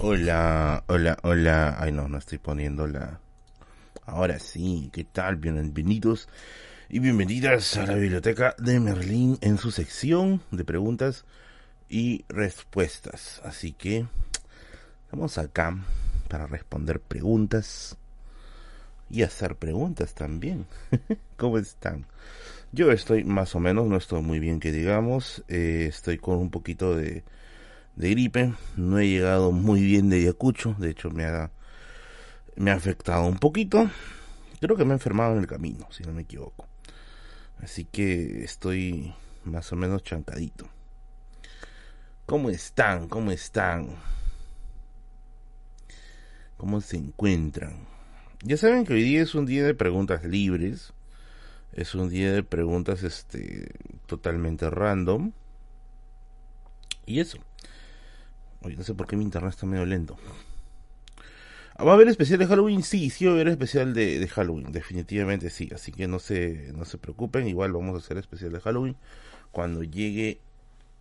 Hola, hola, hola. Ay, no, no estoy poniendo la. Ahora sí, ¿qué tal? Bienvenidos y bienvenidas a la biblioteca de Merlín en su sección de preguntas y respuestas. Así que estamos acá para responder preguntas y hacer preguntas también. ¿Cómo están? Yo estoy más o menos, no estoy muy bien que digamos, eh, estoy con un poquito de de gripe. No he llegado muy bien de Ayacucho. De hecho, me ha, me ha afectado un poquito. Creo que me he enfermado en el camino, si no me equivoco. Así que estoy más o menos chancadito. ¿Cómo están? ¿Cómo están? ¿Cómo se encuentran? Ya saben que hoy día es un día de preguntas libres. Es un día de preguntas este totalmente random. Y eso. No sé por qué mi internet está medio lento. ¿Va a haber especial de Halloween? Sí, sí va a haber especial de, Halloween, definitivamente sí. Así que no se, no se preocupen, igual vamos a hacer especial de Halloween cuando llegue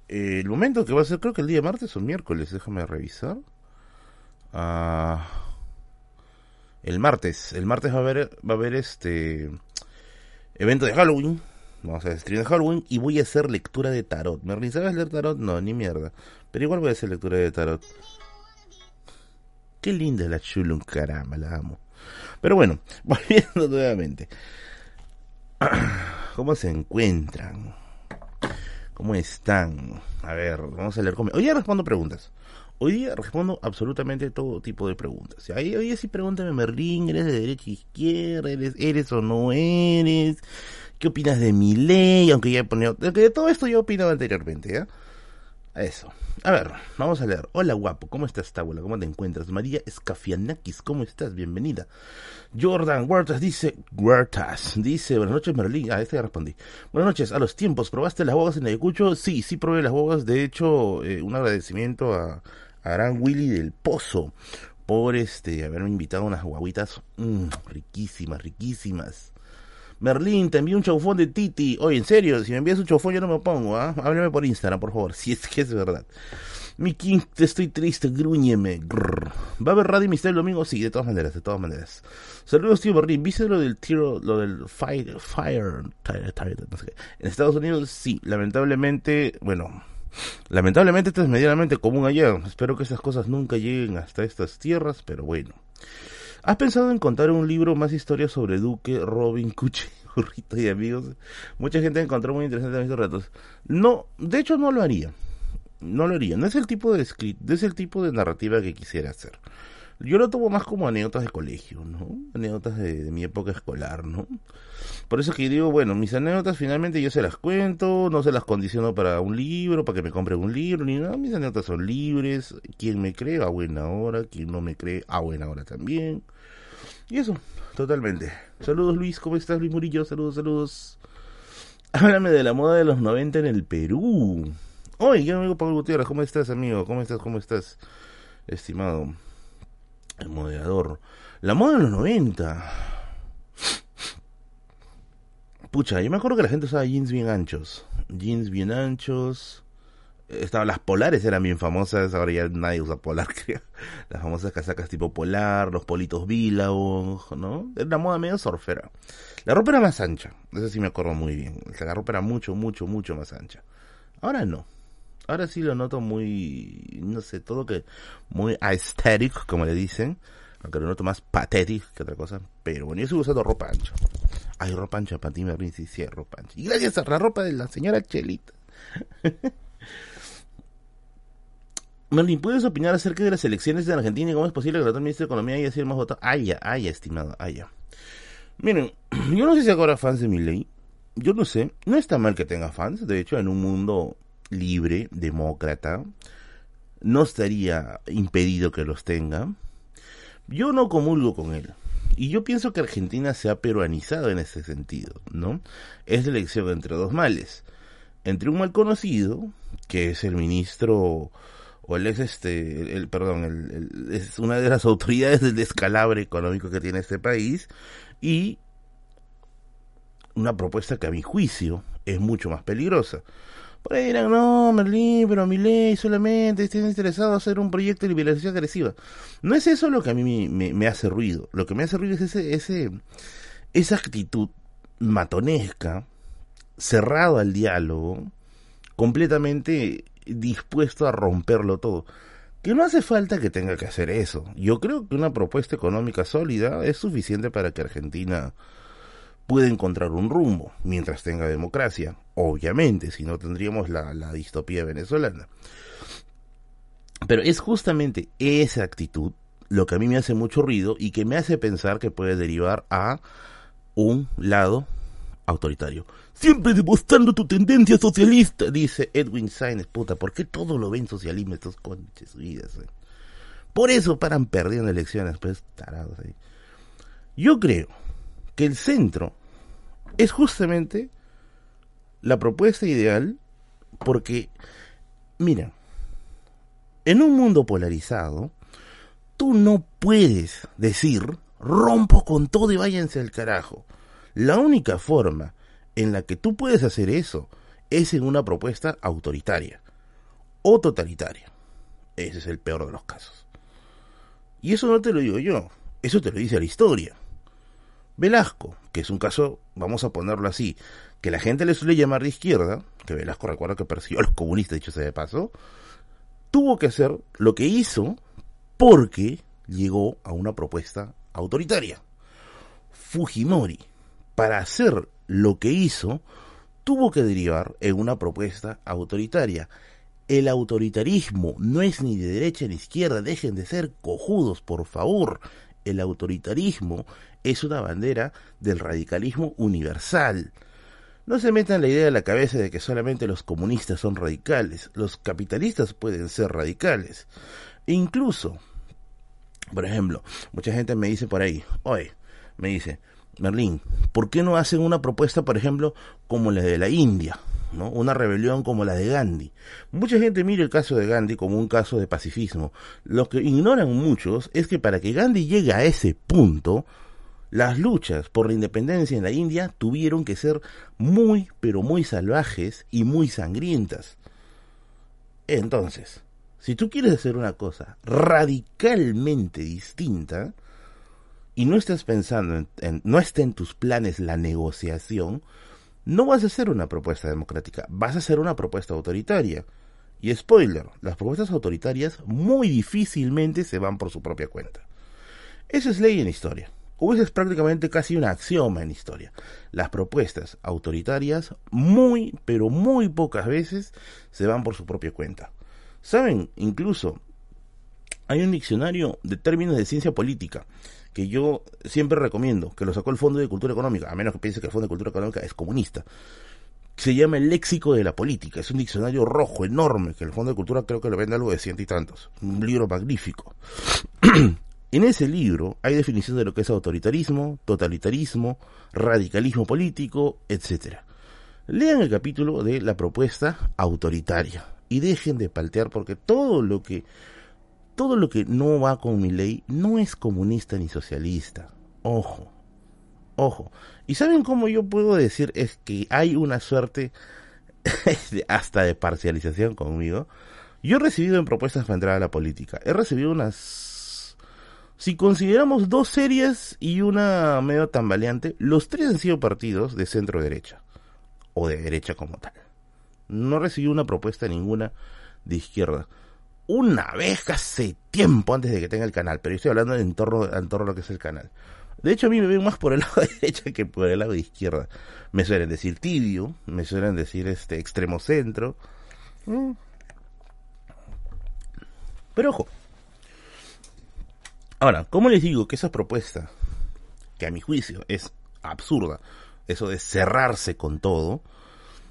el momento que va a ser, creo que el día martes o miércoles, déjame revisar. Ah, el martes, el martes va a haber, va a haber este evento de Halloween. Vamos a hacer stream de Halloween y voy a hacer lectura de tarot. ¿Me ¿sabes leer tarot? No, ni mierda. Pero igual voy a hacer lectura de tarot. Qué linda la Chulun, caramba, la amo. Pero bueno, volviendo nuevamente. ¿Cómo se encuentran? ¿Cómo están? A ver, vamos a leer Hoy día respondo preguntas. Hoy día respondo absolutamente todo tipo de preguntas. Hoy, día sí pregúntame, Merlín, ¿eres de derecha a izquierda? ¿Eres, ¿Eres o no eres? ¿Qué opinas de mi ley? Aunque ya he ponido... De todo esto yo he opinado anteriormente, ¿ya? Eso. A ver, vamos a leer. Hola guapo, ¿cómo estás, Tábula? ¿Cómo te encuentras? María Escafianakis, ¿cómo estás? Bienvenida. Jordan Huertas dice, Huertas, dice, buenas noches Merlín. Ah, este ya respondí. Buenas noches, a los tiempos, ¿probaste las bogas en Ayacucho? Sí, sí probé las bogas. De hecho, eh, un agradecimiento a, Aran Willy del Pozo por este haberme invitado a unas guaguitas mm, riquísimas, riquísimas. Merlín, te envío un chaufón de Titi. Oye, en serio, si me envías un chaufón yo no me opongo, ¿ah? Háblame por Instagram, por favor, si es que es verdad. Miki, te estoy triste, grúñeme. ¿Va a haber Radio Misterio el domingo? Sí, de todas maneras, de todas maneras. Saludos, tío Merlín. ¿Viste lo del tiro, lo del fire, fire, no sé qué? En Estados Unidos, sí. Lamentablemente, bueno, lamentablemente esto es medianamente común allá. Espero que esas cosas nunca lleguen hasta estas tierras, pero bueno. ¿Has pensado en contar un libro más historias sobre Duque, Robin, Cuchi, Burrito y amigos? Mucha gente encontró muy interesante estos ratos. No, de hecho no lo haría. No lo haría. No es el tipo de script, no es el tipo de narrativa que quisiera hacer. Yo lo tomo más como anécdotas de colegio, ¿no? Anécdotas de, mi época escolar, ¿no? Por eso que digo, bueno, mis anécdotas finalmente yo se las cuento, no se las condiciono para un libro, para que me compre un libro, ni nada. Mis anécdotas son libres. Quien me cree a buena hora, quien no me cree a buena hora también. Y eso, totalmente. Saludos Luis, ¿cómo estás Luis Murillo? Saludos, saludos. Háblame de la moda de los 90 en el Perú. Oye, yo amigo Pablo Gutiérrez, ¿cómo estás amigo? ¿Cómo estás? ¿Cómo estás? Estimado el moderador. La moda de los 90. Pucha, yo me acuerdo que la gente usaba jeans bien anchos. Jeans bien anchos estaban las polares eran bien famosas, ahora ya nadie usa polar, creo. Las famosas casacas tipo polar, los politos Billabong, ¿no? Era una moda medio surfera. La ropa era más ancha, eso sí me acuerdo muy bien. La ropa era mucho, mucho, mucho más ancha. Ahora no. Ahora sí lo noto muy, no sé, todo que muy aesthetic, como le dicen. Aunque lo noto más pathetic que otra cosa. Pero bueno, yo sigo usando ropa ancha. Hay ropa ancha para ti, me sí, sí, ropa ancha. Y gracias a la ropa de la señora Chelita. Merlin, ¿puedes opinar acerca de las elecciones de Argentina y cómo es posible que el actual ministro de Economía haya sido más votado? Ah, ya, ah, estimado, ah, ya. Miren, yo no sé si ahora fans de mi ley. Yo no sé. No está mal que tenga fans. De hecho, en un mundo libre, demócrata, no estaría impedido que los tenga. Yo no comulgo con él. Y yo pienso que Argentina se ha peruanizado en ese sentido, ¿no? Es la elección entre dos males. Entre un mal conocido, que es el ministro o el ex, este, el, perdón, el, es una de las autoridades del descalabro económico que tiene este país y una propuesta que a mi juicio es mucho más peligrosa. Por ahí dirán, no, Merlín, pero mi ley solamente está interesado en hacer un proyecto de liberación agresiva. No es eso lo que a mí me, me, hace ruido. Lo que me hace ruido es ese, ese, esa actitud matonesca, cerrado al diálogo, completamente dispuesto a romperlo todo. Que no hace falta que tenga que hacer eso. Yo creo que una propuesta económica sólida es suficiente para que Argentina pueda encontrar un rumbo mientras tenga democracia. Obviamente, si no tendríamos la, la distopía venezolana. Pero es justamente esa actitud lo que a mí me hace mucho ruido y que me hace pensar que puede derivar a un lado autoritario. Siempre demostrando tu tendencia socialista, dice Edwin Sainz. Puta, ¿por qué todo lo ven socialismo estos conches vidas? Eh? Por eso paran perdiendo elecciones, pues tarados ahí. Yo creo que el centro es justamente la propuesta ideal porque, mira, en un mundo polarizado, tú no puedes decir rompo con todo y váyanse al carajo. La única forma en la que tú puedes hacer eso es en una propuesta autoritaria o totalitaria. Ese es el peor de los casos. Y eso no te lo digo yo, eso te lo dice la historia. Velasco, que es un caso, vamos a ponerlo así, que la gente le suele llamar de izquierda, que Velasco recuerda que persiguió a los comunistas, dicho sea de paso, tuvo que hacer lo que hizo porque llegó a una propuesta autoritaria. Fujimori para hacer lo que hizo, tuvo que derivar en una propuesta autoritaria. El autoritarismo no es ni de derecha ni izquierda, dejen de ser cojudos, por favor. El autoritarismo es una bandera del radicalismo universal. No se metan la idea en la cabeza de que solamente los comunistas son radicales, los capitalistas pueden ser radicales. Incluso, por ejemplo, mucha gente me dice por ahí, oye, me dice, Merlín, ¿por qué no hacen una propuesta, por ejemplo, como la de la India? ¿no? Una rebelión como la de Gandhi. Mucha gente mira el caso de Gandhi como un caso de pacifismo. Lo que ignoran muchos es que para que Gandhi llegue a ese punto, las luchas por la independencia en la India tuvieron que ser muy, pero muy salvajes y muy sangrientas. Entonces, si tú quieres hacer una cosa radicalmente distinta, y no estás pensando en, no está en tus planes la negociación, no vas a hacer una propuesta democrática, vas a hacer una propuesta autoritaria. Y spoiler, las propuestas autoritarias muy difícilmente se van por su propia cuenta. Eso es ley en historia. O eso es prácticamente casi un axioma en historia. Las propuestas autoritarias muy, pero muy pocas veces se van por su propia cuenta. ¿Saben? Incluso hay un diccionario de términos de ciencia política que yo siempre recomiendo, que lo sacó el Fondo de Cultura Económica, a menos que piense que el Fondo de Cultura Económica es comunista. Se llama el léxico de la política, es un diccionario rojo enorme, que el Fondo de Cultura creo que lo vende algo de ciento y tantos. Un libro magnífico. en ese libro hay definición de lo que es autoritarismo, totalitarismo, radicalismo político, etc. Lean el capítulo de la propuesta autoritaria y dejen de paltear porque todo lo que todo lo que no va con mi ley no es comunista ni socialista. Ojo, ojo. ¿Y saben cómo yo puedo decir es que hay una suerte hasta de parcialización conmigo? Yo he recibido en propuestas para entrar a la política. He recibido unas... Si consideramos dos series y una medio tambaleante, los tres han sido partidos de centro derecha. O de derecha como tal. No recibí una propuesta ninguna de izquierda una vez hace tiempo antes de que tenga el canal, pero estoy hablando en torno, en torno a lo que es el canal. De hecho, a mí me ven más por el lado de derecha que por el lado de izquierda. Me suelen decir tibio, me suelen decir este extremo centro. Mm. Pero ojo. Ahora, ¿cómo les digo que esa propuesta, que a mi juicio es absurda, eso de cerrarse con todo,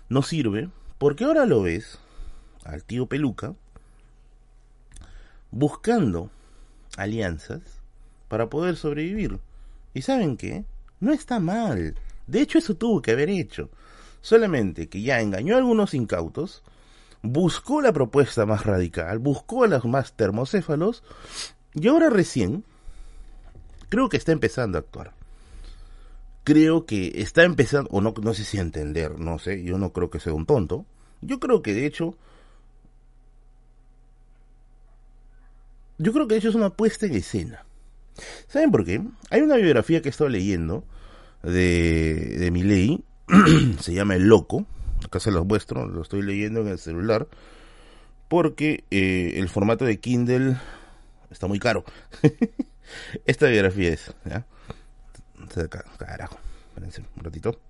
no sirve? Porque ahora lo ves al tío Peluca, buscando alianzas para poder sobrevivir. ¿Y saben qué? No está mal. De hecho, eso tuvo que haber hecho. Solamente que ya engañó a algunos incautos, buscó la propuesta más radical, buscó a los más termocéfalos, y ahora recién creo que está empezando a actuar. Creo que está empezando, o no, no sé si entender, no sé, yo no creo que sea un tonto, Yo creo que de hecho yo creo que hecho es una puesta en escena. ¿Saben por qué? Hay una biografía que he estado leyendo de, de Miley, se llama El Loco, acá se los muestro, lo estoy leyendo en el celular, porque eh, el formato de Kindle está muy caro. Esta biografía es, ¿ya? Carajo, espérense un ratito.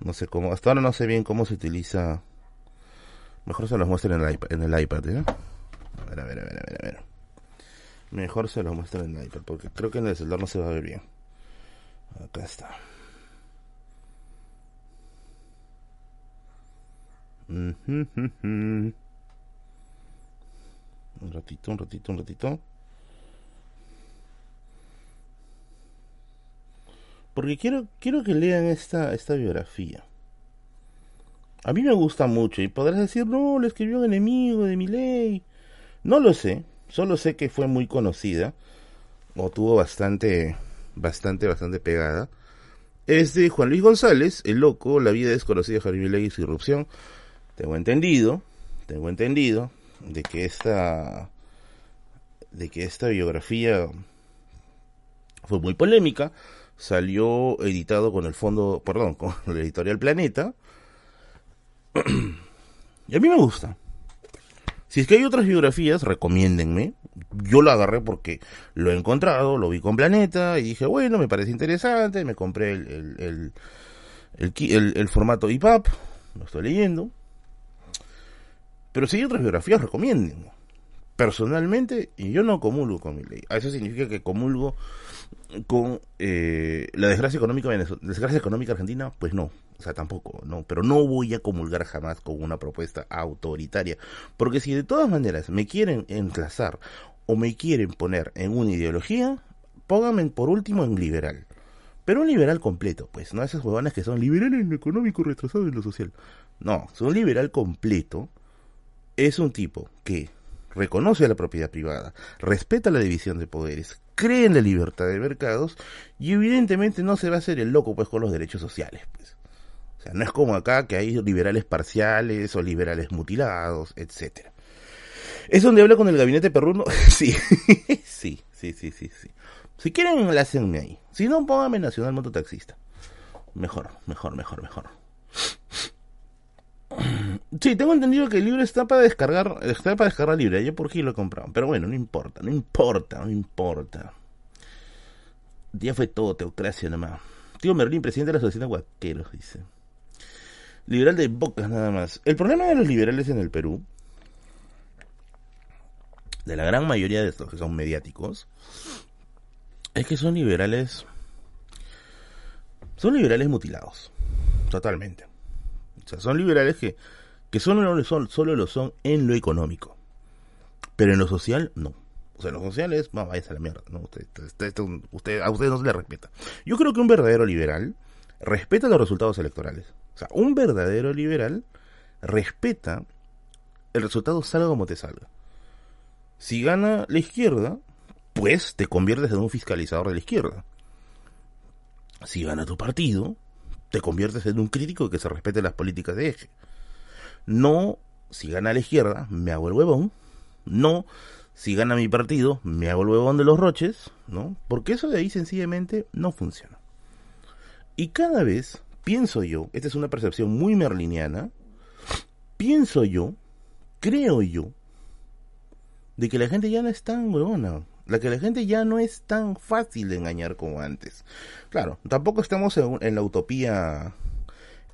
No sé cómo, hasta ahora no sé bien cómo se utiliza. Mejor se los muestro en el iPad, en el iPad ¿eh? Ver, a ver, a ver, a ver, a ver. Mejor se los muestro en el porque creo que en el celular no se va a ver bien. Acá está. Un ratito, un ratito, un ratito. Porque quiero, quiero que lean esta, esta biografía. A mí me gusta mucho y podrás decir, no, le escribió un enemigo de mi ley. No lo sé, solo sé que fue muy conocida o tuvo bastante, bastante, bastante pegada. Es de Juan Luis González, El Loco, La vida desconocida de Javier su irrupción. Tengo entendido, tengo entendido de que esta, de que esta biografía fue muy polémica salió editado con el fondo, perdón, con la editorial Planeta. y a mí me gusta. Si es que hay otras biografías, recomiéndenme. Yo lo agarré porque lo he encontrado, lo vi con Planeta y dije, bueno, me parece interesante, me compré el, el, el, formato EPUB, lo estoy leyendo. Pero si hay otras biografías, recomiéndenme. Personalmente, yo no comulgo con mi ley. Eso significa que comulgo con eh, la desgracia económica desgracia económica argentina, pues no, o sea, tampoco, no, pero no voy a comulgar jamás con una propuesta autoritaria, porque si de todas maneras me quieren enlazar o me quieren poner en una ideología, pónganme por último en liberal. Pero un liberal completo, pues, no esas huevonas que son liberales en lo económico, retrasado en lo social. No, un liberal completo es un tipo que reconoce la propiedad privada, respeta la división de poderes, cree en la libertad de mercados y evidentemente no se va a hacer el loco pues con los derechos sociales. Pues. O sea, no es como acá que hay liberales parciales o liberales mutilados, etcétera. ¿Es donde habla con el gabinete perruno? sí, sí, sí, sí, sí, sí. Si quieren, enlacenme ahí. Si no, póngame Nacional Mototaxista. Mejor, mejor, mejor, mejor. Sí, tengo entendido que el libro está para descargar, está para descargar libre, yo por qué lo he comprado. Pero bueno, no importa, no importa, no importa. Ya fue todo teocracia nomás. Tío Merlín, presidente de la Asociación de Guaqueros, dice. Liberal de bocas nada más. El problema de los liberales en el Perú, de la gran mayoría de estos que son mediáticos, es que son liberales, son liberales mutilados, totalmente. O sea, son liberales que que solo lo son, solo lo son en lo económico. Pero en lo social, no. O sea, en lo social es, no, vaya a la mierda. ¿no? Usted, a usted no se le respeta. Yo creo que un verdadero liberal respeta los resultados electorales. O sea, un verdadero liberal respeta el resultado salga como te salga. Si gana la izquierda, pues te conviertes en un fiscalizador de la izquierda. Si gana tu partido, te conviertes en un crítico que se respete las políticas de eje. No, si gana la izquierda, me hago el huevón. No, si gana mi partido, me hago el huevón de los roches, ¿no? Porque eso de ahí sencillamente no funciona. Y cada vez pienso yo, esta es una percepción muy merliniana, pienso yo, creo yo, de que la gente ya no es tan huevona, la que la gente ya no es tan fácil de engañar como antes. Claro, tampoco estamos en, en la utopía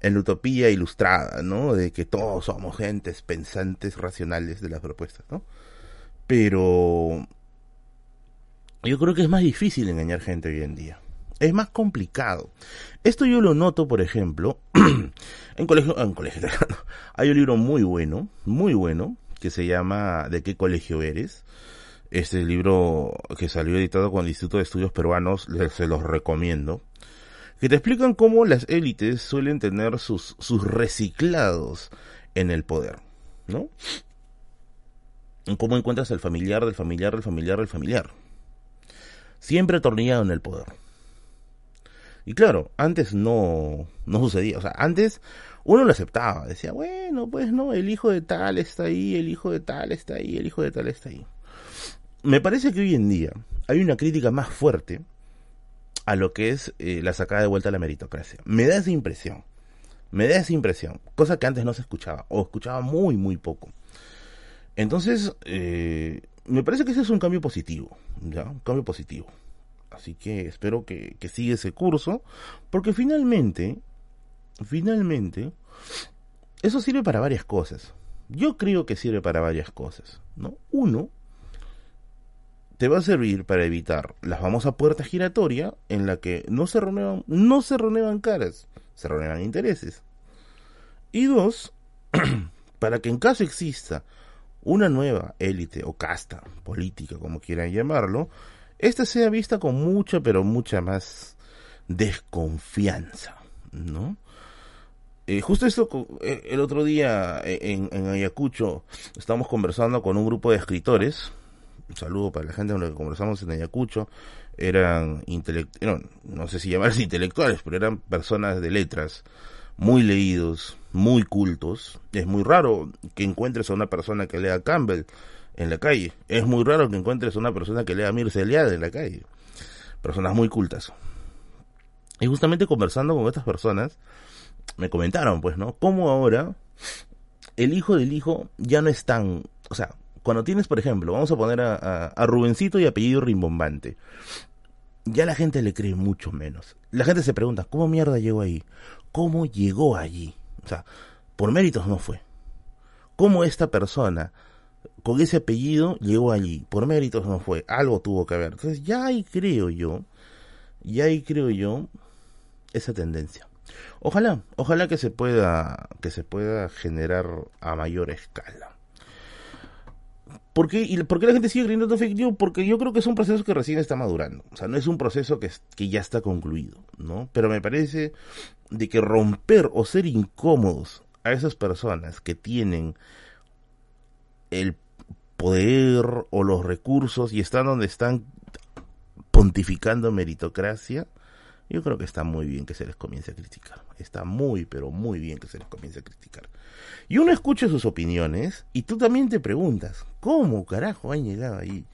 en la utopía ilustrada, ¿no? De que todos somos gentes pensantes, racionales de las propuestas, ¿no? Pero yo creo que es más difícil engañar gente hoy en día. Es más complicado. Esto yo lo noto, por ejemplo, en colegio, en colegio, hay un libro muy bueno, muy bueno, que se llama ¿De qué colegio eres? Este libro que salió editado con el Instituto de Estudios Peruanos, se los recomiendo que te explican cómo las élites suelen tener sus, sus reciclados en el poder, ¿no? Cómo encuentras el familiar del familiar del familiar del familiar. Siempre atornillado en el poder. Y claro, antes no, no sucedía. O sea, antes uno lo aceptaba. Decía, bueno, pues no, el hijo de tal está ahí, el hijo de tal está ahí, el hijo de tal está ahí. Me parece que hoy en día hay una crítica más fuerte a lo que es eh, la sacada de vuelta a la meritocracia. Me da esa impresión. Me da esa impresión. Cosa que antes no se escuchaba. O escuchaba muy, muy poco. Entonces, eh, me parece que ese es un cambio positivo. ¿Ya? Un cambio positivo. Así que espero que, que siga ese curso. Porque finalmente, finalmente, eso sirve para varias cosas. Yo creo que sirve para varias cosas, ¿no? Uno, te va a servir para evitar la famosa puerta giratoria en la que no se renuevan, no se caras, se renuevan intereses. Y dos, para que en caso exista una nueva élite o casta política, como quieran llamarlo, esta sea vista con mucha, pero mucha más desconfianza, ¿no? Eh, justo esto, eh, el otro día eh, en, Ayacucho, estábamos conversando con un grupo de escritores. Un saludo para la gente con la que conversamos en Ayacucho. Eran intelectuales, no, sé si llamarse intelectuales, pero eran personas de letras, muy leídos, muy cultos. Es muy raro que encuentres a una persona que lea Campbell en la calle. Es muy raro que encuentres a una persona que lea Mircea Eliade en la calle. Personas muy cultas. Y justamente conversando con estas personas, me comentaron, pues, ¿no? Cómo ahora el hijo del hijo ya no es tan, o sea, cuando tienes, por ejemplo, vamos a poner a, a, Rubencito y apellido rimbombante, ya la gente le cree mucho menos. La gente se pregunta, ¿cómo mierda llegó ahí? ¿Cómo llegó allí? O sea, por méritos no fue. ¿Cómo esta persona con ese apellido llegó allí? Por méritos no fue. Algo tuvo que ver. Entonces ya ahí creo yo, ya ahí creo yo esa tendencia. Ojalá, ojalá que se pueda, que se pueda generar a mayor escala. ¿Por qué, y ¿Por qué la gente sigue creyendo fake news? Porque yo creo que es un proceso que recién está madurando. O sea, no es un proceso que, que ya está concluido, ¿no? Pero me parece de que romper o ser incómodos a esas personas que tienen el poder o los recursos y están donde están pontificando meritocracia, yo creo que está muy bien que se les comience a criticar. Está muy, pero muy bien que se les comience a criticar. Y uno escucha sus opiniones y tú también te preguntas, ¿cómo carajo han llegado ahí?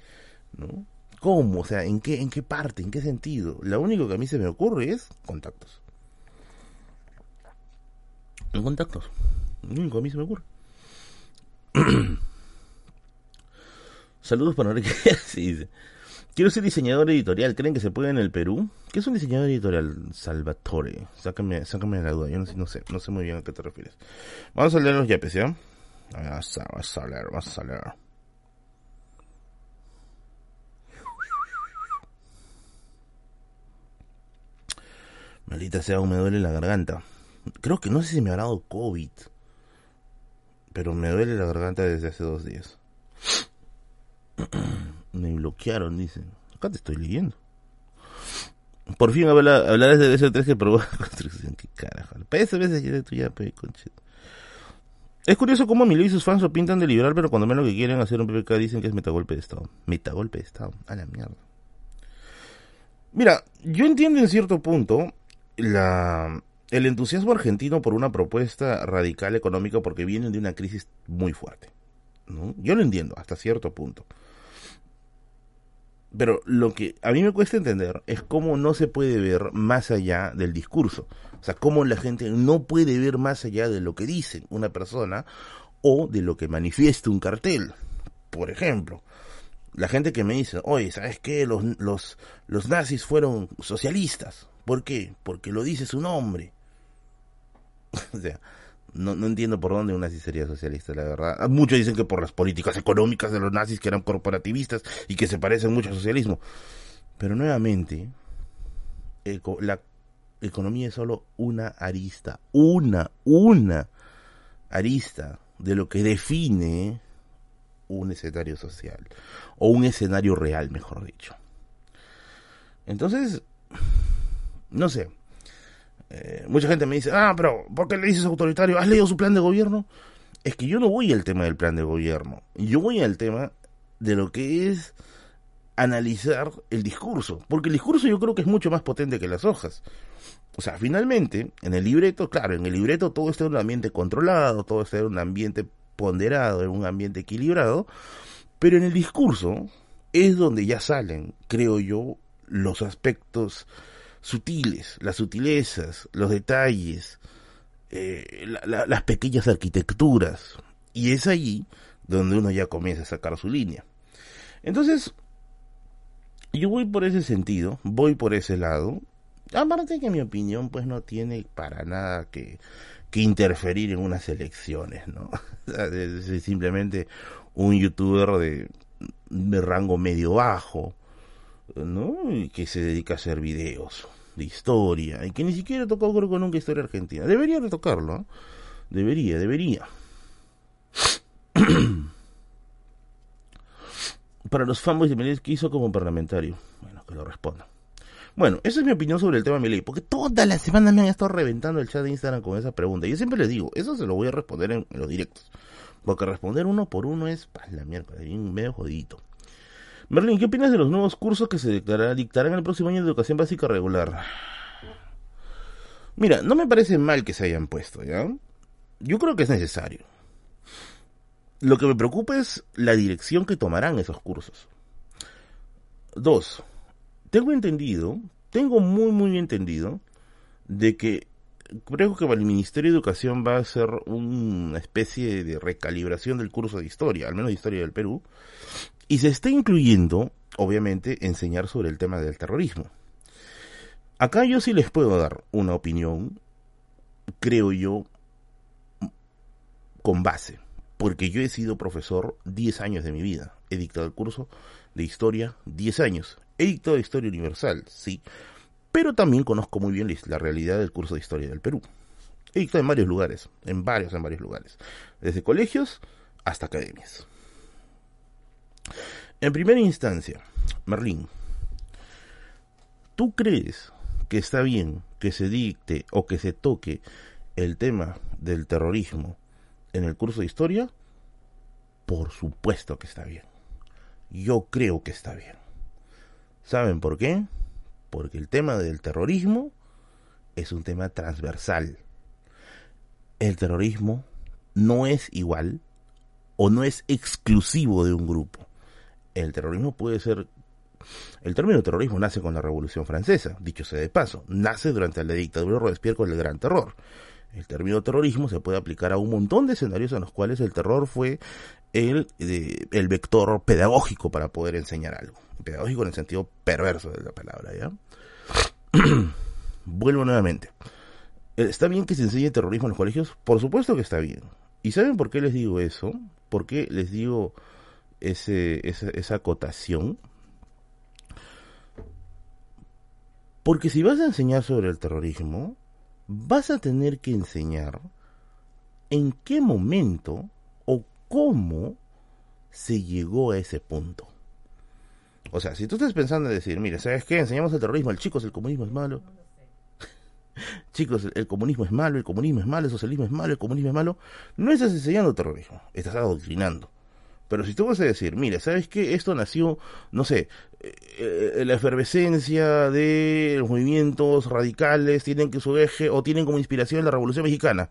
¿No? ¿Cómo? O sea, ¿en qué, ¿en qué parte? ¿En qué sentido? Lo único que a mí se me ocurre es contactos. En contactos. Lo único que a mí se me ocurre. Saludos para Enrique. sí, dice. Quiero ser diseñador editorial. ¿Creen que se puede en el Perú? ¿Qué es un diseñador editorial? Salvatore. Sácame, sácame la duda. Yo no sé, no sé, no sé muy bien a qué te refieres. Vamos a leer los yapes, ¿ya? Vamos a, vamos a leer, vamos a leer. Maldita sea, me duele la garganta. Creo que no sé si me habrá dado COVID. Pero me duele la garganta desde hace dos días. Me bloquearon, dicen. Acá te estoy leyendo. Por fin hablar, hablar de DS3 que probó la construcción. Qué carajo. PS veces ya tu ya, pe. Es curioso cómo Emilio y sus fans lo pintan de liberal, pero cuando ven lo que quieren hacer un PPK dicen que es metagolpe de Estado. Metagolpe de Estado. A la mierda. Mira, yo entiendo en cierto punto la, el entusiasmo argentino por una propuesta radical económica porque vienen de una crisis muy fuerte. ¿no? Yo lo entiendo hasta cierto punto. Pero lo que a mí me cuesta entender es cómo no se puede ver más allá del discurso. O sea, cómo la gente no puede ver más allá de lo que dice una persona o de lo que manifiesta un cartel. Por ejemplo, la gente que me dice, oye, ¿sabes qué? Los, los, los nazis fueron socialistas. ¿Por qué? Porque lo dice su nombre. o sea, no, no entiendo por dónde un nazi sería socialista, la verdad. Muchos dicen que por las políticas económicas de los nazis que eran corporativistas y que se parecen mucho al socialismo. Pero nuevamente, la economía es solo una arista, una, una arista de lo que define un escenario social, o un escenario real, mejor dicho. Entonces, no sé, eh, mucha gente me dice, ah, pero ¿por qué le dices autoritario? ¿Has leído su plan de gobierno? Es que yo no voy al tema del plan de gobierno. Yo voy al tema de lo que es analizar el discurso, porque el discurso yo creo que es mucho más potente que las hojas. O sea, finalmente, en el libreto, claro, en el libreto todo está en un ambiente controlado, todo está en un ambiente ponderado, en un ambiente equilibrado, pero en el discurso es donde ya salen, creo yo, los aspectos sutiles, las sutilezas, los detalles, eh, las pequeñas arquitecturas. Y es allí donde uno ya comienza a sacar su línea. Entonces, yo voy por ese sentido, voy por ese lado. Aparte que mi opinión pues no tiene para nada que, que interferir en unas elecciones, ¿no? es simplemente un youtuber de, de rango medio bajo, ¿no? Y que se dedica a hacer videos de historia y que ni siquiera tocó creo que nunca historia argentina. Debería de tocarlo, ¿no? Debería, debería. Para los fanboys de Milei, ¿qué hizo como parlamentario? Bueno, que lo responda. Bueno, esa es mi opinión sobre el tema de Milei, porque toda la semana me han estado reventando el chat de Instagram con esa pregunta. Yo siempre les digo, eso se lo voy a responder en, los directos. Porque responder uno por uno es, pa, la mierda, bien medio jodidito. Merlin, ¿qué opinas de los nuevos cursos que se dictarán, dictarán el próximo año de educación básica regular? Mira, no me parece mal que se hayan puesto, ¿ya? Yo creo que es necesario. Lo que me preocupa es la dirección que tomarán esos cursos. Dos, tengo entendido, tengo muy muy entendido, de que creo que el Ministerio de Educación va a hacer una especie de recalibración del curso de historia, al menos de historia del Perú, y se está incluyendo, obviamente, enseñar sobre el tema del terrorismo. Acá yo sí les puedo dar una opinión, creo yo, con base, porque yo he sido profesor 10 años de mi vida, he dictado el curso de historia 10 años, he dictado historia universal, sí, pero también conozco muy bien la realidad del curso de historia del Perú. He dictado en varios lugares, en varios, en varios lugares, desde colegios hasta academias. En primera instancia, Merlín, ¿tú crees que está bien que se dicte o que se toque el tema del terrorismo en el curso de historia? Por supuesto que está bien. Yo creo que está bien. ¿Saben por qué? Porque el tema del terrorismo es un tema transversal. El terrorismo no es igual o no es exclusivo de un grupo el terrorismo puede ser... El término terrorismo nace con la Revolución Francesa, dicho sea de paso, nace durante la dictadura de Robespierre con el Gran Terror. El término terrorismo se puede aplicar a un montón de escenarios en los cuales el terror fue el, el vector pedagógico para poder enseñar algo. Pedagógico en el sentido perverso de la palabra, ¿ya? Vuelvo nuevamente. ¿Está bien que se enseñe terrorismo en los colegios? Por supuesto que está bien. ¿Y saben por qué les digo eso? ¿Por qué les digo ese, esa, esa acotación. Porque si vas a enseñar sobre el terrorismo, vas a tener que enseñar en qué momento o cómo se llegó a ese punto. O sea, si tú estás pensando en decir, mira, ¿sabes qué? Enseñamos el terrorismo, el chicos, el comunismo es malo. Chicos, el comunismo es malo, el comunismo es malo, el socialismo es malo, el comunismo es malo. No estás enseñando terrorismo, estás adoctrinando. Pero si tú vas a decir, mira, ¿sabes qué? Esto nació, no sé, eh, eh, la efervescencia de los movimientos radicales tienen que su eje o tienen como inspiración la Revolución Mexicana.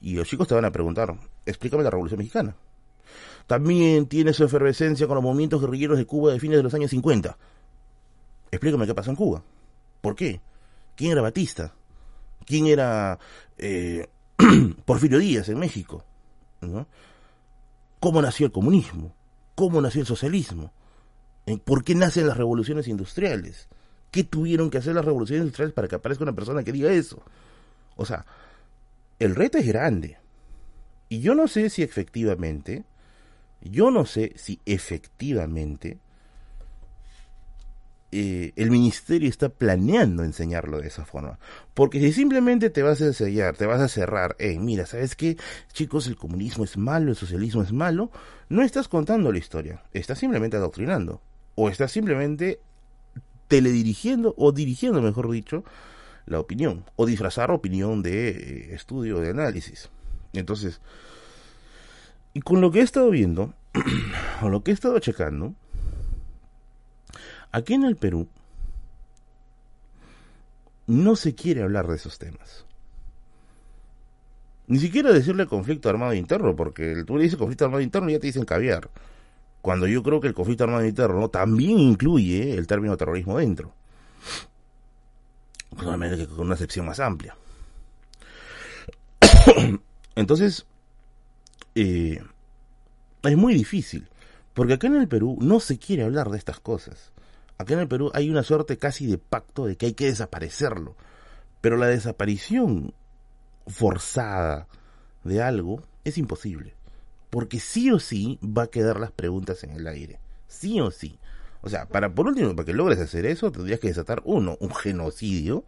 Y los chicos te van a preguntar, explícame la Revolución Mexicana. También tiene su efervescencia con los movimientos guerrilleros de Cuba de fines de los años 50. Explícame qué pasó en Cuba. ¿Por qué? ¿Quién era Batista? ¿Quién era eh, Porfirio Díaz en México? ¿No? Cómo nació el comunismo, cómo nació el socialismo, por qué nacen las revoluciones industriales, qué tuvieron que hacer las revoluciones industriales para que aparezca una persona que diga eso. O sea, el reto es grande. Y yo no sé si efectivamente, yo no sé si efectivamente eh, el ministerio está planeando enseñarlo de esa forma. Porque si simplemente te vas a sellar, te vas a cerrar, eh, mira, ¿sabes qué? Chicos, el comunismo es malo, el socialismo es malo, no estás contando la historia, estás simplemente adoctrinando. O estás simplemente teledirigiendo, o dirigiendo, mejor dicho, la opinión. O disfrazar opinión de eh, estudio, de análisis. Entonces, y con lo que he estado viendo, o lo que he estado checando, Aquí en el Perú no se quiere hablar de esos temas. Ni siquiera decirle conflicto armado interno, porque tú le dices conflicto armado interno y ya te dicen caviar. Cuando yo creo que el conflicto armado interno también incluye el término terrorismo dentro. Que con una acepción más amplia. Entonces, eh, es muy difícil, porque acá en el Perú no se quiere hablar de estas cosas. Acá en el Perú hay una suerte casi de pacto de que hay que desaparecerlo. Pero la desaparición forzada de algo es imposible. Porque sí o sí va a quedar las preguntas en el aire. Sí o sí. O sea, para por último, para que logres hacer eso, tendrías que desatar uno, un genocidio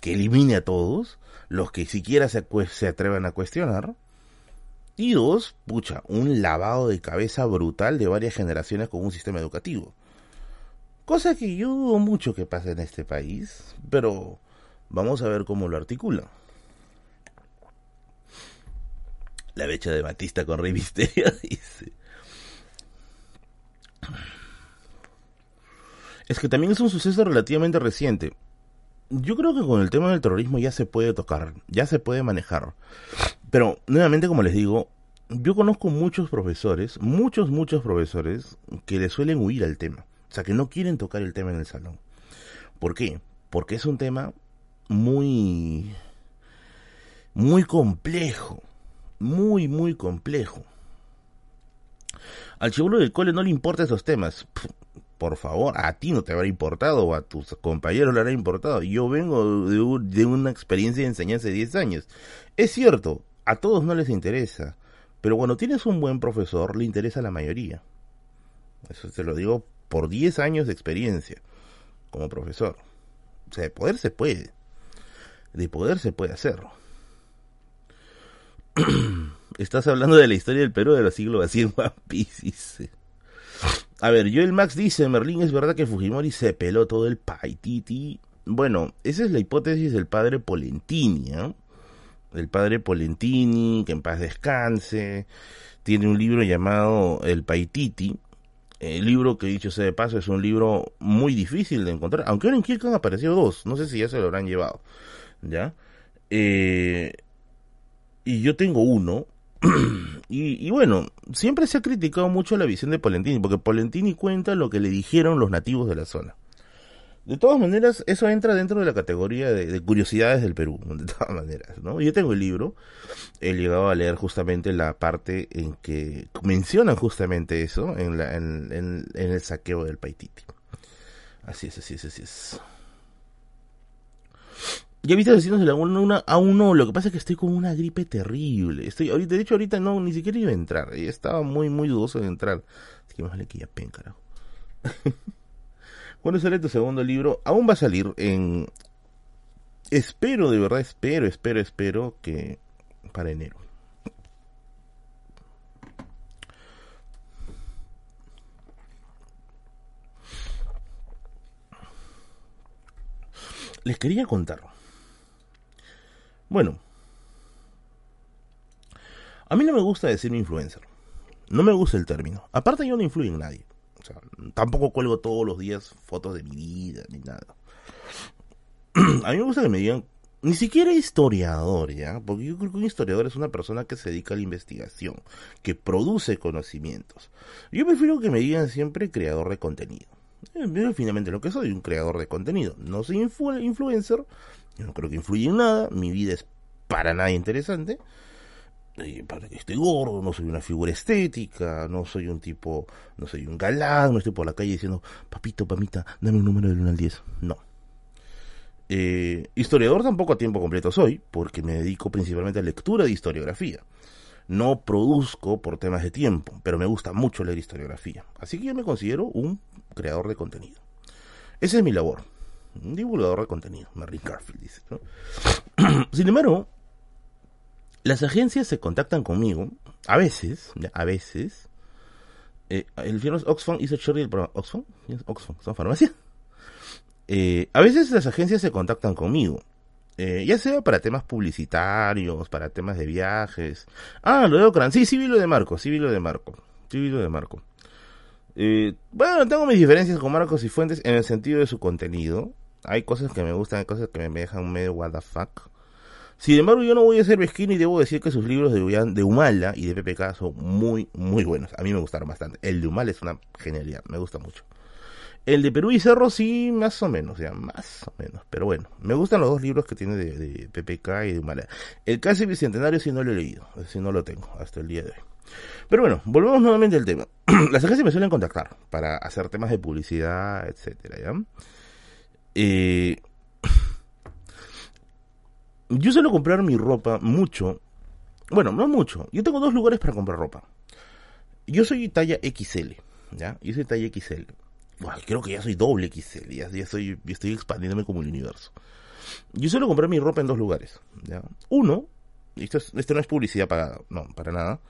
que elimine a todos, los que siquiera se, se atrevan a cuestionar. Y dos, pucha, un lavado de cabeza brutal de varias generaciones con un sistema educativo. Cosa que yo dudo mucho que pase en este país, pero vamos a ver cómo lo articula. La becha de Batista con Rey Misterio dice. Es que también es un suceso relativamente reciente. Yo creo que con el tema del terrorismo ya se puede tocar, ya se puede manejar. Pero, nuevamente, como les digo, yo conozco muchos profesores, muchos, muchos profesores que le suelen huir al tema. O sea, que no quieren tocar el tema en el salón. ¿Por qué? Porque es un tema muy, muy complejo. Muy, muy complejo. Al chivolo del cole no le importan esos temas. Por favor, a ti no te habrá importado o a tus compañeros le habrá importado. Yo vengo de, de una experiencia de enseñanza de 10 años. Es cierto, a todos no les interesa. Pero cuando tienes un buen profesor, le interesa a la mayoría. Eso te lo digo por 10 años de experiencia como profesor. O sea, de poder se puede. De poder se puede hacerlo. Estás hablando de la historia del Perú de los siglos así en One. A ver, yo el Max dice, Merlín, es verdad que Fujimori se peló todo el paititi. Bueno, esa es la hipótesis del padre Polentini, ¿eh? El padre Polentini, que en paz descanse. Tiene un libro llamado El Paititi, el libro que dicho sea de paso es un libro muy difícil de encontrar, aunque ahora en Kirk han aparecido dos, no sé si ya se lo habrán llevado, ¿ya? Eh, y yo tengo uno, y, y, bueno, siempre se ha criticado mucho la visión de Polentini, porque Polentini cuenta lo que le dijeron los nativos de la zona. De todas maneras, eso entra dentro de la categoría de, curiosidades del Perú, de todas maneras, ¿no? Yo tengo el libro, he llegado a leer justamente la parte en que mencionan justamente eso, en, la, en, el saqueo del Paititi. Así es, así es, así es. Ya viste de la una a uno, lo que pasa es que estoy con una gripe terrible. Estoy ahorita, de hecho ahorita no, ni siquiera iba a entrar, estaba muy, muy dudoso de entrar. Así que más vale que ya pen, carajo. ¿Cuándo sale tu segundo libro? Aún va a salir en... Espero, de verdad, espero, espero, espero que para enero. Les quería contar. Bueno, a mí no me gusta decir influencer. No me gusta el término. Aparte yo no influyo en nadie tampoco cuelgo todos los días fotos de mi vida ni nada. A mí me gusta que me digan, ni siquiera historiador, ¿ya? Porque yo creo que un historiador es una persona que se dedica a la investigación, que produce conocimientos. Yo prefiero que me digan siempre creador de contenido. Yo finalmente lo que soy, un creador de contenido. No soy influencer, yo no creo que influya en nada, mi vida es para nada interesante para que esté gordo, no soy una figura estética, no soy un tipo, no soy un galán, no estoy por la calle diciendo, papito, pamita, dame un número del 1 al 10. No. Eh, historiador tampoco a tiempo completo soy, porque me dedico principalmente a lectura de historiografía. No produzco por temas de tiempo, pero me gusta mucho leer historiografía. Así que yo me considero un creador de contenido. Esa es mi labor. Un divulgador de contenido, Merlin Garfield dice. Sin embargo, las agencias se contactan conmigo, a veces, a veces. Eh, el firma Oxfam hizo Cherry el programa. ¿Oxfam? Oxfam, son farmacia. Eh, a veces las agencias se contactan conmigo. Eh, ya sea para temas publicitarios, para temas de viajes. Ah, lo de Ocran. Sí, sí vi lo de Marco, sí vi lo de Marco. Sí vi lo de Marco. Bueno, tengo mis diferencias con Marcos y Fuentes en el sentido de su contenido. Hay cosas que me gustan, hay cosas que me dejan medio what. Sin embargo, yo no voy a ser mezquino y debo decir que sus libros de, Humala y de PPK son muy, muy buenos. A mí me gustaron bastante. El de Humala es una genialidad, me gusta mucho. El de Perú y Cerro sí, más o menos, ya, más o menos. Pero bueno, me gustan los dos libros que tiene de, PPK y de Humala. El casi bicentenario sí no lo he leído, sí no lo tengo hasta el día de hoy. Pero bueno, volvemos nuevamente al tema. Las agencias me suelen contactar para hacer temas de publicidad, etcétera, ¿ya? Eh, yo suelo comprar mi ropa mucho. Bueno, no mucho. Yo tengo dos lugares para comprar ropa. Yo soy talla XL, ¿ya? Yo soy talla XL. creo que ya soy doble XL, ya, soy, estoy expandiéndome como el universo. Yo suelo comprar mi ropa en dos lugares, ¿ya? Uno, esto, esto no es publicidad para, no, para nada,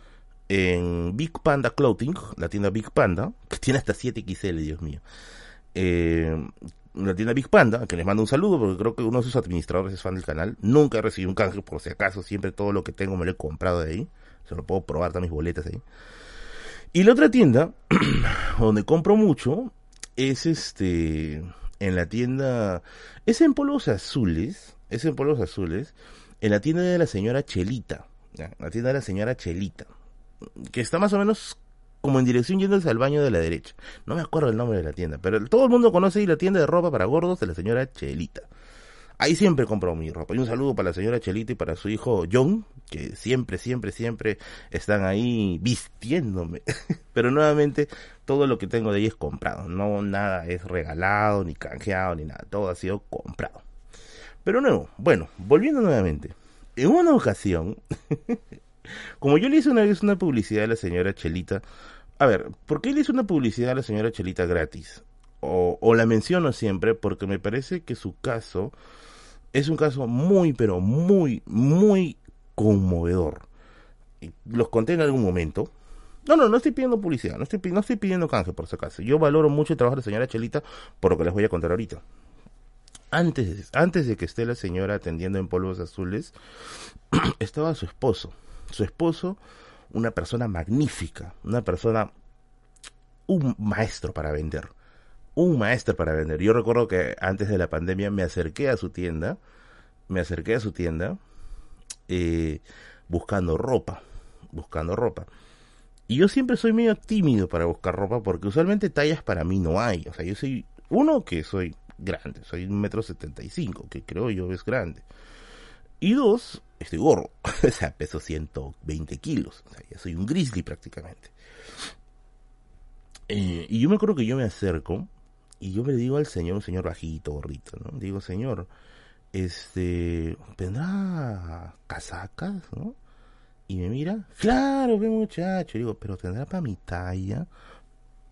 en Big Panda Clothing, la tienda Big Panda, que tiene hasta 7XL, Dios mío. Eh, la tienda Big Panda, que les mando un saludo porque creo que uno de sus administradores es fan del canal. Nunca he recibido un canje por si acaso, siempre todo lo que tengo me lo he comprado de ahí. Se lo puedo probar, también mis boletas ahí. Y la otra tienda, donde compro mucho, es este, en la tienda, es en polos azules, es en polos azules, en la tienda de la señora Chelita, la tienda de la señora Chelita, que está más o menos como en dirección yéndose al baño de la derecha. No me acuerdo el nombre de la tienda, pero todo el mundo conoce ahí la tienda de ropa para gordos de la señora Chelita. Ahí siempre compro mi ropa. Y un saludo para la señora Chelita y para su hijo John, que siempre, siempre, siempre están ahí vistiéndome. Pero nuevamente, todo lo que tengo de ahí es comprado. No, nada es regalado, ni canjeado, ni nada. Todo ha sido comprado. Pero nuevo, bueno, volviendo nuevamente. En una ocasión, como yo le hice una vez una publicidad a la señora Chelita, a ver, ¿por qué le hice una publicidad a la señora Chelita gratis? O, la menciono siempre porque me parece que su caso es un caso muy, pero muy, muy conmovedor. Los conté en algún momento. No, no, no estoy pidiendo publicidad, no estoy, no estoy pidiendo canje por si acaso. Yo valoro mucho el trabajo de la señora Chelita por lo que les voy a contar ahorita. Antes, antes de que esté la señora atendiendo en polvos azules, estaba su esposo. Su esposo una persona magnífica, una persona, un maestro para vender, un maestro para vender. Yo recuerdo que antes de la pandemia me acerqué a su tienda, me acerqué a su tienda eh, buscando ropa, buscando ropa. Y yo siempre soy medio tímido para buscar ropa porque usualmente tallas para mí no hay. O sea, yo soy uno que soy grande, soy un metro setenta y cinco, que creo yo es grande. Y dos, estoy gorro. o sea, peso 120 kilos. O sea, ya soy un grizzly prácticamente. Eh, y yo me acuerdo que yo me acerco y yo le digo al señor, un señor bajito, gorrito, ¿no? Digo, señor, este, ¿tendrá casacas, no? Y me mira, claro, qué muchacho. digo, pero ¿tendrá para mi talla?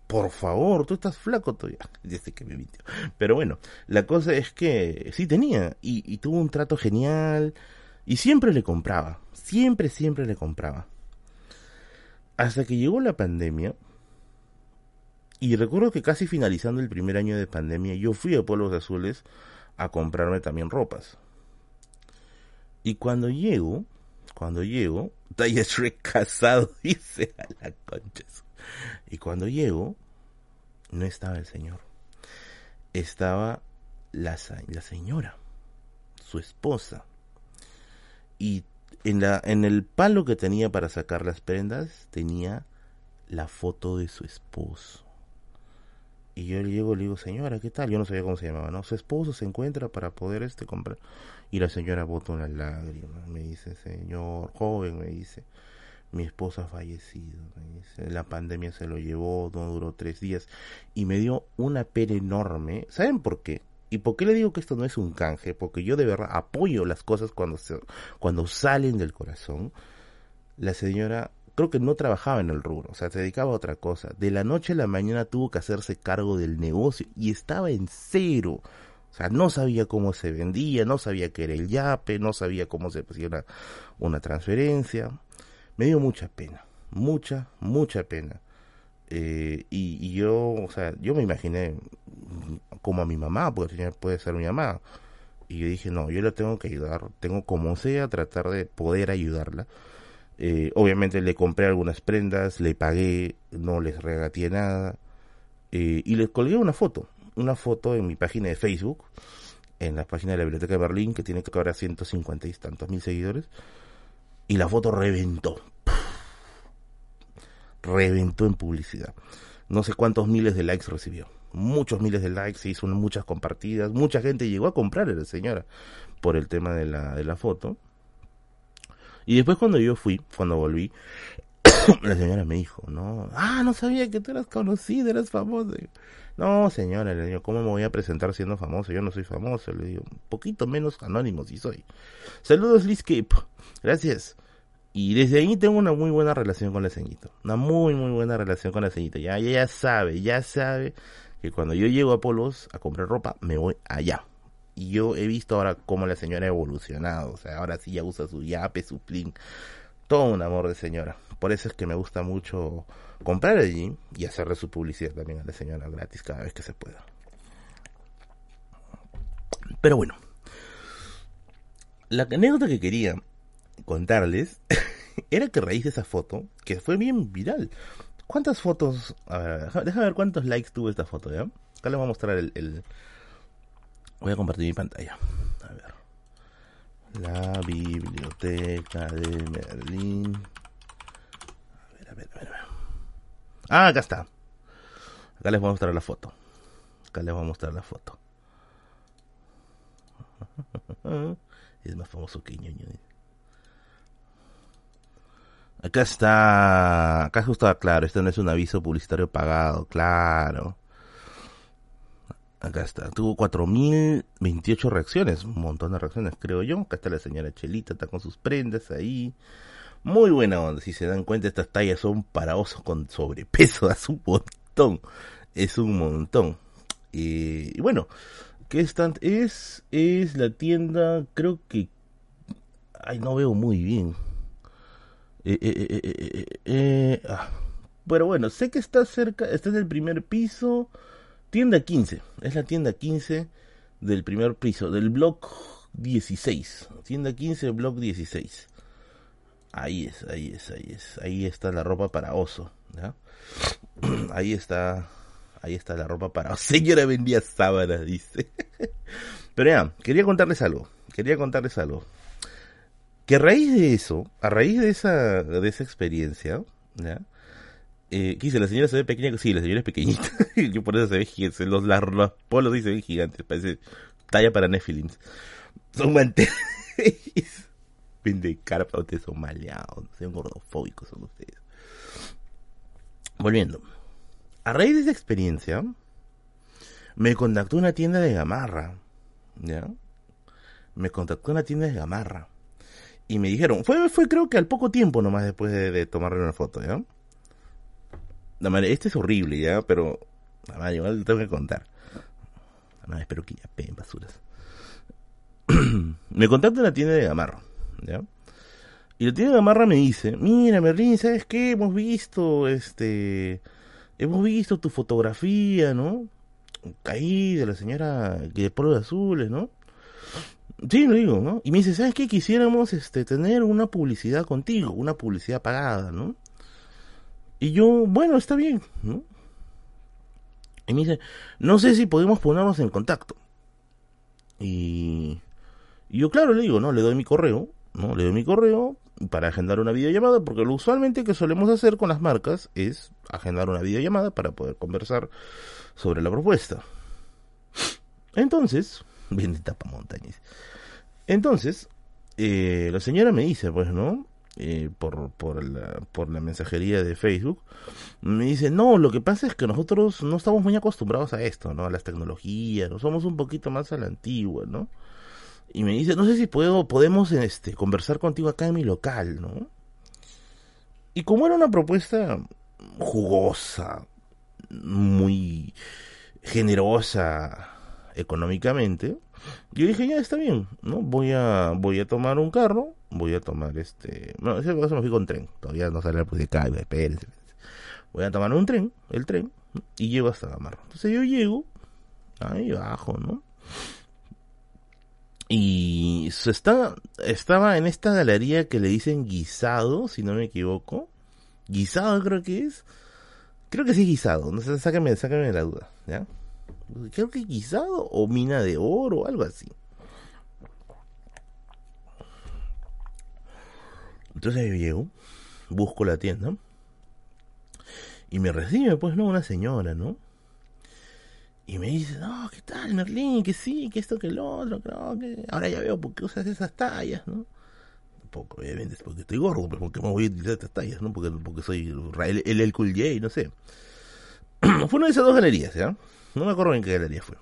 Por favor, tú estás flaco todavía. Ya sé que me mintió. Pero bueno, la cosa es que sí tenía y, tuvo un trato genial y siempre le compraba, siempre, siempre le compraba. Hasta que llegó la pandemia y recuerdo que casi finalizando el primer año de pandemia yo fui a Pueblos Azules a comprarme también ropas. Y cuando llego, cuando llego, talla Shrek casado, dice a la concha. Y cuando llego, no estaba el señor. Estaba la, señora, su esposa. Y en, la, en el palo que tenía para sacar las prendas tenía la foto de su esposo. Y yo le llego y le digo, señora, ¿qué tal? Yo no sabía cómo se llamaba, ¿no? Su esposo se encuentra para poder este comprar. Y la señora bota una lágrima. Me dice, señor, joven, me dice, mi esposa ha fallecido. La pandemia se lo llevó, no duró tres días. Y me dio una pena enorme. ¿Saben por qué? ¿Y por qué le digo que esto no es un canje? Porque yo de verdad apoyo las cosas cuando, cuando salen del corazón. La señora creo que no trabajaba en el rubro, o sea, se dedicaba a otra cosa. De la noche a la mañana tuvo que hacerse cargo del negocio y estaba en cero. O sea, no sabía cómo se vendía, no sabía qué era el yape, no sabía cómo se hacía una transferencia me dio mucha pena, mucha, mucha pena. Eh, y, yo, o sea, yo me imaginé como a mi mamá, porque puede ser mi mamá. Y yo dije, no, yo la tengo que ayudar, tengo como sea tratar de poder ayudarla. Eh, obviamente le compré algunas prendas, le pagué, no les regateé nada. eh, y le colgué una foto, una foto en mi página de Facebook, en la página de la Biblioteca de Berlín, que tiene que ahora 150 y tantos mil seguidores, y la foto reventó. Reventó en publicidad. No sé cuántos miles de likes recibió. Muchos miles de likes, se hizo muchas compartidas, mucha gente llegó a comprar a la señora por el tema de la, de la foto. Y después cuando yo fui, cuando volví, la señora me dijo, no, ah, no sabía que tú eras conocido, eras famoso. No, señora, le digo, ¿cómo me voy a presentar siendo famoso? Yo no soy famoso, le digo, un poquito menos anónimo si soy. Saludos, Cape. Gracias. Y desde ahí tengo una muy buena relación con la ceñito. Una muy, muy buena relación con la ceñito. Ya, ella ya sabe, ya sabe que cuando yo llego a Polos a comprar ropa, me voy allá. Y yo he visto ahora cómo la señora ha evolucionado. O sea, ahora sí ya usa su yape, su plin. Todo un amor de señora. Por eso es que me gusta mucho comprar allí y hacerle su publicidad también a la señora gratis cada vez que se pueda. Pero bueno, la anécdota que quería contarles era que a raíz de esa foto, que fue bien viral, ¿cuántas fotos? A ver, déjame ver cuántos likes tuvo esta foto, ¿ya? Acá les voy a mostrar el, el... Voy a compartir mi pantalla. A ver. La biblioteca de Berlín Ah, acá está. Acá les voy a mostrar la foto. Acá les voy a mostrar la foto. es más famoso que ñoño. Acá está. Acá justo, claro, esto no es un aviso publicitario pagado, claro. Acá está. Tuvo 4.028 reacciones. Un montón de reacciones, creo yo. Acá está la señora Chelita, está con sus prendas ahí. Muy buena onda. Si se dan cuenta, estas tallas son para osos con sobrepeso. Es un montón. Es un montón. y bueno, ¿qué stand es? Es la tienda, creo que... Ay, no veo muy bien. Eh, eh, eh, ah. Pero bueno, sé que está cerca, está en el primer piso. Tienda 15. Es la tienda 15 del primer piso, del block 16. Tienda 15, block 16. Ahí es, ahí es, ahí es. Ahí está la ropa para oso. ¿ya? Ahí está. Ahí está la ropa para oso. Señora vendía sábanas, dice. Pero ya, quería contarles algo. Quería contarles algo. Que a raíz de eso, a raíz de esa, de esa experiencia, ¿ya? Eh, ¿Qué dice? La señora se ve pequeña. Sí, la señora es pequeñita. Yo por eso se ve gigante. Los, los polos dicen gigantes. Parece talla para Nefilims. Son manteles. Vende ustedes son maleados, no sean gordofóbicos son ustedes. Volviendo. A raíz de esa experiencia, me contactó una tienda de gamarra. ¿Ya? Me contactó una tienda de gamarra. Y me dijeron, fue, fue creo que al poco tiempo nomás después de, tomarle una foto, ¿ya? este es horrible, ¿ya? Pero, nada igual tengo que contar. Nada espero que ya peguen basuras. me contactó una tienda de gamarra. Y la tía de Gamarra me dice, mira Merlín, ¿sabes qué? Hemos visto, este, hemos visto tu fotografía, ¿no? Caí de la señora de polvo de azules, ¿no? Sí, lo digo, ¿no? Y me dice, ¿sabes qué? Quisiéramos, este, tener una publicidad contigo, una publicidad pagada, ¿no? Y yo, bueno, está bien, ¿no? Y me dice, no sé si podemos ponernos en contacto. Y, y yo, claro, le digo, ¿no? Le doy mi correo ¿no? Le doy mi correo para agendar una videollamada, porque lo usualmente que solemos hacer con las marcas es agendar una videollamada para poder conversar sobre la propuesta. Entonces, bien de tapa montañas. Entonces, eh, la señora me dice, pues, ¿no? Eh, por, por, la, por la mensajería de Facebook, me dice, no, lo que pasa es que nosotros no estamos muy acostumbrados a esto, ¿no? A las tecnologías, no somos un poquito más a la antigua, ¿no? Y me dice, no sé si puedo, podemos este, conversar contigo acá en mi local, ¿no? Y como era una propuesta jugosa, muy generosa económicamente, yo dije, ya está bien, ¿no? Voy a, voy a tomar un carro, voy a tomar este, no, ese caso me fui con tren, todavía no sale pues de acá, espérense, voy a tomar un tren, el tren, y llego hasta Gamarra. Entonces yo llego, ahí abajo, ¿no? Y está, estaba en esta galería que le dicen guisado, si no me equivoco. Guisado creo que es. Creo que sí guisado, no sé, sáquenme, sáquenme la duda, ¿ya? Creo que guisado o mina de oro o algo así. Entonces yo llego, busco la tienda y me recibe, pues, ¿no? Una señora, ¿no? Y me dice, no, ¿qué tal, Merlín? Que sí, que esto, que el otro, creo que... Ahora ya veo por qué usas esas tallas, ¿no? Poco, obviamente, porque estoy gordo, pero porque me voy a utilizar estas tallas, ¿no? Porque, porque soy el, el, el Cool J, no sé. fue una de esas dos galerías, ¿ya? No me acuerdo en qué galería fue.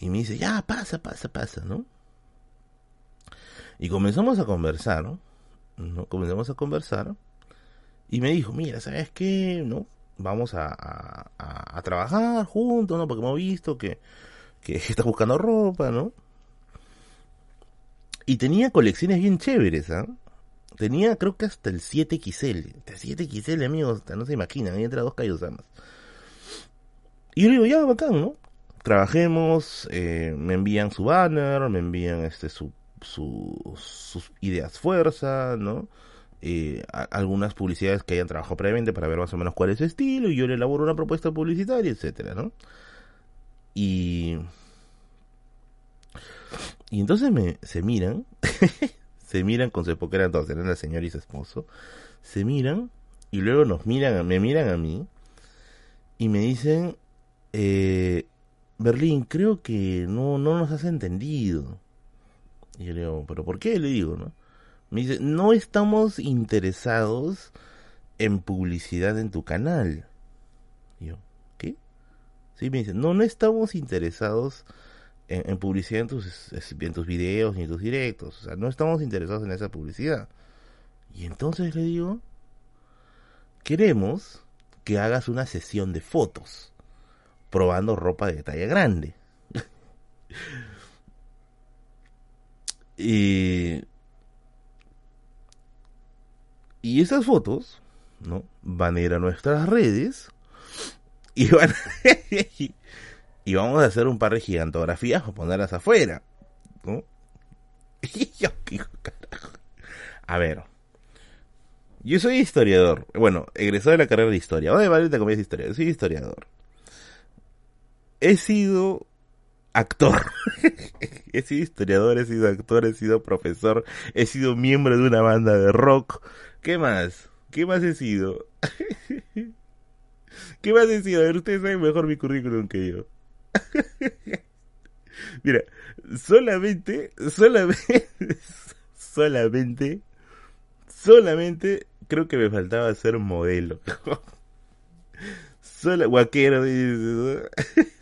Y me dice, ya, pasa, pasa, pasa, ¿no? Y comenzamos a conversar, ¿no? ¿no? Comenzamos a conversar. Y me dijo, mira, ¿sabes qué? ¿No? Vamos a, a, trabajar juntos, ¿no? Porque hemos visto que, que estás buscando ropa, ¿no? Y tenía colecciones bien chéveres, ¿ah? Tenía creo que hasta el 7XL. El 7XL, amigos, no se imaginan, ahí entra dos más. Y yo digo, ya, bacán, ¿no? Trabajemos, eh, me envían su banner, me envían este su, sus ideas fuerza, ¿no? Algunas publicidades que hayan trabajado previamente para ver más o menos cuál es su estilo y yo le elaboro una propuesta publicitaria, etcétera, ¿no? Y y entonces me se miran, se miran con su eran eran la señora y su esposo, se miran y luego nos miran, me miran a mí y me dicen, eh, Berlín, creo que no, no nos has entendido. Y yo le digo, ¿pero por qué? Le digo, ¿no? Me dice, no estamos interesados en publicidad en tu canal. Y yo, ¿qué? Sí, me dice, no, no estamos interesados en, publicidad en tus, en tus videos ni tus directos. O sea, no estamos interesados en esa publicidad. Y entonces le digo, queremos que hagas una sesión de fotos probando ropa de talla grande. y, y esas fotos, ¿no? Van a ir a nuestras redes y van y vamos a hacer un par de gigantografías para ponerlas afuera, ¿no? a ver, yo soy historiador. Bueno, egresado de la carrera de historia. Oye, vale, te comías historia. soy historiador. He sido actor. he sido historiador, he sido actor, he sido profesor, he sido miembro de una banda de rock. ¿Qué más? ¿Qué más he sido? ¿Qué más he sido? A ver, ustedes saben mejor mi currículum que yo. Mira, solamente, solamente, solamente solamente creo que me faltaba ser modelo. Guaquero,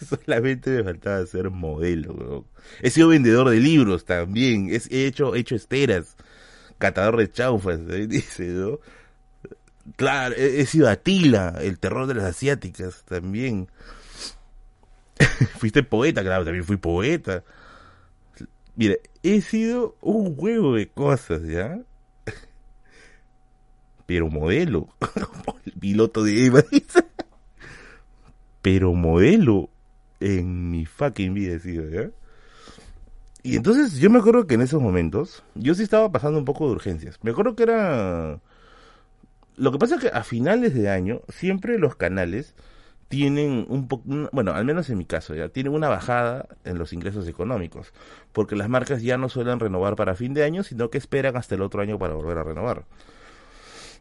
solamente me faltaba ser modelo. He sido vendedor de libros también, he hecho, hecho esteras, catador de chaufas, dice, ¿no? Claro, he, sido Atila, el terror de las asiáticas también. Fuiste poeta, claro, también fui poeta. Mire, he sido un huevo de cosas, ¿ya? pero modelo. piloto de Eva pero modelo en mi fucking vida sido, ¿ya? Y entonces yo me acuerdo que en esos momentos yo sí estaba pasando un poco de urgencias. Me acuerdo que era... Lo que pasa es que a finales de año siempre los canales tienen un poco, bueno, al menos en mi caso, ya tienen una bajada en los ingresos económicos, porque las marcas ya no suelen renovar para fin de año, sino que esperan hasta el otro año para volver a renovar.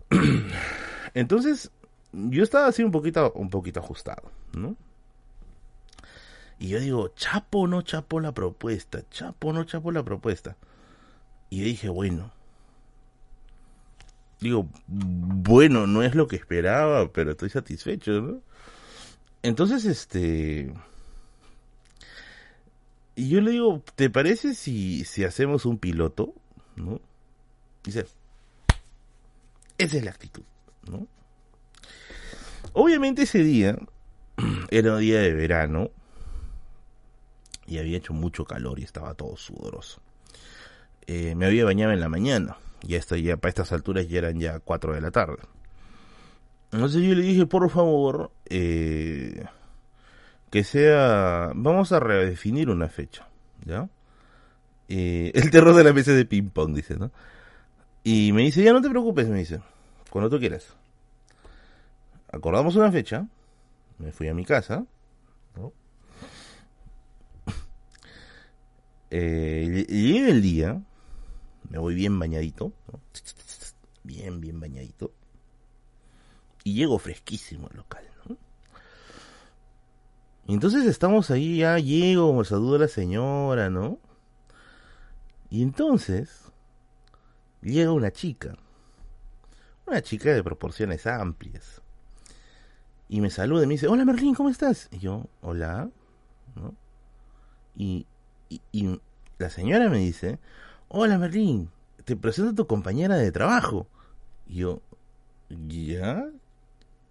Entonces, yo estaba así un poquito, un poquito ajustado, ¿no? Y yo digo, chapo no chapo la propuesta, chapo no chapo la propuesta. Y dije, bueno. Digo, bueno, no es lo que esperaba, pero estoy satisfecho, ¿no? Entonces, este... Y yo le digo, ¿te parece si, si hacemos un piloto? ¿No? Dice, esa es la actitud, ¿no? Obviamente ese día era un día de verano y había hecho mucho calor y estaba todo sudoroso. Eh, me había bañado en la mañana y hasta ya para estas alturas ya eran ya 4 de la tarde. Entonces yo le dije, por favor, eh, que sea, vamos a redefinir una fecha, ¿ya? Eh, el terror de la mesa de ping pong, dice, ¿no? Y me dice, ya no te preocupes, me dice, cuando tú quieras. acordamos una fecha, me fui a mi casa, Eh, llega el día, me voy bien bañadito, bien, bien bañadito, y llego fresquísimo al local, ¿no? Y entonces estamos ahí, ya llego, me saludo a la señora, ¿no? Y entonces llega una chica, una chica de proporciones amplias, y me saluda y me dice, hola Merlín, ¿cómo estás? Y yo, hola, ¿no? Y, y, la señora me dice, hola Merlín, te presento a tu compañera de trabajo. Y yo, ¿ya?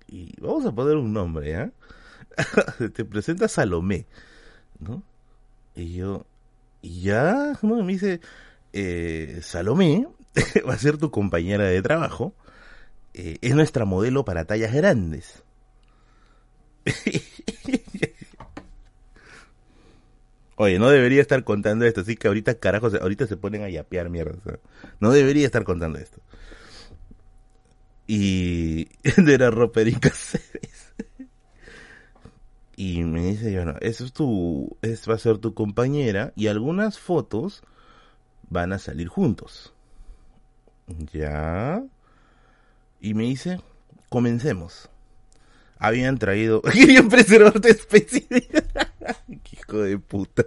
Y vamos a poner un nombre, ¿ya? te presenta Salomé, ¿no? Y yo, ¿ya? ¿No? me dice, eh, Salomé va a ser tu compañera de trabajo. Eh, es nuestra modelo para tallas grandes. Oye, no debería estar contando esto, así que ahorita carajos, ahorita se ponen a yapear mierda. no debería estar contando esto. Y de la ropa de Y me dice, bueno, eso es tu, es, va a ser tu compañera y algunas fotos van a salir juntos. Ya. Y me dice, comencemos habían traído. Querían preservar tu especie. hijo de puta.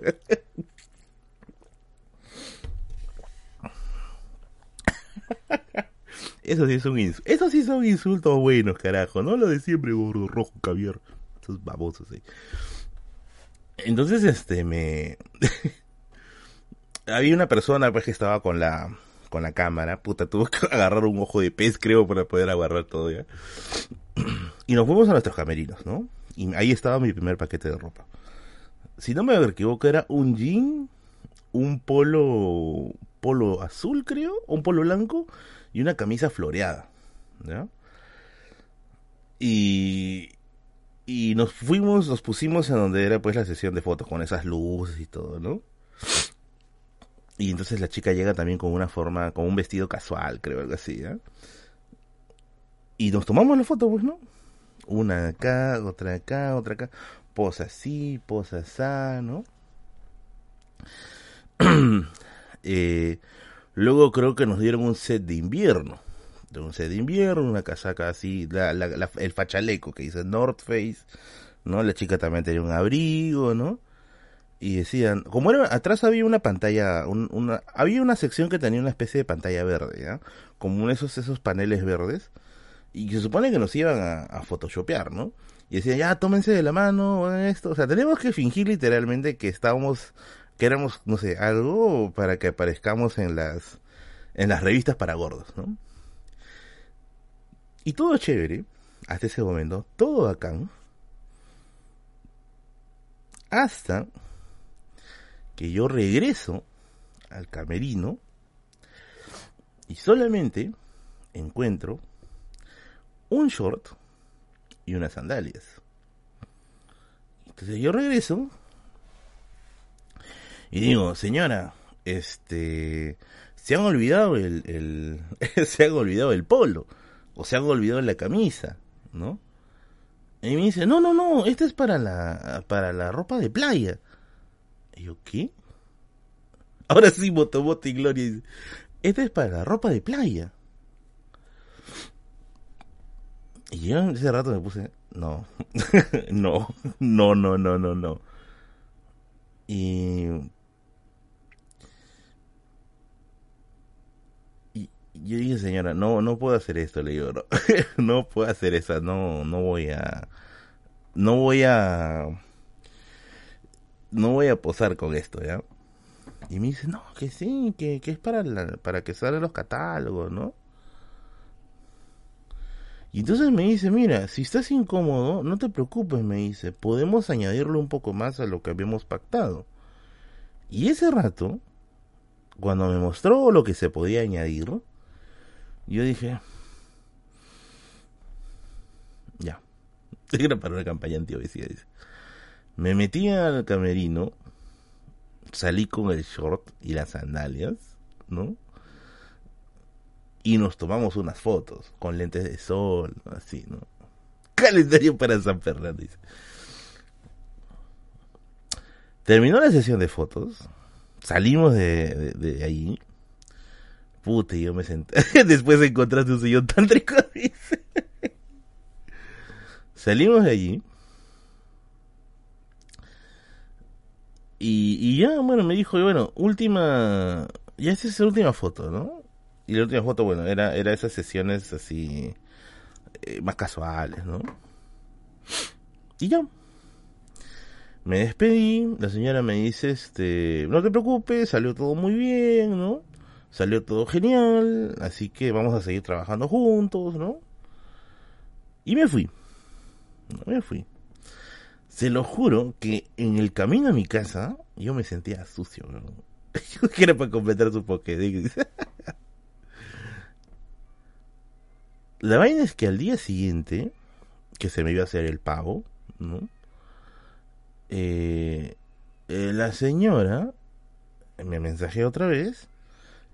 Eso sí, son Eso sí son insultos buenos, carajo. No lo de siempre, gordo, rojo, caviar. Esos babosos ahí. Entonces, este, me... Había una persona, pues, que estaba con la... Con la cámara. Puta, tuvo que agarrar un ojo de pez, creo, para poder agarrar todo. Y nos fuimos a nuestros camerinos, ¿no? Y ahí estaba mi primer paquete de ropa. Si no me equivoco, era un jean, un polo, polo azul, creo, un polo blanco y una camisa floreada, ¿ya? Y, y nos fuimos, nos pusimos en donde era pues la sesión de fotos con esas luces y todo, ¿no? Y entonces la chica llega también con una forma, con un vestido casual, creo, algo así, ¿ya? Y nos tomamos la foto, pues, ¿no? Una acá, otra acá, otra acá. Posa así, posa así, ¿no? Eh, luego creo que nos dieron un set de invierno. De un set de invierno, una casaca así, la, el fachaleco que dice North Face, ¿no? La chica también tenía un abrigo, ¿no? Y decían, como era, atrás había una pantalla, había una sección que tenía una especie de pantalla verde, ¿ya? Como esos, esos paneles verdes y se supone que nos iban a, a photoshopear, ¿no? Y decían, ya, tómense de la mano, esto. O sea, tenemos que fingir literalmente que estábamos, que éramos, no sé, algo para que aparezcamos en las, en las revistas para gordos, ¿no? Y todo chévere, hasta ese momento, todo acá. Hasta que yo regreso al camerino y solamente encuentro un short y unas sandalias. Entonces yo regreso y digo, señora, este, se han olvidado el, se han olvidado el polo o se han olvidado la camisa, ¿no? Y me dice, no, no, no, este es para la, para la ropa de playa. Y yo, ¿qué? Ahora sí, Motomoto y Gloria este es para la ropa de playa. Y yo ese rato me puse, no, no, no, no, no, no, no. Y, y yo dije, señora, no, no puedo hacer esto, le digo, no, no puedo hacer eso, no, no voy a, no voy a, no voy a posar con esto, ¿ya? Y me dice, no, que sí, que, que es para, para que salgan los catálogos, ¿no? Y entonces me dice, mira, si estás incómodo, no te preocupes, me dice, podemos añadirle un poco más a lo que habíamos pactado. Y ese rato, cuando me mostró lo que se podía añadir, yo dije, ya, era para una campaña anti-obesidad. Me metí al camerino, salí con el short y las sandalias, ¿no? Y nos tomamos unas fotos con lentes de sol, así, ¿no? calendario para San Fernando. Terminó la sesión de fotos. Salimos de, de, ahí. Puta, yo me senté. Después encontraste un sillón tántrico. Dice. Salimos de allí. Y, y ya, bueno, me dijo, bueno, última. Ya esa es la última foto, ¿no? Y la última foto, bueno, era, era esas sesiones así. Eh, más casuales, ¿no? Y ya. Me despedí, la señora me dice, este, no te preocupes, salió todo muy bien, ¿no? Salió todo genial, así que vamos a seguir trabajando juntos, ¿no? Y me fui. Me fui. Se lo juro que en el camino a mi casa yo me sentía sucio, que era para completar su Pokédex. La vaina es que al día siguiente, que se me iba a hacer el pago, ¿no? Eh, eh, la señora me mensajea otra vez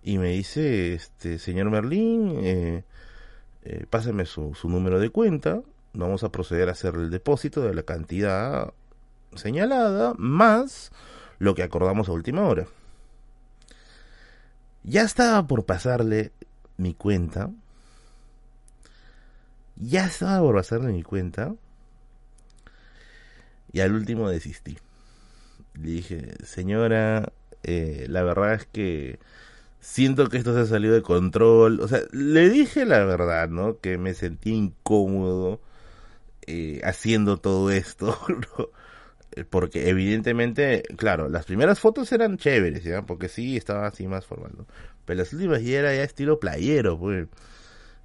y me dice, este, señor Merlín, eh, pásame su, su número de cuenta, vamos a proceder a hacer el depósito de la cantidad señalada más lo que acordamos a última hora. Ya estaba por pasarle mi cuenta. Ya estaba por pasarle mi cuenta y al último desistí. Le dije, señora, eh, la verdad es que siento que esto se ha salido de control. O sea, le dije la verdad, ¿no? Que me sentí incómodo eh, haciendo todo esto. Porque evidentemente, claro, las primeras fotos eran chéveres, ¿ya? Porque sí, estaba así más formal. Pero las últimas ya era ya estilo playero, pues.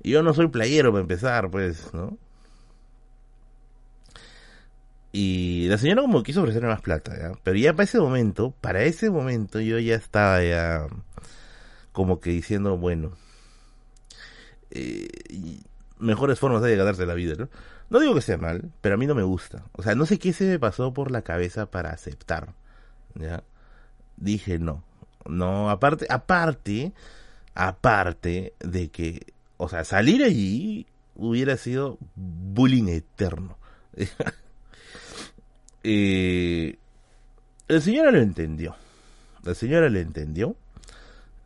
Yo no soy playero para empezar, pues, ¿no? Y la señora como quiso ofrecerme más plata, ¿ya? Pero ya para ese momento, para ese momento yo ya estaba ya como que diciendo, bueno, eh, mejores formas de ganarse la vida, ¿no? No digo que sea mal, pero a mí no me gusta. O sea, no sé qué se me pasó por la cabeza para aceptar, ¿ya? Dije no. No, aparte, aparte, aparte de que, o sea, salir allí hubiera sido bullying eterno. Eh, la señora lo entendió. La señora lo entendió.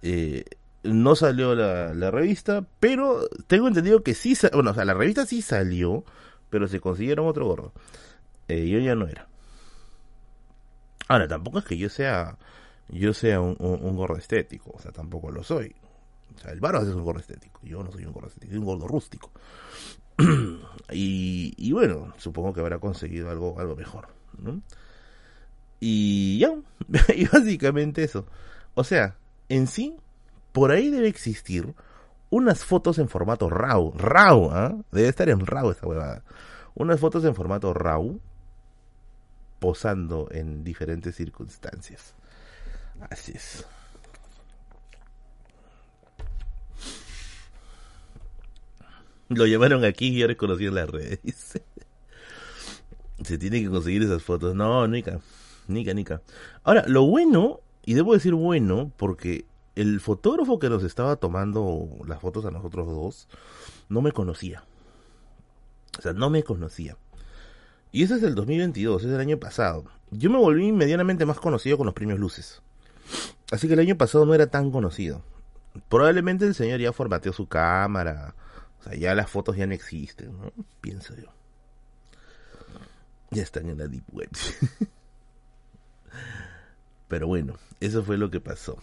Eh, no salió la, revista, pero tengo entendido que sí, bueno, o sea, la revista sí salió, pero se consiguieron otro gordo. Eh, yo ya no era. Ahora, tampoco es que yo sea, yo sea un, gordo estético, o sea, tampoco lo soy. O sea, el Baro es un gordo estético, yo no soy un gordo estético, soy un gordo rústico. y, bueno, supongo que habrá conseguido algo, algo mejor. Y ya, y básicamente eso. O sea, en sí, por ahí debe existir unas fotos en formato RAW. RAW, ¿ah? Debe estar en RAW esa huevada. Unas fotos en formato RAW posando en diferentes circunstancias. Así es. Lo llamaron aquí y ahora conocí en las redes. Se tiene que conseguir esas fotos. No, Nica. Nica, Nica. Ahora, lo bueno, y debo decir bueno, porque el fotógrafo que nos estaba tomando las fotos a nosotros dos no me conocía. O sea, no me conocía. Y ese es el 2022, es el año pasado. Yo me volví medianamente más conocido con los premios Luces. Así que el año pasado no era tan conocido. Probablemente el señor ya formateó su cámara. O sea, ya las fotos ya no existen, ¿no? Pienso yo. Ya están en la Deep Web. Pero bueno, eso fue lo que pasó.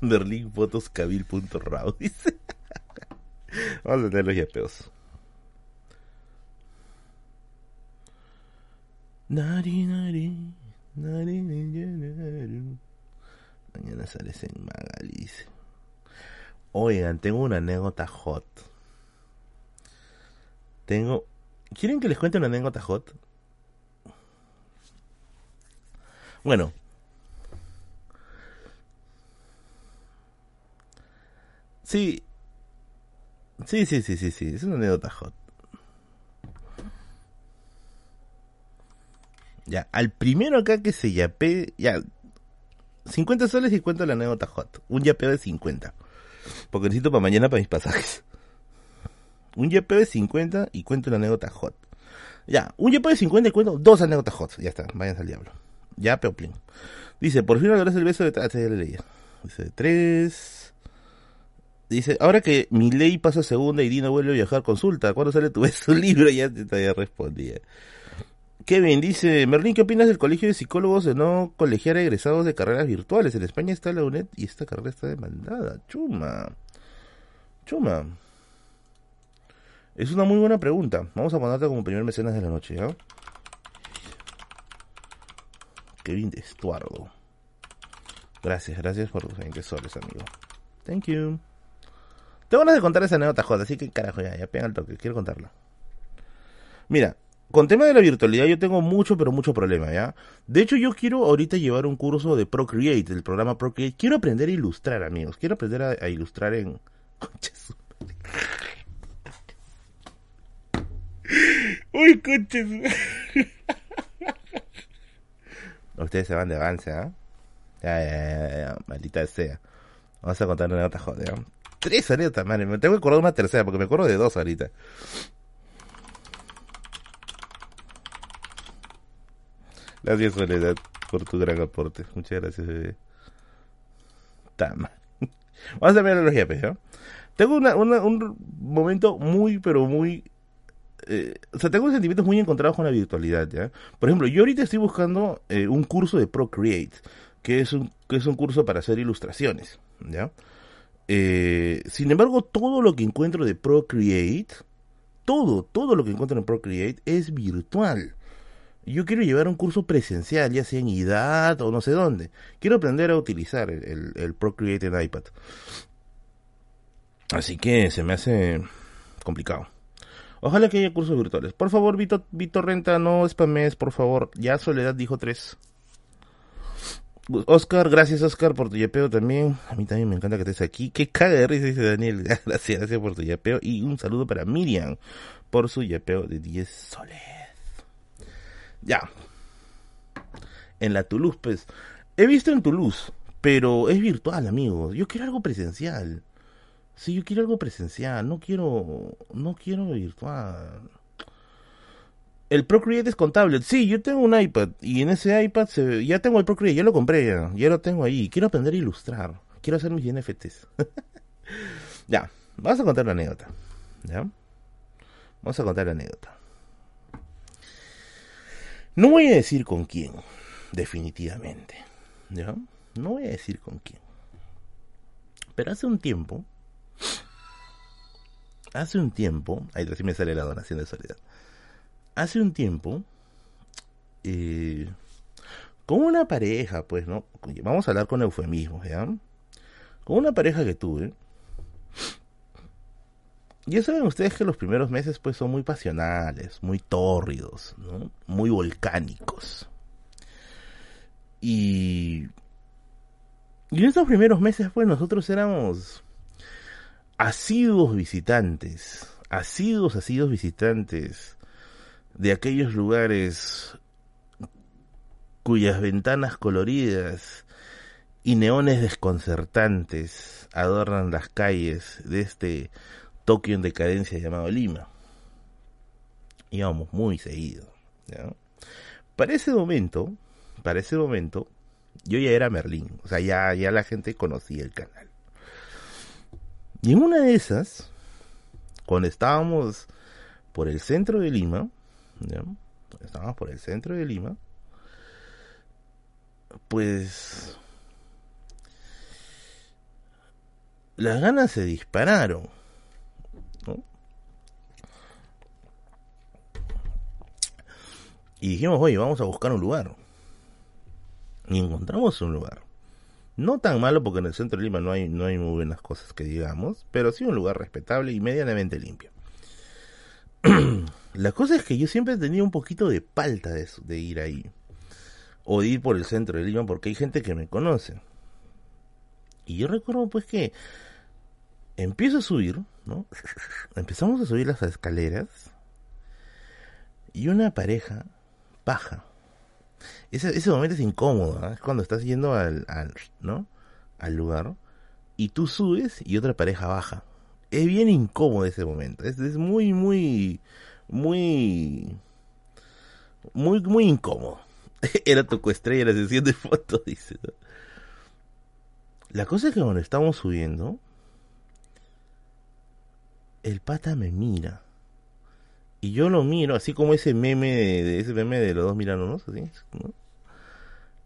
Berlín Fotos Cabil.raw dice. Vamos a tener los yapeos. Nari, nari, nari, Mañana sales en Magali. Oigan, tengo una anécdota hot. Tengo. ¿Quieren que les cuente una anécdota hot? Bueno. Sí. Sí, sí, sí, sí, sí. Es una anécdota hot. Ya, al primero acá que se yape, ya, 50 soles y cuento la anécdota hot. Un yapeo de 50. Porque necesito para mañana para mis pasajes. Un yapeo de 50 y cuento la anécdota hot. Ya, un yepo de 50 y cuento dos anécdotas hot. Ya está, váyanse al diablo. Ya, peoplín. Dice, por fin lograrás el beso de... Ah. Dice, tres... Dice, ahora que mi ley pasa segunda y Dino vuelve a viajar, consulta, ¿cuándo sale tu beso libro? Ya te, te respondía. Kevin dice, Merlín, ¿qué opinas del colegio de psicólogos de no colegiar egresados de carreras virtuales? En España está la UNED y esta carrera está demandada. Chuma. Chuma. Es una muy buena pregunta. Vamos a ponerte como primer mecenas de la noche, ¿ya? Kevin de Estuardo. Gracias, gracias por tus 20 soles, amigo. Thank you. Tengo ganas de contar esa anécdota, joder, así que carajo, ya, ya pega el toque, quiero contarla. Mira, con tema de la virtualidad yo tengo mucho, pero mucho problema, ¿ya? De hecho, yo quiero ahorita llevar un curso de Procreate, el programa Procreate. Quiero aprender a ilustrar, amigos. Quiero aprender a, a ilustrar en... Conches. Uy, conches. Ustedes se van de avance, ¿ah? Ya, ya, ya, ya, maldita sea. Vamos a contar una anécdota, joder. Tres anécdotas, madre. Me tengo que acordar de una tercera, porque me acuerdo de dos ahorita. Gracias, Soledad, por tu gran aporte. Muchas gracias, bebé. Tama. Vamos a ver los yapes, ¿no? Tengo una, una, un momento muy, pero muy... Eh, o sea, tengo sentimientos muy encontrados con la virtualidad, ¿ya? Por ejemplo, yo ahorita estoy buscando eh, un curso de Procreate, que es un, que es un curso para hacer ilustraciones, ¿ya? Eh, sin embargo, todo lo que encuentro de Procreate, todo, todo lo que encuentro en Procreate es virtual. Yo quiero llevar un curso presencial, ya sea en IDAT o no sé dónde. Quiero aprender a utilizar el, el, el Procreate en iPad. Así que se me hace complicado. Ojalá que haya cursos virtuales. Por favor, Vito, Vito Renta, no spames, por favor. Ya Soledad dijo tres. Oscar, gracias Oscar por tu yapeo también. A mí también me encanta que estés aquí. Qué caga de risa, dice Daniel. Gracias, gracias por tu yapeo. Y un saludo para Miriam por su yapeo de 10 soles. Ya. En la Toulouse, pues. He visto en Toulouse, pero es virtual, amigos. Yo quiero algo presencial. Sí, yo quiero algo presencial. No quiero. No quiero virtual. El Procreate es contable. Sí, yo tengo un iPad y en ese iPad se, ya tengo el Procreate, ya lo compré ya, ya lo tengo ahí. Quiero aprender a ilustrar. Quiero hacer mis NFTs. ya, vamos a contar la anécdota. ¿Ya? Vamos a contar la anécdota. No voy a decir con quién, definitivamente. ¿Ya? No voy a decir con quién. Pero hace un tiempo, hace un tiempo, ahí recién me sale la donación de soledad. Hace un tiempo, eh, con una pareja, pues, ¿no? Vamos a hablar con eufemismos, ¿ya? Con una pareja que tuve. Ya saben ustedes que los primeros meses, pues, son muy pasionales, muy tórridos. Muy volcánicos. Y. Y en esos primeros meses, pues, nosotros éramos asiduos visitantes. Asiduos, asiduos visitantes de aquellos lugares cuyas ventanas coloridas y neones desconcertantes adornan las calles de este Tokio en decadencia llamado Lima. Íbamos muy seguido. ¿ya? Para ese momento, para ese momento, yo ya era Merlín, o sea, ya, ya la gente conocía el canal. Y en una de esas, cuando estábamos por el centro de Lima, estábamos por el centro de Lima, pues las ganas se dispararon. ¿no? Y dijimos, oye, vamos a buscar un lugar. Y encontramos un lugar. No tan malo porque en el centro de Lima no hay, no hay muy buenas cosas que digamos, pero sí un lugar respetable y medianamente limpio. La cosa es que yo siempre he tenido un poquito de palta de, de ir ahí. O de ir por el centro de Lima porque hay gente que me conoce. Y yo recuerdo pues que empiezo a subir, ¿no? Empezamos a subir las escaleras y una pareja baja. Ese, ese momento es incómodo, ¿no? es cuando estás yendo al, al, ¿no? al lugar y tú subes y otra pareja baja. Es bien incómodo ese momento, es, es muy, muy, muy, Muy, muy incómodo. Era tu coestrella la sesión de fotos, dice. La cosa es que cuando estamos subiendo, el pata me mira. Y yo lo miro, así como ese meme de, ese meme de los dos mirándonos, así, ¿no?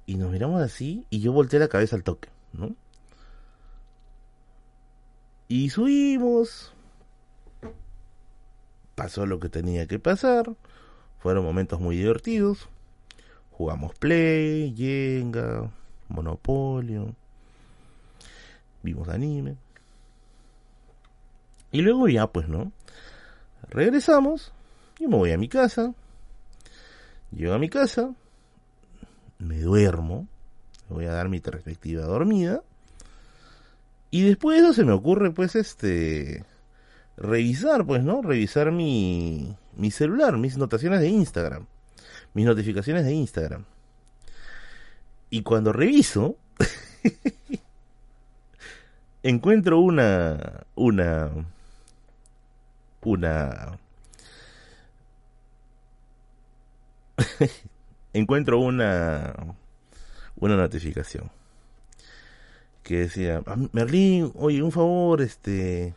Y nos miramos así, y yo volteé la cabeza al toque, ¿no? Y subimos. Pasó lo que tenía que pasar. Fueron momentos muy divertidos. Jugamos Play, Jenga, Monopolio. Vimos anime. Y luego ya, pues, ¿no? Regresamos. Y me voy a mi casa. Llego a mi casa. Me duermo. Voy a dar mi respectiva dormida. Y después de eso se me ocurre, pues, este. Revisar, pues, ¿no? Revisar mi, mi celular, mis notaciones de Instagram. Mis notificaciones de Instagram. Y cuando reviso. encuentro una. Una. Una. encuentro una. Una notificación que decía, ah, Merlín, oye, un favor, este,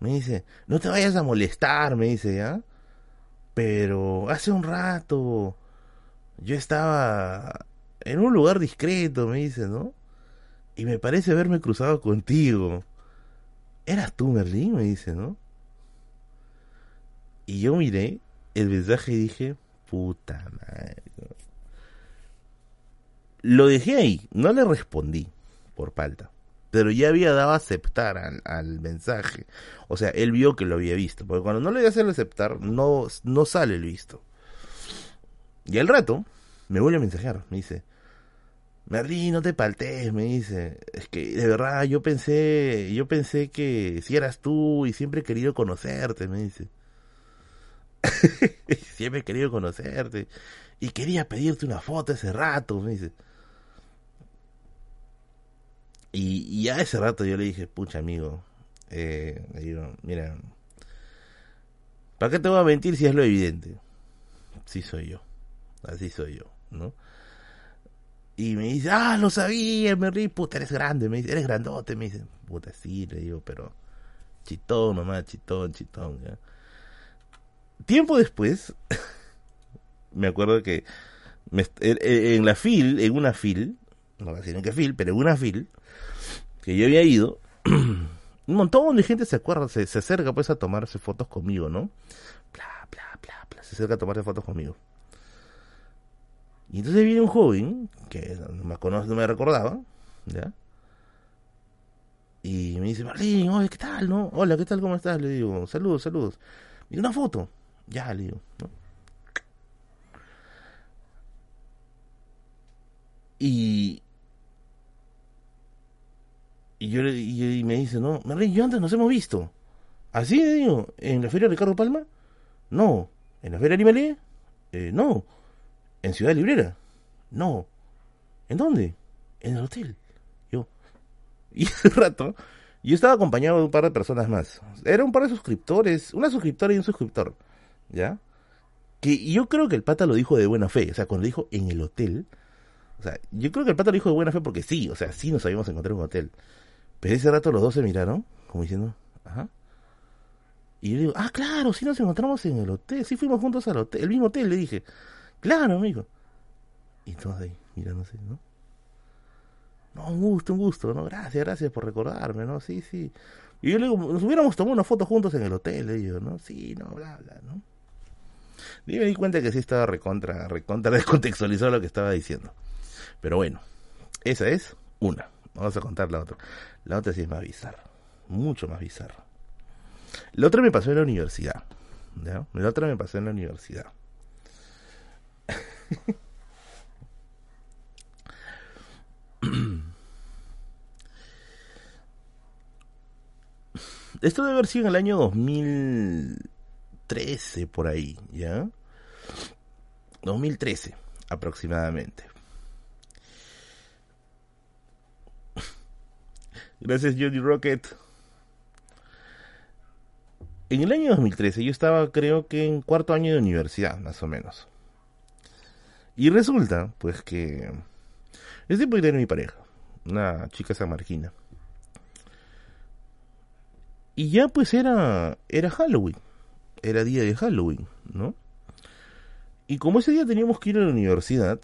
me dice, no te vayas a molestar, me dice, ¿ya? Pero hace un rato yo estaba en un lugar discreto, me dice, ¿no? Y me parece haberme cruzado contigo. ¿Eras tú, Merlín? Me dice, ¿no? Y yo miré el mensaje y dije, puta madre. Lo dejé ahí, no le respondí por falta. Pero ya había dado a aceptar al, mensaje. O sea, él vio que lo había visto. Porque cuando no le das a aceptar, no, no sale el visto. Y al rato, me vuelve a mensajear. Me dice, Merlin, no te paltes, me dice. Es que de verdad yo pensé, yo pensé que si eras tú y siempre he querido conocerte, me dice. siempre he querido conocerte. Y quería pedirte una foto ese rato, me dice. Y, ya ese rato yo le dije, pucha amigo, eh, le digo, mira, ¿para qué te voy a mentir si es lo evidente? Sí soy yo, así soy yo, ¿no? Y me dice, ah, lo sabía, me rí, puta, eres grande, me dice, eres grandote, me dice, puta, sí, le digo, pero chitón, mamá, chitón, chitón, ¿ya? Tiempo después, me acuerdo que en la fil, en una fil, no voy a decir en qué fil, pero en una fil, que yo había ido, un montón de gente se acuerda, se, acerca pues a tomarse fotos conmigo, ¿no? Bla, bla, bla, bla, se acerca a tomarse fotos conmigo. Y entonces viene un joven, que no me conoce, no me recordaba, ¿ya? Y me dice, Marlín, oye, ¿qué tal, no? Hola, ¿qué tal, cómo estás? Le digo, saludos, saludos. Y una foto. Ya, le digo. Y, y yo y, me dice, no, Merlin, yo antes nos hemos visto. ¿Así, digo? ¿En la feria Ricardo Palma? No. ¿En la feria Animalé? Eh, no. ¿En Ciudad Librera? No. ¿En dónde? En el hotel. Yo. Y ese rato, yo estaba acompañado de un par de personas más. Era un par de suscriptores, una suscriptora y un suscriptor. ¿Ya? Que yo creo que el pata lo dijo de buena fe. O sea, cuando dijo en el hotel. O sea, yo creo que el pata lo dijo de buena fe porque sí. O sea, sí nos habíamos encontrado en un hotel. Pero ese rato los dos se miraron, como diciendo, ajá. Y yo digo, ah, claro, sí nos encontramos en el hotel, sí fuimos juntos al hotel, el mismo hotel, le dije. Claro, amigo. Y todos ahí, mirándose, ¿no? No, un gusto, un gusto, ¿no? Gracias, gracias por recordarme, ¿no? Sí, sí. Y yo le digo, nos hubiéramos tomado una foto juntos en el hotel, le digo, ¿no? Sí, no, bla, bla, ¿no? Y me di cuenta que sí estaba recontra, recontra descontextualizado lo que estaba diciendo. Pero bueno, esa es una. Vamos a contar la otra. La otra sí es más bizarra. Mucho más bizarra. La otra me pasó en la universidad. La otra me pasó en la universidad. Esto debe haber sido en el año 2013, por ahí, ¿ya? 2013, aproximadamente. Gracias, Johnny Rocket. En el año 2013 yo estaba creo que en cuarto año de universidad, más o menos. Y resulta, pues que... Ese puede tener mi pareja, una chica samarquina. Y ya pues era, era Halloween, era día de Halloween, ¿no? Y como ese día teníamos que ir a la universidad,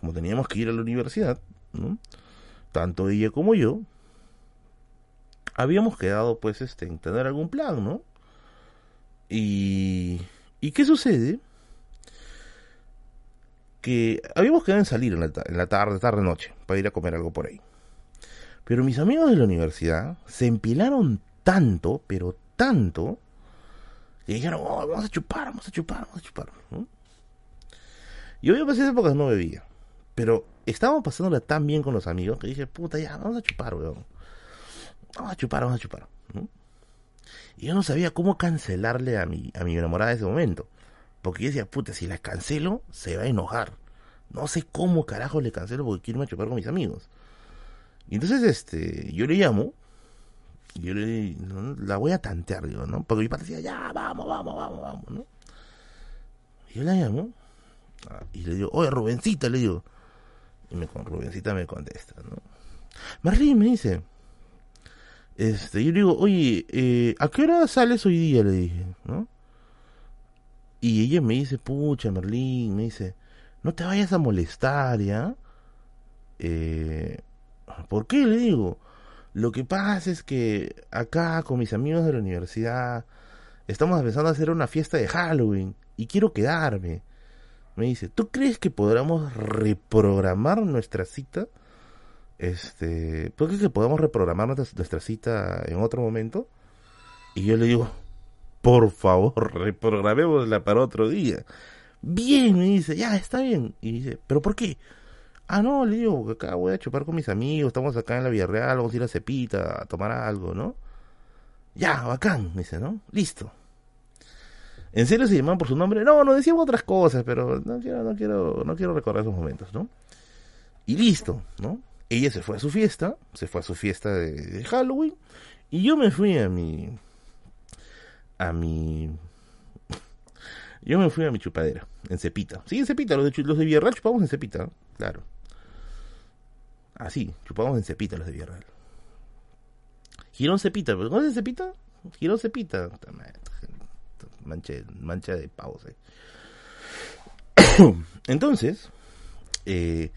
como teníamos que ir a la universidad, ¿no? Tanto ella como yo, habíamos quedado pues este, en tener algún plan, ¿no? Y, ¿Y qué sucede? Que habíamos quedado en salir en la, en la tarde, tarde, noche, para ir a comer algo por ahí. Pero mis amigos de la universidad se empilaron tanto, pero tanto, que dijeron, oh, vamos a chupar, vamos a chupar, vamos a chupar. ¿no? Yo en esas épocas no bebía, pero estábamos pasándola tan bien con los amigos que dije, puta, ya, vamos a chupar, weón. Vamos a chupar, vamos a chupar. ¿no? Y yo no sabía cómo cancelarle a mi, a mi enamorada en ese momento. Porque yo decía, puta, si la cancelo, se va a enojar. No sé cómo carajo le cancelo porque quiero irme a chupar con mis amigos. Y entonces, este, yo le llamo. Yo le ¿no? la voy a tantear, digo, ¿no? Porque mi padre decía, ya, vamos, vamos, vamos, vamos, ¿no? Y yo la llamo. Ah, y le digo, oye, Rubencita, le digo. Y me, Rubencita me contesta, ¿no? Marlene me dice, este, yo le digo, oye, eh, ¿a qué hora sales hoy día? Le dije, ¿no? Y ella me dice, pucha, Merlín, me dice, no te vayas a molestar, ¿ya? Eh, ¿Por qué? Le digo, lo que pasa es que acá con mis amigos de la universidad estamos empezando a hacer una fiesta de Halloween y quiero quedarme. Me dice, ¿tú crees que podamos reprogramar nuestra cita? este, ¿por qué que podemos reprogramar nuestra, cita en otro momento? Y yo le digo, por favor, reprogramémosla para otro día. Bien, me dice, ya, está bien. Y dice, ¿pero por qué? Ah, no, le digo, acá voy a chupar con mis amigos, estamos acá en la Villarreal, vamos a ir a Cepita a tomar algo, ¿no? Ya, bacán, dice, ¿no? Listo. ¿En serio se llamaban por su nombre? No, no decíamos otras cosas, pero no quiero, no quiero, no quiero recordar esos momentos, ¿no? Y listo, ¿no? ella se fue a su fiesta, se fue a su fiesta de, Halloween, y yo me fui a mi. a mi. Yo me fui a mi chupadera, en Cepita. Sí, en Cepita, los de, los de Villarreal chupamos en Cepita, claro. Así, chupamos en Cepita los de Villarreal. Girón Cepita, ¿conoces Cepita? Girón Cepita. Mancha, mancha de pavos ahí. Entonces, eh,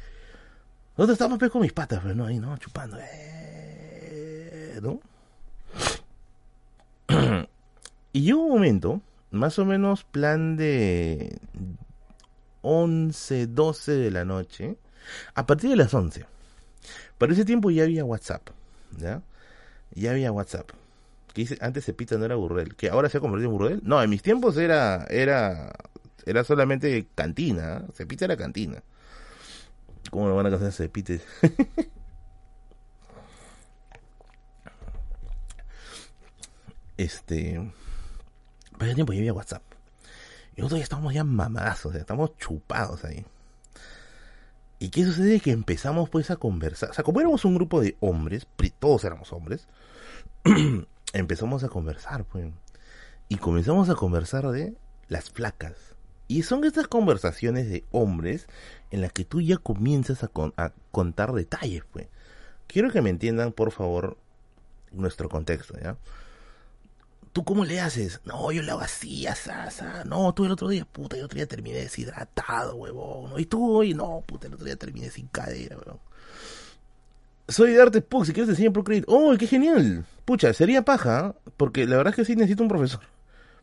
nosotros estábamos pues con mis patas, pero no, ahí no, chupando. Eh, ¿No? y llegó un momento, más o menos plan de 11, 12 de la noche, a partir de las 11. Para ese tiempo ya había WhatsApp, ¿ya? Ya había WhatsApp. Antes Cepita no era Burrel, que ahora se ha convertido en Burrel. No, en mis tiempos era era era solamente cantina, Cepita era cantina. ¿Cómo lo van a casar ese pite? este. Para ese tiempo ya había WhatsApp. Y nosotros ya estábamos ya mamadazos, ya estamos chupados ahí. ¿Y qué sucede? Que empezamos pues a conversar. O sea, como éramos un grupo de hombres, todos éramos hombres, empezamos a conversar, pues. Y comenzamos a conversar de las flacas. Y son estas conversaciones de hombres en las que tú ya comienzas a, contar detalles, pues. Quiero que me entiendan, por favor, nuestro contexto, ¿ya? ¿Tú cómo le haces? No, yo le hago así, así, No, tú el otro día, puta, el otro día terminé deshidratado, huevón. Y tú hoy, no, puta, el otro día terminé sin cadera, huevón. Soy de Arte Pug, si quieres te enseño Procreate. ¡Oh, qué genial! Pucha, sería paja, porque la verdad es que sí necesito un profesor.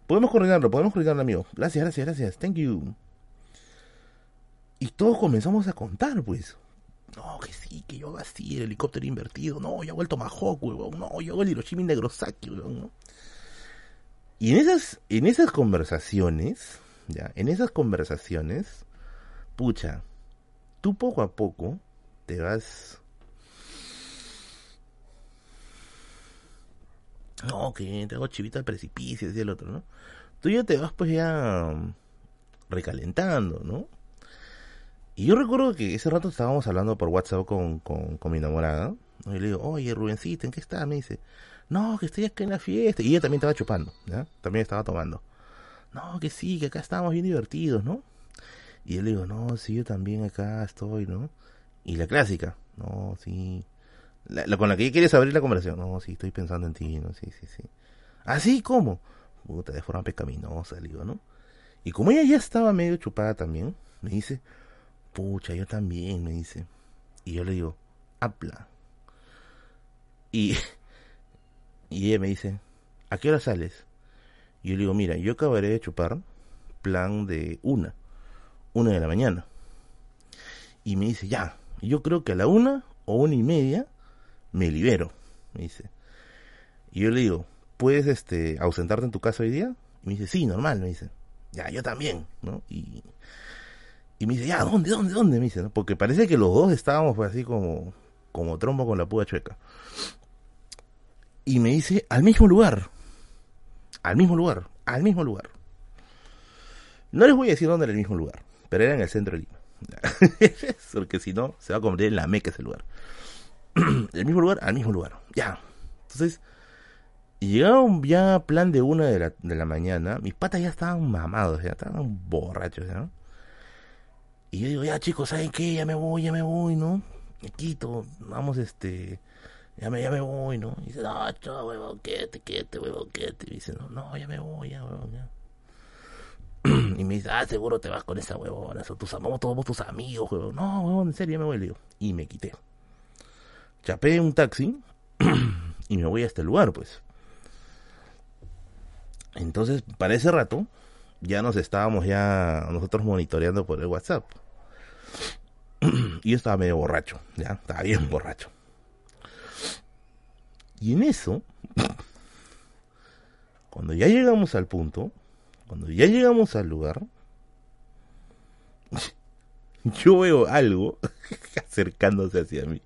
Podemos coordinarlo, podemos coordinarlo, amigo. Gracias, gracias, gracias. Thank you. Y todos comenzamos a contar, pues. No, que sí, que yo hago así, el helicóptero invertido. No, yo hago el Tomahawk, weón. No, yo hago el Hiroshima Negrosaki, weón. Y en esas, en esas conversaciones, ya, en esas conversaciones, pucha, tú poco a poco te vas No, que te hago chivita al precipicio, decía el otro, ¿no? Tú ya te vas pues ya mm, recalentando, ¿no? Y yo recuerdo que ese rato estábamos hablando por WhatsApp con, con, con mi enamorada. Y le digo, oye, Rubencita, ¿en qué estás? Me dice, no, que estoy acá en la fiesta. Y ella también estaba chupando, ¿ya? También estaba tomando. No, que sí, que acá estábamos bien divertidos, ¿no? Y yo le digo, no, sí, yo también acá estoy, ¿no? Y la clásica, no, sí. La, con la que quieres abrir la conversación, no, sí, estoy pensando en ti, no, sí, sí, sí. ¿Así ¿Ah, cómo? Puta, de forma pecaminosa, le digo, ¿no? Y como ella ya estaba medio chupada también, me dice, pucha, yo también, me dice. Y yo le digo, habla. Y, y ella me dice, ¿a qué hora sales? Y yo le digo, mira, yo acabaré de chupar plan de una, una de la mañana. Y me dice, ya, yo creo que a la una o una y media me libero, me dice. Y yo le digo, ¿puedes este, ausentarte en tu casa hoy día? Y me dice, sí, normal, me dice. Ya, yo también, ¿no? Y, y me dice, ya, ¿dónde, dónde, dónde? Me dice, ¿no? Porque parece que los dos estábamos así como, como trombo con la puga chueca. Y me dice, al mismo lugar. Al mismo lugar, al mismo lugar. No les voy a decir dónde era el mismo lugar, pero era en el centro de Lima. Porque si no, se va a convertir en la meca ese lugar. el mismo lugar, al mismo lugar. Ya. Entonces, llegaron ya plan de una de la, de la mañana. Mis patas ya estaban mamados, ya estaban borrachos, ¿no? Y yo digo, ya chicos, ¿saben qué? Ya me voy, ya me voy, ¿no? Me quito, vamos, este, ya me, ya me voy, ¿no? Y dice, no, chao, huevón, quédate, quédate, huevón, quédate. Y dice, no, no, ya me voy, ya, huevón, ya. y me dice, ah, seguro te vas con esa huevona, son tus, somos todos tus amigos, huevón. No, huevón, en serio, ya me voy, le digo. Y me quité. Chapé un taxi y me voy a este lugar, pues. Entonces, para ese rato, ya nos estábamos ya nosotros monitoreando por el WhatsApp. y yo estaba medio borracho, ya, estaba bien borracho. Y en eso, cuando ya llegamos al punto, cuando ya llegamos al lugar, yo veo algo acercándose hacia mí.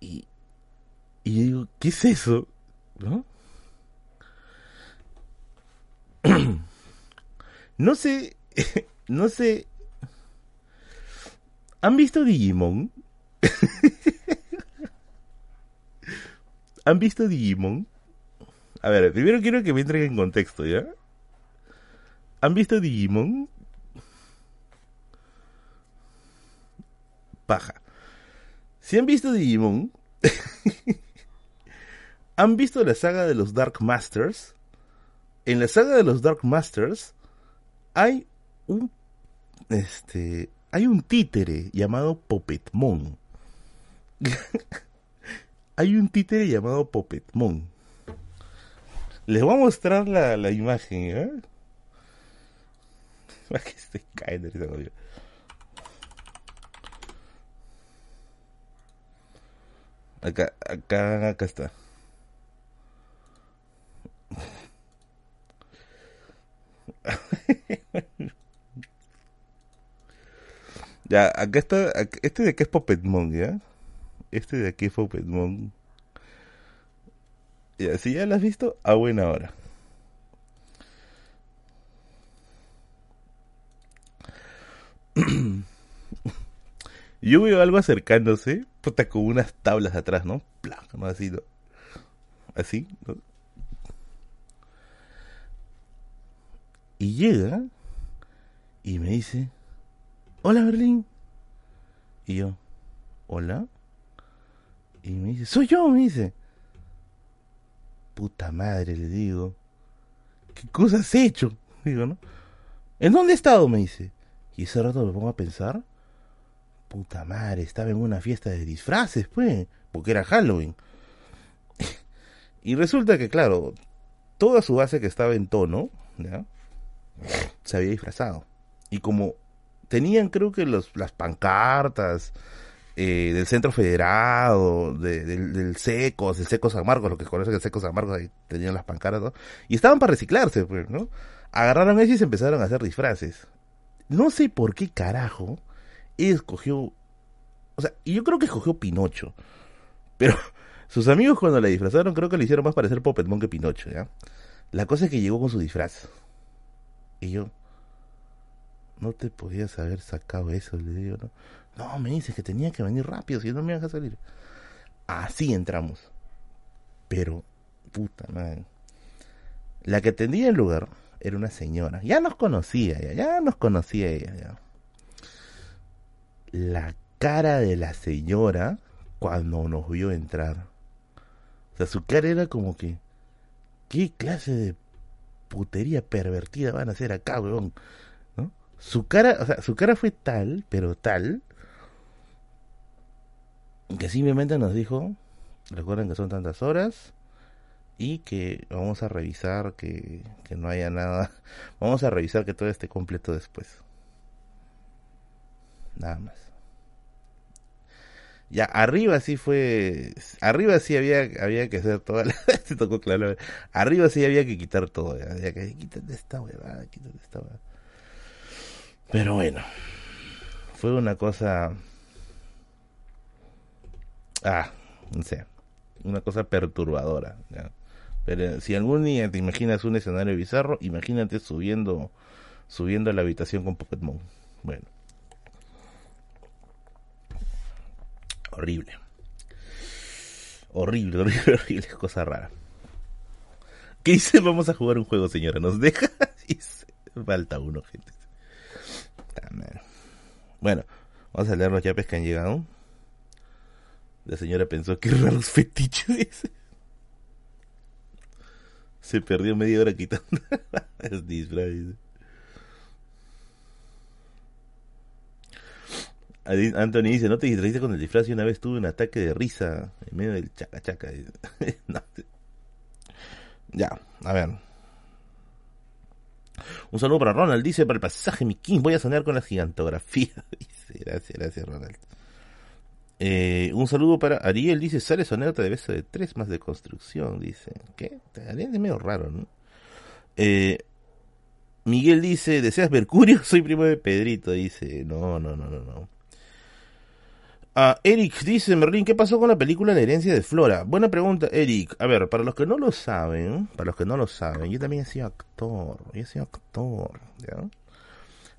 Y, yo digo, ¿qué es eso? ¿No? no sé, no sé. ¿Han visto Digimon? ¿Han visto Digimon? A ver, primero quiero que me entren en contexto, ¿ya? ¿Han visto Digimon? Paja. Si han visto Digimon, ¿Han visto la saga de los Dark Masters? En la saga de los Dark Masters hay un este hay un títere llamado Puppetmon. hay un títere llamado Puppetmon. Les voy a mostrar la, la imagen, ¿eh? que estoy cayendo Acá, acá, acá está. ya, acá está. Este de aquí es Puppetmon, ¿ya? Este de aquí es Puppetmon. Ya, si ya lo has visto, a buena hora. Yo veo algo acercándose, puta, con unas tablas atrás, ¿no? ¿no? Así, ¿no? Así, ¿no? Y llega y me dice, hola Berlín. Y yo, hola. Y me dice, soy yo, me dice. Puta madre, le digo. ¿Qué cosas has hecho? Digo, ¿no? ¿En dónde he estado? Me dice. Y ese rato me pongo a pensar puta madre, estaba en una fiesta de disfraces, pues, porque era Halloween. y resulta que, claro, toda su base que estaba en tono, ¿ya? se había disfrazado. Y como tenían, creo que los, las pancartas eh, del Centro Federado, del, del Secos, del Secos San Marcos, lo que conocen el Secos San Marcos, ahí tenían las pancartas, y estaban para reciclarse, pues, ¿no? Agarraron eso y se empezaron a hacer disfraces. No sé por qué carajo escogió, o sea, y yo creo que escogió Pinocho, pero sus amigos cuando la disfrazaron creo que le hicieron más parecer Puppetmon que Pinocho, ¿ya? La cosa es que llegó con su disfraz. Y yo, no te podías haber sacado eso, le digo, ¿no? No, me dice que tenía que venir rápido, si no me ibas a salir. Así entramos. Pero, puta madre. La que atendía el lugar era una señora. Ya nos conocía, ya, ya nos conocía ella. La cara de la señora cuando nos vio entrar. O sea, su cara era como que, ¿qué clase de putería pervertida van a hacer acá, weón? Su cara, o sea, su cara fue tal, pero tal, que simplemente nos dijo, recuerden que son tantas horas y que vamos a revisar que, que no haya nada, vamos a revisar que todo esté completo después. Nada más. Ya, arriba sí fue. Arriba sí había, había que hacer toda la. se tocó claro. Arriba sí había que quitar todo. Había que quitar esta huevada, quitar esta huevada. Pero bueno. Fue una cosa. Ah, no sé. Una cosa perturbadora. Pero si algún día te imaginas un escenario bizarro, imagínate subiendo. Subiendo a la habitación con Pokémon. Bueno. Horrible. Horrible, horrible, horrible. Cosa rara. ¿Qué dice? Vamos a jugar un juego, señora. ¿Nos deja? Falta uno, gente. Bueno, vamos a leer los yapes que han llegado. La señora pensó que raros fetiches. Se perdió media hora quitando es disfraz. Anthony dice, no te distrajiste con el disfraz y una vez tuve un ataque de risa en medio del chaca chaca. Ya, a ver. Un saludo para Ronald, dice, para el pasaje mi king, voy a soñar con la gigantografía. Dice, gracias, gracias Ronald. Eh, un saludo para Ariel, dice, sale soneta de beso de tres más de construcción, dice. ¿Qué? Ariel es medio raro, ¿no? Eh, Miguel dice, ¿deseas Mercurio? Soy primo de Pedrito, dice. No, no, no, no, no. Ah, Eric dice, Merlin, ¿qué pasó con la película La herencia de Flora? Buena pregunta, Eric. A ver, para los que no lo saben, para los que no lo saben, yo también he sido actor, yo he sido actor, ¿ya?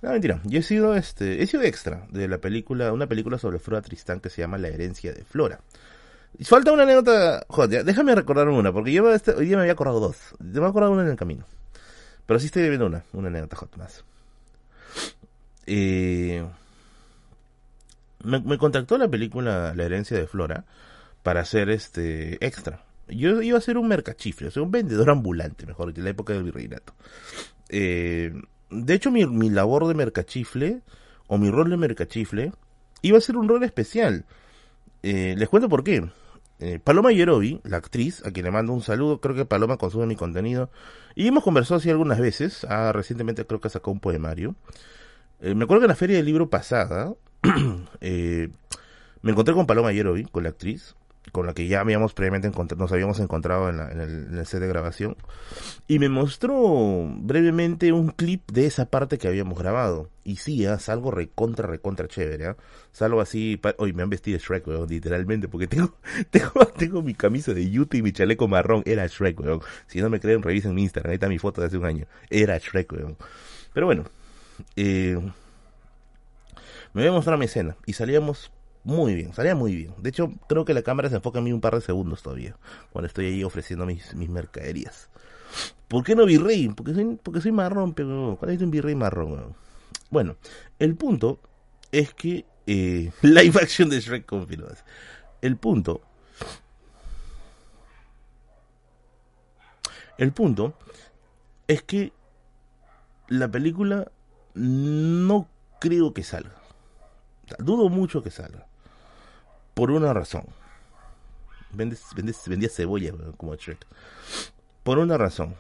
No, mentira, yo he sido, este, he sido extra de la película, una película sobre Flora Tristán que se llama La herencia de Flora. Y falta una anécdota, joder, déjame recordar una, porque yo este, hoy día me había acordado dos, me había acordado una en el camino. Pero sí estoy viendo una, una anécdota hot más. Eh me, me, contactó la película La herencia de Flora para hacer este extra. Yo iba a ser un mercachifle, o sea, un vendedor ambulante, mejor, de la época del virreinato. Eh, de hecho, mi, mi labor de mercachifle, o mi rol de mercachifle, iba a ser un rol especial. Eh, les cuento por qué. Eh, Paloma Yerovi, la actriz, a quien le mando un saludo, creo que Paloma consume mi contenido, y hemos conversado así algunas veces, ah, recientemente creo que sacó un poemario. Eh, me acuerdo que en la feria del libro pasada, eh, me encontré con Paloma Yerovi, con la actriz, con la que ya habíamos previamente nos habíamos encontrado en, la, en, el, set de grabación, y me mostró brevemente un clip de esa parte que habíamos grabado. Y sí, ¿eh? salgo recontra, recontra chévere, ¿eh? salgo así, hoy me han vestido Shrek, weón, literalmente, porque tengo, tengo, tengo mi camisa de Yuta y mi chaleco marrón, era Shrek, weón. Si no me creen, revisen mi Instagram, ahí está mi foto de hace un año, era Shrek, weón. Pero bueno, eh, me voy a mostrar mi escena y salíamos muy bien, salía muy bien. De hecho, creo que la cámara se enfoca en mí un par de segundos todavía, cuando estoy ahí ofreciendo mis, mis mercaderías. ¿Por qué no virrey? Porque soy, porque soy marrón, pero ¿cuál es un virrey marrón? Bueno, el punto es que eh, live action de Shrek confirmado. El punto el punto es que la película no creo que salga. Dudo mucho que salga. Por una razón. Vendes, vendes, vendía cebolla como Shrek. Por una razón.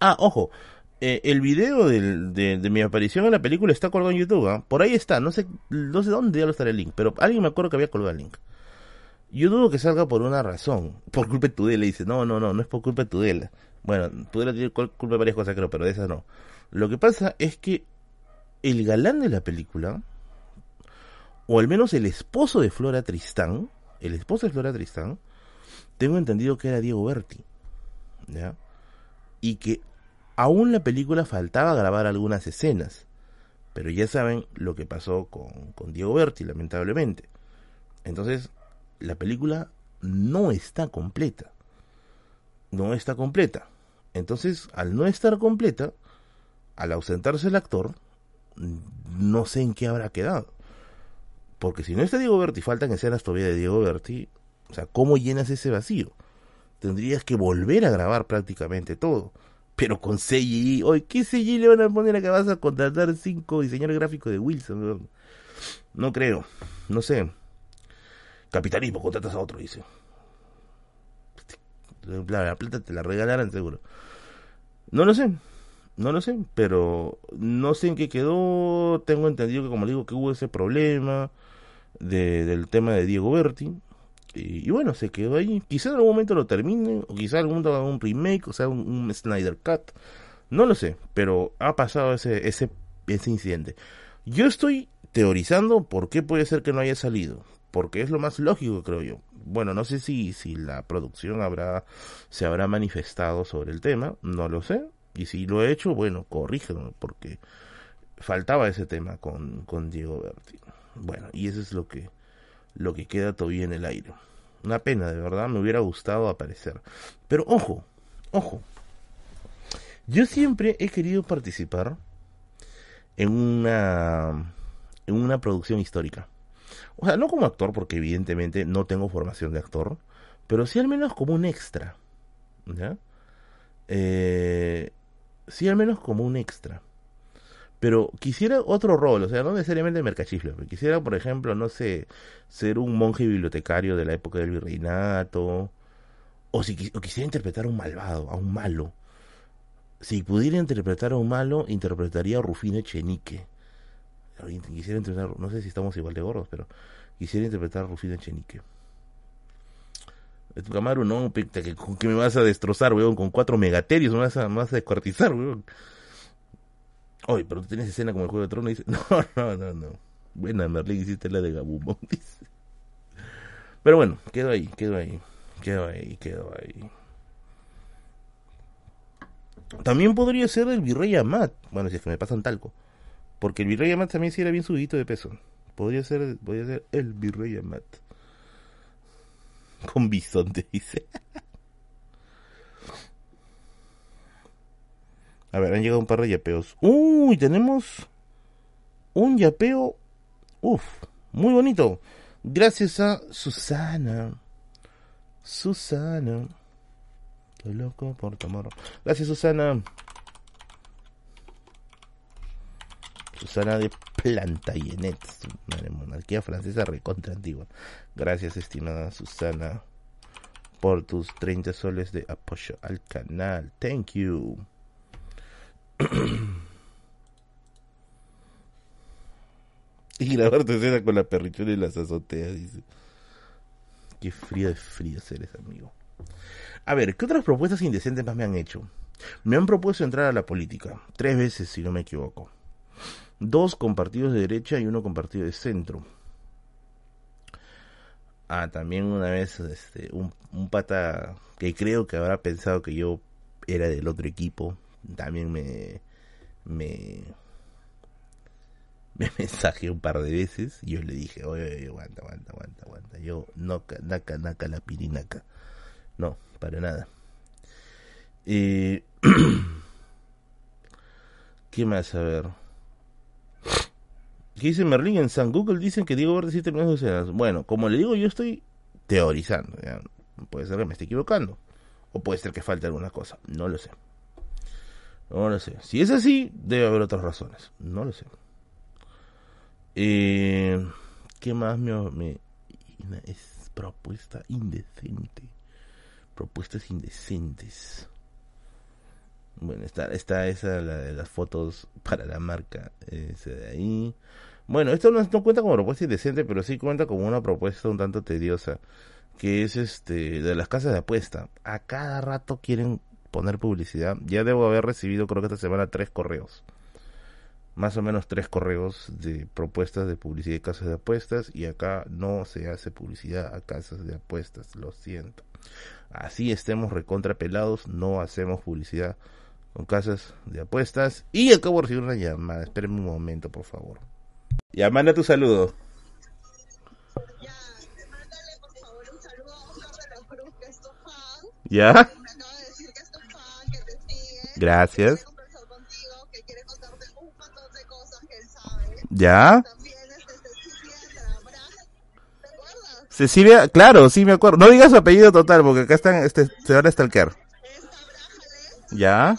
Ah, ojo. Eh, el video de, de, mi aparición en la película está colgado en YouTube. ¿eh? Por ahí está. No sé, no sé dónde ya lo estará el link. Pero alguien me acuerdo que había colgado el link. Yo dudo que salga por una razón. Por culpa de Tudela. Dice, no, no, no, no es por culpa de Tudela. Bueno, Tudela tiene culpa de varias cosas, creo, pero de esas no. Lo que pasa es que el galán de la película, o al menos el esposo de Flora Tristán, el esposo de Flora Tristán, tengo entendido que era Diego Berti, ¿ya? Y que aún la película faltaba grabar algunas escenas, pero ya saben lo que pasó con, con Diego Berti, lamentablemente. Entonces, la película no está completa. no está completa. Entonces, al no estar completa, al ausentarse el actor, no sé en qué habrá quedado. Porque si no está Diego Berti, faltan escenas todavía de Diego Berti, o sea, ¿cómo llenas ese vacío? Tendrías que volver a grabar prácticamente todo. Pero con CGI, oye, ¿qué CGI le van a poner a que vas a contratar cinco diseñadores gráficos de Wilson? No creo, no sé. Capitalismo, contratas a otro, dice. La plata te la regalarán seguro. No lo sé, no lo sé, pero no sé en qué quedó. Tengo entendido que, como digo, que hubo ese problema de, del tema de Diego Berti. Y, bueno, se quedó ahí. Quizá en algún momento lo termine, o quizá algún momento haga un remake, o sea, un, Snyder Cut. No lo sé, pero ha pasado ese, ese, ese incidente. Yo estoy teorizando por qué puede ser que no haya salido. Porque es lo más lógico, creo yo. Bueno, no sé si, si la producción habrá, se habrá manifestado sobre el tema, no lo sé. Y si lo he hecho, bueno, corrígelo, porque faltaba ese tema con, con Diego Berti. Bueno, y eso es lo que, lo que queda todavía en el aire. Una pena, de verdad, me hubiera gustado aparecer. Pero ojo, ojo. Yo siempre he querido participar en una en una producción histórica. O sea, no como actor, porque evidentemente no tengo formación de actor, pero sí al menos como un extra. ¿Ya? Eh, sí al menos como un extra. Pero quisiera otro rol, o sea, no necesariamente mercachifle. Quisiera, por ejemplo, no sé, ser un monje bibliotecario de la época del virreinato. O si quisiera interpretar a un malvado, a un malo. Si pudiera interpretar a un malo, interpretaría a Rufino Echenique. Quisiera interpretar, no sé si estamos igual de gordos, pero quisiera interpretar a Rufino Echenique. Tu Camaro, no, que, que me vas a destrozar, weón, con cuatro megaterios, me vas a, descuartizar, weón. Oye, pero tú tienes escena como el Juego de Tronos dice, no, no, no, no. Buena, Merlín, hiciste la de Gabumbo, dice. Pero bueno, quedo ahí, quedo ahí, quedo ahí, quedo ahí. También podría ser el Virrey Amat. Bueno, si es que me pasan talco. Porque el Virrey Amat también sí era bien subidito de peso. Podría ser, podría ser el Virrey Amat. Con bisonte, dice. A ver, han llegado un par de yapeos. Uy, tenemos un yapeo. Uf, muy bonito. Gracias a Susana. Susana. Estoy loco por tomar. Gracias, Susana. Susana de Plantagenet. Una monarquía francesa recontra antigua. Gracias, estimada Susana, por tus 30 soles de apoyo al canal. Thank you. y grabar tu escena con la perrichona y las azoteas, dice. Qué frío de frío eres, amigo. A ver, ¿qué otras propuestas indecentes más me han hecho? Me han propuesto entrar a la política, tres veces si no me equivoco. Dos con partidos de derecha y uno con partido de centro. Ah, también una vez este, un, un pata que creo que habrá pensado que yo era del otro equipo, también me me me mensaje un par de veces y yo le dije, oye, oye, aguanta, aguanta, aguanta, aguanta. Yo, no, naca, naca, la pirinaca. No, para nada. Eh, ¿Qué más? A ver. ¿Qué dice Merlin? En San Google dicen que Diego Verde sí terminó sus escenas. Bueno, como le digo, yo estoy teorizando. Puede ser que me esté equivocando. O puede ser que falte alguna cosa. No lo sé. No lo sé. Si es así, debe haber otras razones. No lo sé. Eh, ¿Qué más me, Es propuesta indecente. Propuestas indecentes. Bueno, está, está esa, la de las fotos para la marca. Ese de ahí. Bueno, esto no, no cuenta como propuesta indecente, pero sí cuenta como una propuesta un tanto tediosa. Que es este de las casas de apuesta. A cada rato quieren poner publicidad. Ya debo haber recibido, creo que esta semana, tres correos. Más o menos tres correos de propuestas de publicidad de casas de apuestas. Y acá no se hace publicidad a casas de apuestas, lo siento. Así estemos recontrapelados, no hacemos publicidad con casas de apuestas. Y acabo de recibir una llamada. Espérenme un momento, por favor. Ya, manda tu saludo. Ya, mándale por favor un saludo a Oscar de la Cruz, que es tu fan. ¿Ya? Me acaba de Gracias. ¿Ya? Cecilia, claro, sí me acuerdo. No digas su apellido total, porque acá están, este, se van a stalkear. ¿Ya?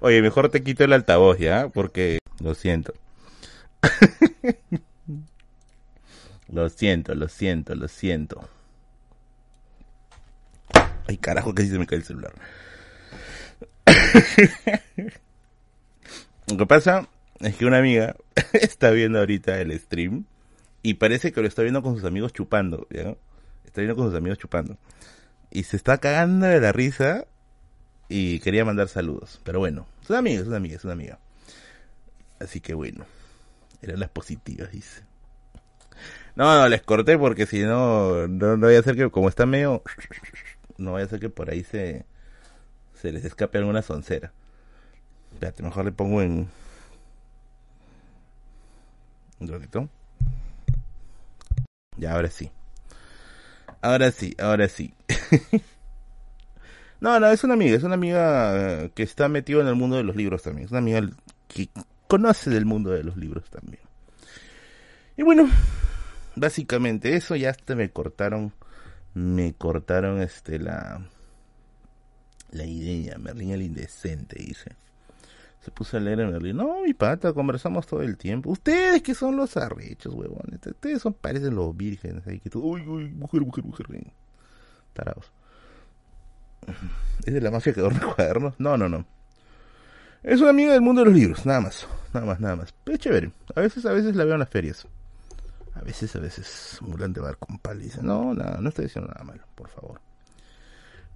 Oye, mejor te quito el altavoz, ¿ya? Porque lo siento. lo siento, lo siento, lo siento. Ay, carajo, que se me cae el celular. lo que pasa es que una amiga está viendo ahorita el stream y parece que lo está viendo con sus amigos chupando, ¿ya? Está viendo con sus amigos chupando. Y se está cagando de la risa y quería mandar saludos. Pero bueno, es una amiga, es una amiga, es una amiga. Así que bueno, eran las positivas, dice. No, no, les corté porque si no, no, no voy a hacer que, como está medio, no voy a hacer que por ahí se, se les escape alguna soncera. Espérate, mejor le pongo en... Un ratito. Ya, ahora sí. Ahora sí, ahora sí. No, no, es una amiga, es una amiga que está metida en el mundo de los libros también. Es una amiga que conoce del mundo de los libros también. Y bueno, básicamente eso ya hasta me cortaron, me cortaron este la la idea, Merlín el indecente, dice. Se puso a leer a Merlín. No, mi pata, conversamos todo el tiempo. Ustedes que son los arrechos, huevones. Ustedes son, parecen los vírgenes. Ahí que tú, mujer, mujer, mujer. Tarados. ¿Es de la mafia que adorna cuadernos? No, no, no. Es una amiga del mundo de los libros, nada más. Nada más, nada más. Pero es chévere. A veces, a veces la veo en las ferias. A veces, a veces, de bar con pal dice, no, nada, no estoy diciendo nada malo, por favor.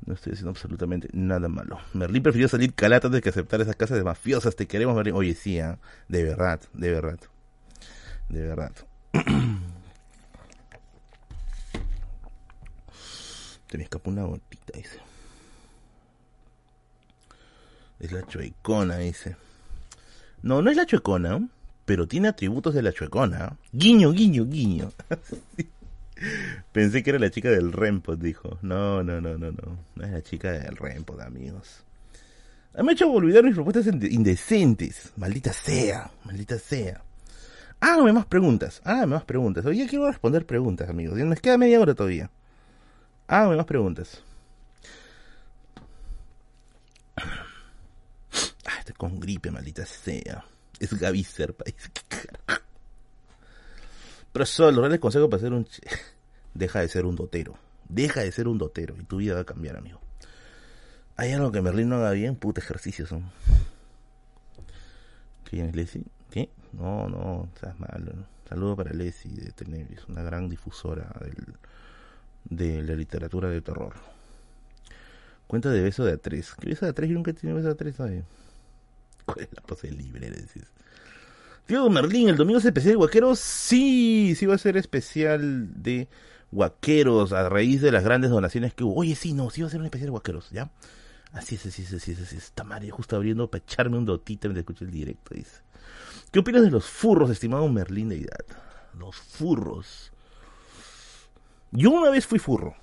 No estoy diciendo absolutamente nada malo. Merlín prefirió salir calata antes que aceptar esas casas de mafiosas. Te queremos, Merlín. Oye, sí, ¿eh? de verdad, de verdad. De verdad. Te me escapó una gotita, dice. Es la chuecona, dice. No, no es la chuecona, pero tiene atributos de la chuecona. Guiño, guiño, guiño. Pensé que era la chica del Rempo, dijo. No, no, no, no, no. No es la chica del Rempo, amigos. Me ha hecho olvidar mis propuestas indecentes. Maldita sea, maldita sea. Hágame más preguntas, hágame más preguntas. Hoy quiero responder preguntas, amigos. Me queda media hora todavía. Hágame más preguntas. Ah, estoy con gripe, maldita sea. Es Gaby Serpa. Pero solo, les consejo para ser un... Deja de ser un dotero. Deja de ser un dotero y tu vida va a cambiar, amigo. Hay algo que Merlin no haga bien, puta ejercicio son. ¿Quién es Leslie? ¿Qué? No, no, seas malo. Saludo para Leslie de Tenevis, una gran difusora del, de la literatura de terror. Cuenta de beso de A3. ¿Qué beso de A3? Yo nunca he tenido beso de A3, ¿sabes? ¿Cuál es la pose libre? Decís. Tío Merlín, ¿el domingo es especial de Guaqueros? Sí, sí va a ser especial de Guaqueros a raíz de las grandes donaciones que hubo. Oye, sí, no, sí va a ser un especial de Guaqueros, ¿ya? Así es, así es, así es, así es. Está María justo abriendo para echarme un dotito mientras escuché el directo, dice. ¿Qué opinas de los furros, estimado Merlín de? Los furros. Yo una vez fui furro.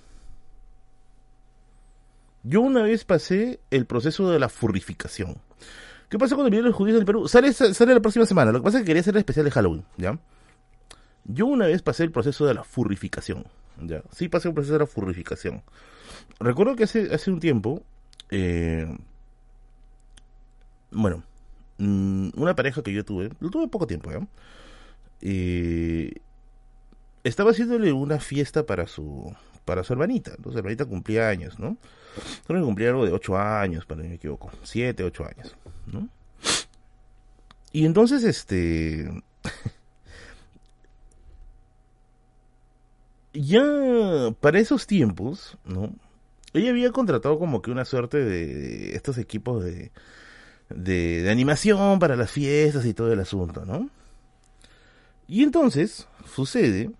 Yo una vez pasé el proceso de la furrificación. ¿Qué pasa cuando vinieron los judíos del Perú? Sale, sale la próxima semana. Lo que pasa es que quería hacer el especial de Halloween, ¿ya? Yo una vez pasé el proceso de la furrificación, ¿ya? Sí pasé el proceso de la furrificación. Recuerdo que hace, hace un tiempo, eh, bueno, mm, una pareja que yo tuve, lo tuve poco tiempo, ¿ya? Eh, estaba haciéndole una fiesta para su para su hermanita. Su hermanita cumplía años, ¿no? Creo que cumplía algo de 8 años, para no me equivoco. 7, 8 años, ¿no? Y entonces, este... ya para esos tiempos, ¿no? Ella había contratado como que una suerte de, estos equipos de, de, animación para las fiestas y todo el asunto, ¿no? Y entonces sucede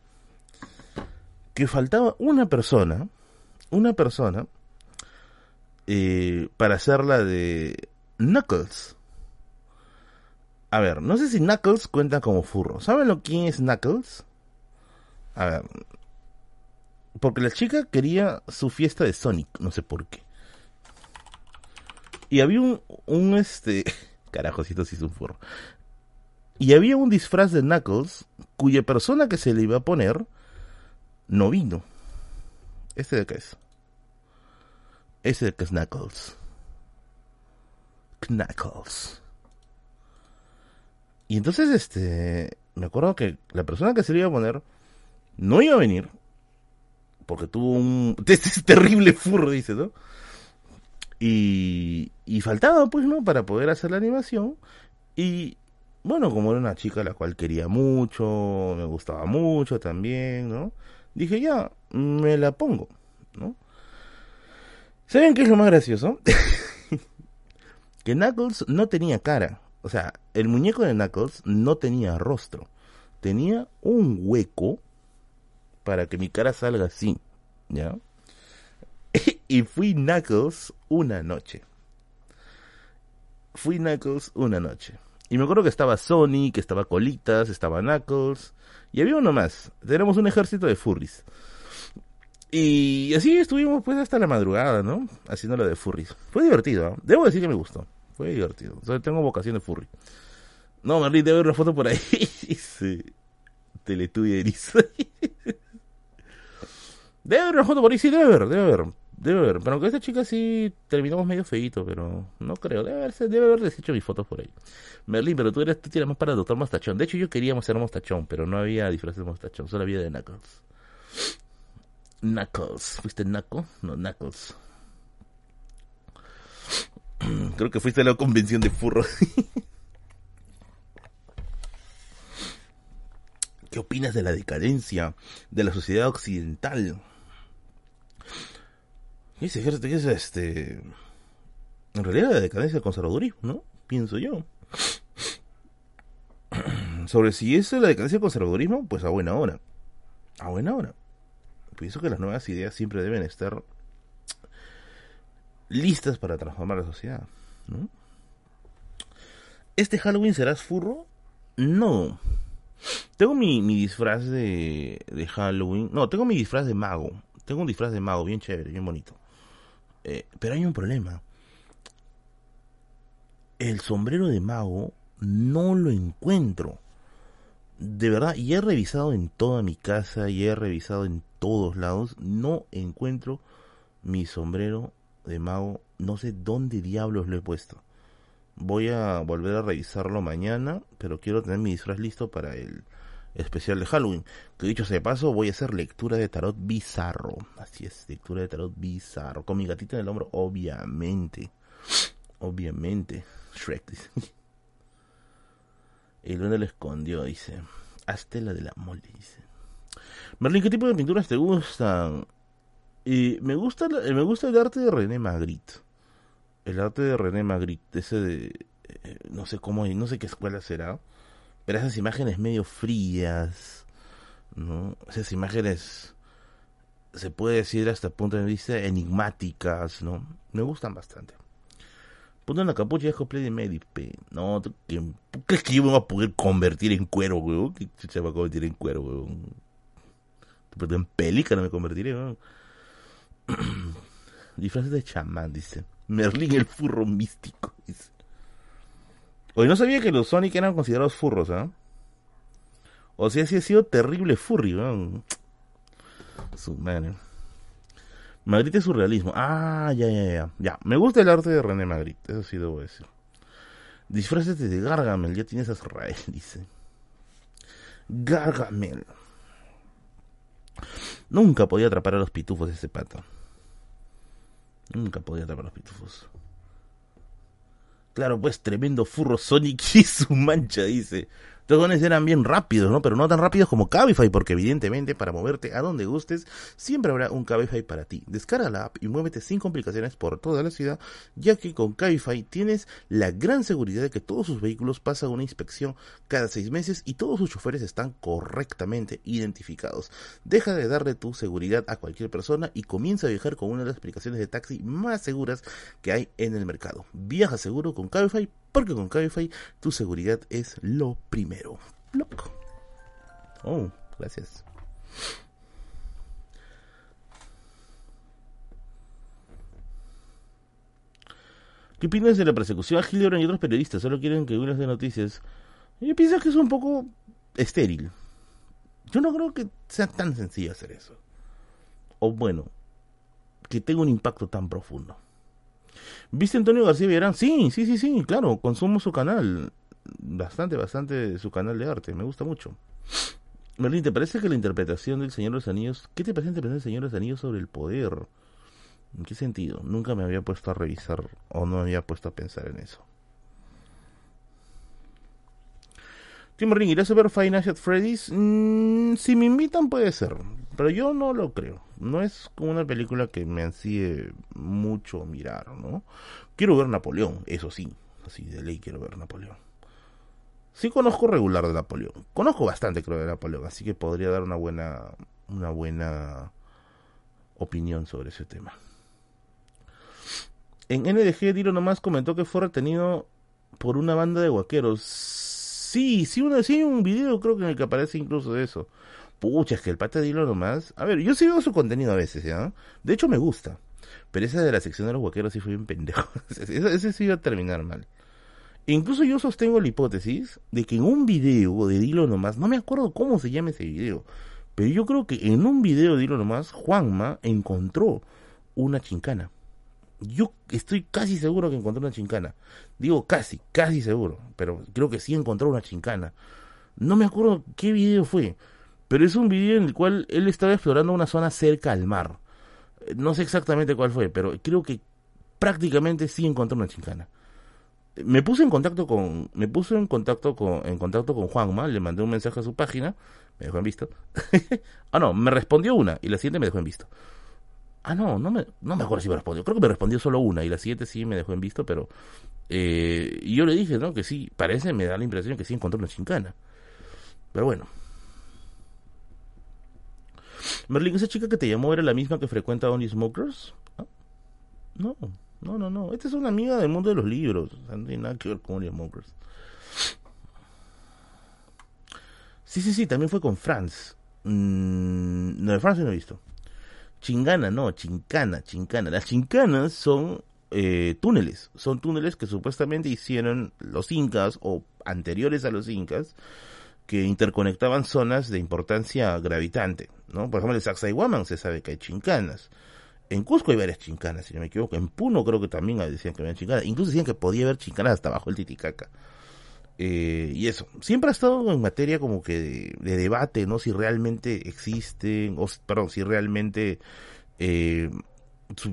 que faltaba una persona, una persona eh, para hacer la de Knuckles. A ver, no sé si Knuckles cuenta como furro. ¿Saben lo quién es Knuckles? A ver. Porque la chica quería su fiesta de Sonic, no sé por qué. Y había un, un este, carajo, si sí es un furro. Y había un disfraz de Knuckles cuya persona que se le iba a poner no vino. Este de acá es. Ese de acá es Knuckles. Knuckles. Y entonces, este, me acuerdo que la persona que se le iba a poner no iba a venir. Porque tuvo un este terrible furro, dice, ¿no? Y, y faltaba, pues, ¿no? Para poder hacer la animación. Y bueno, como era una chica a la cual quería mucho, me gustaba mucho también, ¿no? Dije, ya, me la pongo, ¿no? ¿Saben qué es lo más gracioso? que Knuckles no tenía cara. O sea, el muñeco de Knuckles no tenía rostro. Tenía un hueco para que mi cara salga así, ¿ya? y fui Knuckles una noche. Fui Knuckles una noche. Y me acuerdo que estaba Sonic, que estaba Colitas, estaba Knuckles. Y había uno más. Tenemos un ejército de furries. Y así estuvimos pues hasta la madrugada, ¿no? Haciendo lo de furries. Fue divertido, ¿eh? Debo decir que me gustó. Fue divertido. O tengo vocación de furry. No, Merlin, debe ver una foto por ahí. Erizo. debe haber una foto por ahí. Sí, debe haber, debe haber. Debe haber, pero con esta chica sí terminamos medio feito, pero no creo. Debe haberse, debe haber deshecho mis fotos por ahí. Merlin, pero tú eres, tú tienes más para Doctor Mostachón. De hecho, yo quería hacer Mostachón, pero no había disfraz de Mostachón, solo había de Knuckles. Knuckles, ¿fuiste Knuckle? No, Knuckles. Creo que fuiste a la convención de furro. ¿Qué opinas de la decadencia de la sociedad occidental? ¿Qué es, ¿Qué es este? En realidad la decadencia del conservadurismo, ¿no? Pienso yo. Sobre si es la decadencia del conservadurismo, pues a buena hora. A buena hora. Pienso que las nuevas ideas siempre deben estar listas para transformar la sociedad. ¿Este Halloween serás furro? No. Tengo mi, disfraz de, de Halloween. No, tengo mi disfraz de mago. Tengo un disfraz de mago bien chévere, bien bonito. Eh, pero hay un problema. El sombrero de mago no lo encuentro. De verdad, y he revisado en toda mi casa y he revisado en todos lados. No encuentro mi sombrero de mago. No sé dónde diablos lo he puesto. Voy a volver a revisarlo mañana, pero quiero tener mi disfraz listo para el especial de Halloween. Que dicho sea de paso, voy a hacer lectura de tarot bizarro. Así es, lectura de tarot bizarro. Con mi gatita en el hombro, obviamente. Obviamente. Shrek dice. El duende lo escondió, dice. Hazte la de la mole, dice. Merlin, ¿qué tipo de pinturas te gustan? Y me gusta, me gusta el arte de René Magritte. El arte de René Magritte, ese de... Eh, no sé cómo, no sé qué escuela será pero esas imágenes medio frías, ¿no? Esas imágenes, se puede decir hasta el punto de vista enigmáticas, ¿no? Me gustan bastante. Ponte una capucha y cosplay de Medipe. No, ¿qué crees que yo me voy a poder convertir en cuero, weón? ¿Qué chucha va a convertir en cuero, weón? Pero en pelícana me convertiré, weón. Disfraces de chamán, dice. Merlín el furro místico, dice. Hoy no sabía que los Sonic eran considerados furros, ¿ah? O sea, sí ha sido terrible furry, ¿no? Su madre. Magritte es surrealismo. Ah, ya, ya, ya. Ya, me gusta el arte de René Magritte, eso sí debo decir. Disfrázate de Gargamel, ya tienes a Israel, dice. Gargamel. Nunca podía atrapar a los pitufos ese pato. Nunca podía atrapar a los pitufos. Claro, pues tremendo furro Sonic y su mancha, dice. Estos dones eran bien rápidos, ¿no? Pero no tan rápidos como Cabify, porque evidentemente para moverte a donde gustes, siempre habrá un Cabify para ti. Descarga la app y muévete sin complicaciones por toda la ciudad, ya que con Cabify tienes la gran seguridad de que todos sus vehículos pasan una inspección cada seis meses y todos sus choferes están correctamente identificados. Deja de darle tu seguridad a cualquier persona y comienza a viajar con una de las aplicaciones de taxi más seguras que hay en el mercado. Viaja seguro con Cabify porque con Cabify tu seguridad es lo primero. Loco. Oh, gracias. ¿Qué opinas de la persecución a Hildebrand y otros periodistas? Solo quieren que unas de noticias. Yo pienso que es un poco estéril. Yo no creo que sea tan sencillo hacer eso. O bueno, que tenga un impacto tan profundo. ¿Viste Antonio García Villarán? Sí, sí, sí, sí, claro, consumo su canal. Bastante, bastante su canal de arte, me gusta mucho. Merlin, ¿te parece que la interpretación del Señor de los Anillos, qué te parece la interpretación del Señor de los Anillos sobre el poder? ¿En qué sentido? Nunca me había puesto a revisar o no me había puesto a pensar en eso. Tim Ring, ¿irás a ver Five Freddy's? Mm, si me invitan puede ser, pero yo no lo creo. No es como una película que me ansíe mucho mirar, ¿no? Quiero ver Napoleón, eso sí, así de ley quiero ver Napoleón. Sí conozco regular de Napoleón, conozco bastante creo de Napoleón, así que podría dar una buena, una buena opinión sobre ese tema. En NDG, Dilo nomás comentó que fue retenido por una banda de guaqueros. Sí, sí, una, sí, un video creo que en el que aparece incluso eso. Pucha, es que el pata Dilo nomás. A ver, yo sigo su contenido a veces, ¿ya? De hecho, me gusta. Pero esa de la sección de los guaqueros sí fue bien pendejo. ese sí iba a terminar mal. Incluso yo sostengo la hipótesis de que en un video de Dilo nomás, no me acuerdo cómo se llama ese video, pero yo creo que en un video de Dilo nomás, Juanma encontró una chincana. Yo estoy casi seguro que encontró una chincana. Digo casi, casi seguro. Pero creo que sí encontró una chincana. No me acuerdo qué video fue. Pero es un video en el cual él estaba explorando una zona cerca al mar. No sé exactamente cuál fue, pero creo que prácticamente sí encontró una chincana. Me puse en contacto con, me puse en contacto con, en contacto con Juanma, le mandé un mensaje a su página, me dejó en visto. ah no, me respondió una y la siguiente me dejó en visto. Ah, no, no me, no me acuerdo si me respondió. Creo que me respondió solo una y la siguiente sí me dejó en visto, pero eh, yo le dije, ¿no? Que sí, parece, me da la impresión que sí encontró una chincana. Pero bueno. Merlin, ¿esa chica que te llamó era la misma que frecuenta Only Smokers? No, no, no, no. Esta es una amiga del mundo de los libros. no tiene nada que ver con Only Smokers. Sí, sí, sí, también fue con Franz. Mm, no, de Franz no he visto. Chingana, no, chincana, chincana. Las chincanas son eh, túneles, son túneles que supuestamente hicieron los incas o anteriores a los incas que interconectaban zonas de importancia gravitante, ¿no? Por ejemplo, en Sacsayhuaman se sabe que hay chincanas. En Cusco hay varias chincanas, si no me equivoco. En Puno creo que también decían que había chincanas. Incluso decían que podía haber chincanas hasta abajo el Titicaca. Eh, y eso, siempre ha estado en materia como que de, debate, ¿no? Si realmente existen, o perdón, si realmente eh,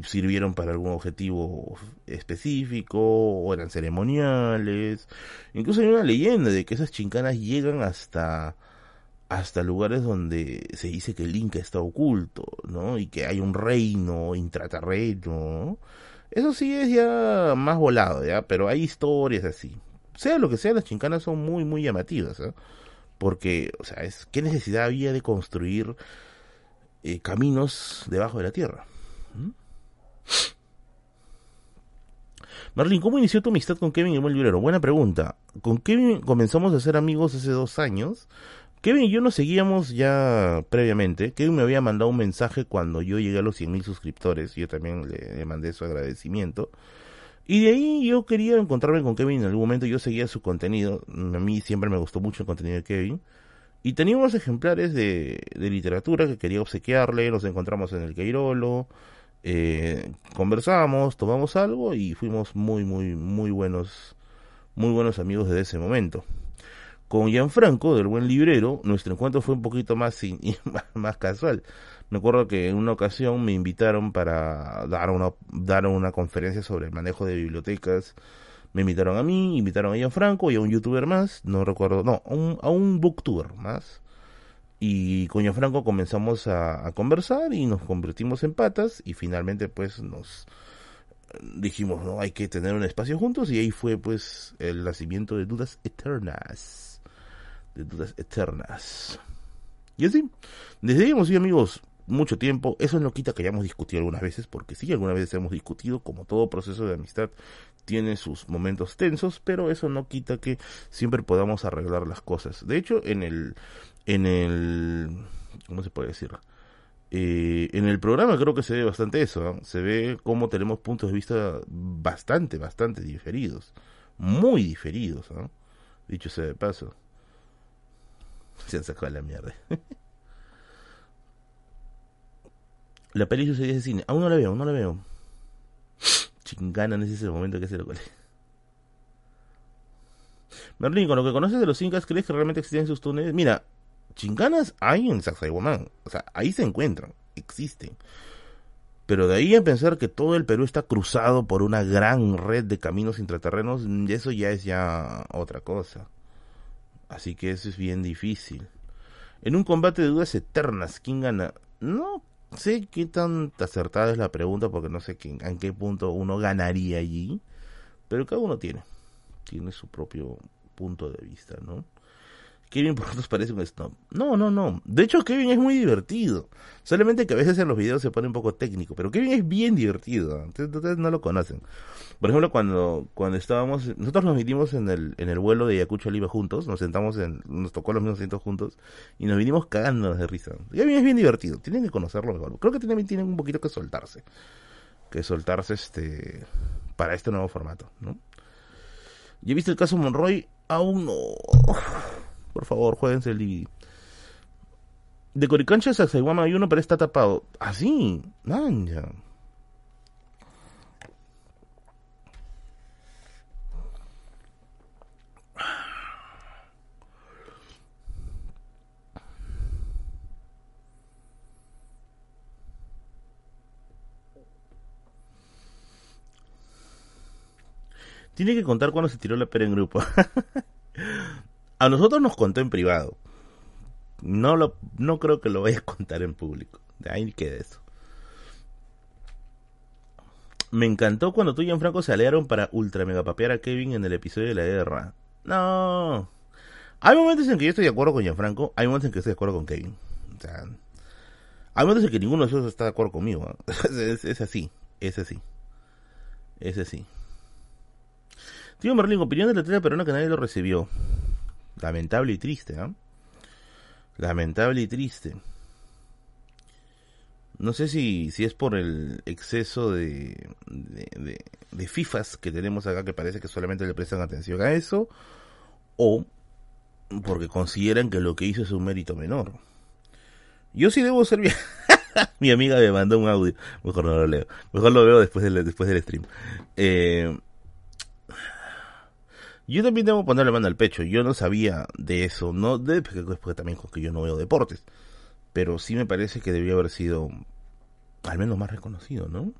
sirvieron para algún objetivo específico, o eran ceremoniales. Incluso hay una leyenda de que esas chincanas llegan hasta hasta lugares donde se dice que el Inca está oculto, ¿no? Y que hay un reino intraterreno. Eso sí es ya más volado, ¿ya? Pero hay historias así sea lo que sea, las chincanas son muy, muy llamativas, ¿eh? Porque, o sea, es, ¿qué necesidad había de construir eh, caminos debajo de la tierra? ¿Mm? Marlene, ¿cómo inició tu amistad con Kevin y el librero? Buena pregunta. Con Kevin comenzamos a ser amigos hace dos años. Kevin y yo nos seguíamos ya previamente. Kevin me había mandado un mensaje cuando yo llegué a los 100.000 suscriptores. Yo también le mandé su agradecimiento. Y de ahí yo quería encontrarme con Kevin en algún momento, yo seguía su contenido, a mí siempre me gustó mucho el contenido de Kevin. Y tenía unos ejemplares de, literatura que quería obsequiarle, nos encontramos en el Queirolo, eh, conversamos, tomamos algo y fuimos muy, muy, muy buenos, muy buenos amigos desde ese momento. Con Gianfranco, del buen librero, nuestro encuentro fue un poquito más, más casual. Me acuerdo que en una ocasión me invitaron para dar una, dar una conferencia sobre el manejo de bibliotecas. Me invitaron a mí, invitaron a Gianfranco y a un youtuber más, no recuerdo, no, a un, a un booktuber más. Y con Gianfranco comenzamos a, a conversar y nos convertimos en patas y finalmente pues nos dijimos, no, hay que tener un espacio juntos y ahí fue pues el nacimiento de Dudas Eternas. De Dudas Eternas. Y así, desde ahí hemos sido amigos mucho tiempo. Eso no quita que hayamos discutido algunas veces, porque sí, algunas veces hemos discutido, como todo proceso de amistad tiene sus momentos tensos, pero eso no quita que siempre podamos arreglar las cosas. De hecho, en el, en el, ¿cómo se puede decir? Eh, en el programa creo que se ve bastante eso, se ve cómo tenemos puntos de vista bastante, bastante diferidos, muy diferidos, dicho sea de paso. Se han sacado la mierda. la peli sucedió de cine, aún no la veo, aún no la veo. Chingana, ese momento que se lo cole. Merlin, con lo que conoces de los incas, ¿crees que realmente existen sus túneles? Mira, chinganas hay en Sacsayhuamán. O sea, ahí se encuentran, existen. Pero de ahí a pensar que todo el Perú está cruzado por una gran red de caminos intraterrenos, eso ya es ya otra cosa. Así que eso es bien difícil. En un combate de dudas eternas, ¿quién gana? No sé qué tan acertada es la pregunta porque no sé quién, en qué punto uno ganaría allí. Pero cada uno tiene, tiene su propio punto de vista, ¿no? Kevin por nos parece un snob. No, no, no. De hecho, Kevin es muy divertido. Solamente que a veces en los videos se pone un poco técnico, pero Kevin es bien divertido. Ustedes no lo conocen. Por ejemplo, cuando, cuando estábamos, nosotros nos vinimos en el, en el vuelo de Ayacucho a juntos, nos sentamos en, nos tocó los mismos asientos juntos y nos vinimos cagándonos de risa. Kevin es bien divertido. Tienen que conocerlo mejor. Creo que también tienen un poquito que soltarse. Que soltarse este, para este nuevo formato, ¿no? Yo he visto el caso Monroy, aún no. Por favor, jueguense el DVD. De Coricancha a Sacsayhuama hay uno, pero está tapado. Así, ah, ya. Tiene que contar cuando se tiró la pera en grupo. A nosotros nos contó en privado. No lo, no creo que lo vaya a contar en público. De ahí queda eso. Me encantó cuando tú y Gianfranco se aliaron para ultra mega papear a Kevin en el episodio de la guerra. No. Hay momentos en que yo estoy de acuerdo con Gianfranco, hay momentos en que estoy de acuerdo con Kevin. O sea, hay momentos en que ninguno de esos está de acuerdo conmigo. Es, es, así, es así. Es así. Tío Merlin, opinión de la tele peruana que nadie lo recibió. Lamentable y triste, ¿no? Lamentable y triste. No sé si, si es por el exceso de, de, de, FIFAs que tenemos acá que parece que solamente le prestan atención a eso, o porque consideran que lo que hizo es un mérito menor. Yo sí debo ser bien. Mi amiga me mandó un audio. Mejor no lo leo. Mejor lo veo después del, después del stream. Eh, yo también debo ponerle mano al pecho. Yo no sabía de eso, no de, porque, también que yo no veo deportes. Pero sí me parece que debía haber sido al menos más reconocido, ¿no?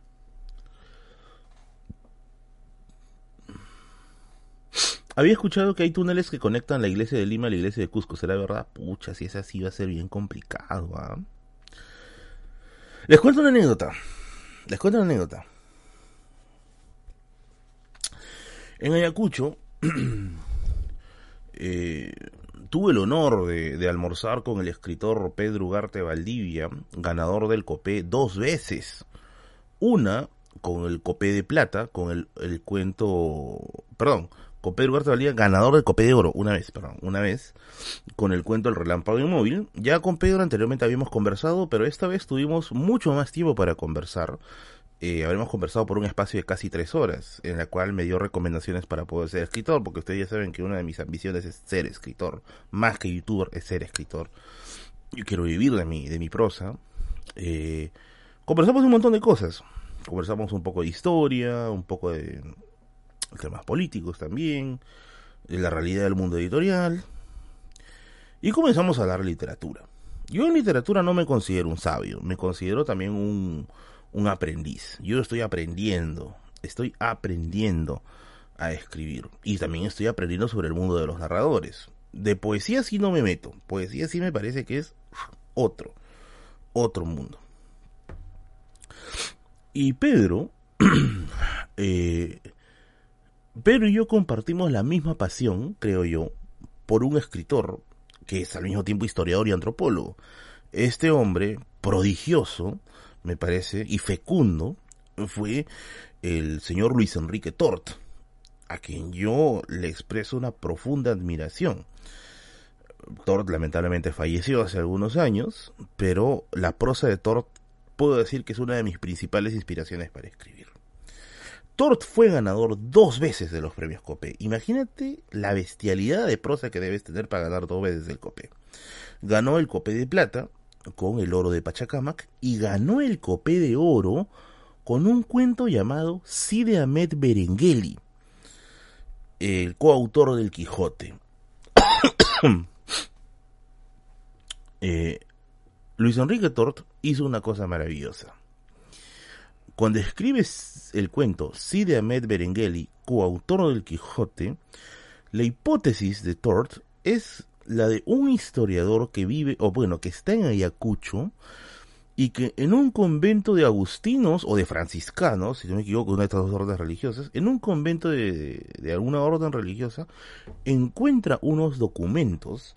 Había escuchado que hay túneles que conectan la iglesia de Lima a la iglesia de Cusco. ¿Será verdad? Pucha, si es así va a ser bien complicado, ¿ah? Les cuento una anécdota. Les cuento una anécdota. En Ayacucho Eh, tuve el honor de, almorzar con el escritor Pedro Ugarte Valdivia, ganador del COPE dos veces. Una con el COPE de plata, con el, el cuento, perdón, con Pedro Ugarte Valdivia, ganador del COPE de oro, una vez, perdón, una vez, con el cuento El Relámpago Inmóvil. Ya con Pedro anteriormente habíamos conversado, pero esta vez tuvimos mucho más tiempo para conversar eh, habremos conversado por un espacio de casi tres horas, en la cual me dio recomendaciones para poder ser escritor, porque ustedes ya saben que una de mis ambiciones es ser escritor, más que youtuber, es ser escritor. Yo quiero vivir de mi, de mi prosa. Eh, conversamos un montón de cosas. Conversamos un poco de historia, un poco de temas políticos también, de la realidad del mundo editorial. Y comenzamos a hablar literatura. Yo en literatura no me considero un sabio, me considero también un, un aprendiz. Yo estoy aprendiendo, estoy aprendiendo. a escribir. Y también estoy aprendiendo sobre el mundo de los narradores. De poesía sí no me meto. Poesía sí me parece que es otro, otro mundo. Y Pedro, eh, Pedro y yo compartimos la misma pasión, creo yo, por un escritor que es al mismo tiempo historiador y antropólogo. Este hombre, prodigioso, me parece, y fecundo, fue el señor Luis Enrique Tort, a quien yo le expreso una profunda admiración. Tort lamentablemente falleció hace algunos años, pero la prosa de Tort puedo decir que es una de mis principales inspiraciones para escribir. Tort fue ganador dos veces de los premios Copé. Imagínate la bestialidad de prosa que debes tener para ganar dos veces el Copé. Ganó el Copé de Plata con el oro de Pachacamac y ganó el Copé de Oro con un cuento llamado Side Ahmed Berengeli, el coautor del Quijote. Eh, Luis Enrique Tort hizo una cosa maravillosa. Cuando escribes el cuento Side Ahmed Berengeli, coautor del Quijote, la hipótesis de Tort es la de un historiador que vive, o bueno, que está en Ayacucho, y que en un convento de agustinos o de franciscanos, si no me equivoco, una de estas dos órdenes religiosas, en un convento de, de, alguna orden religiosa, encuentra unos documentos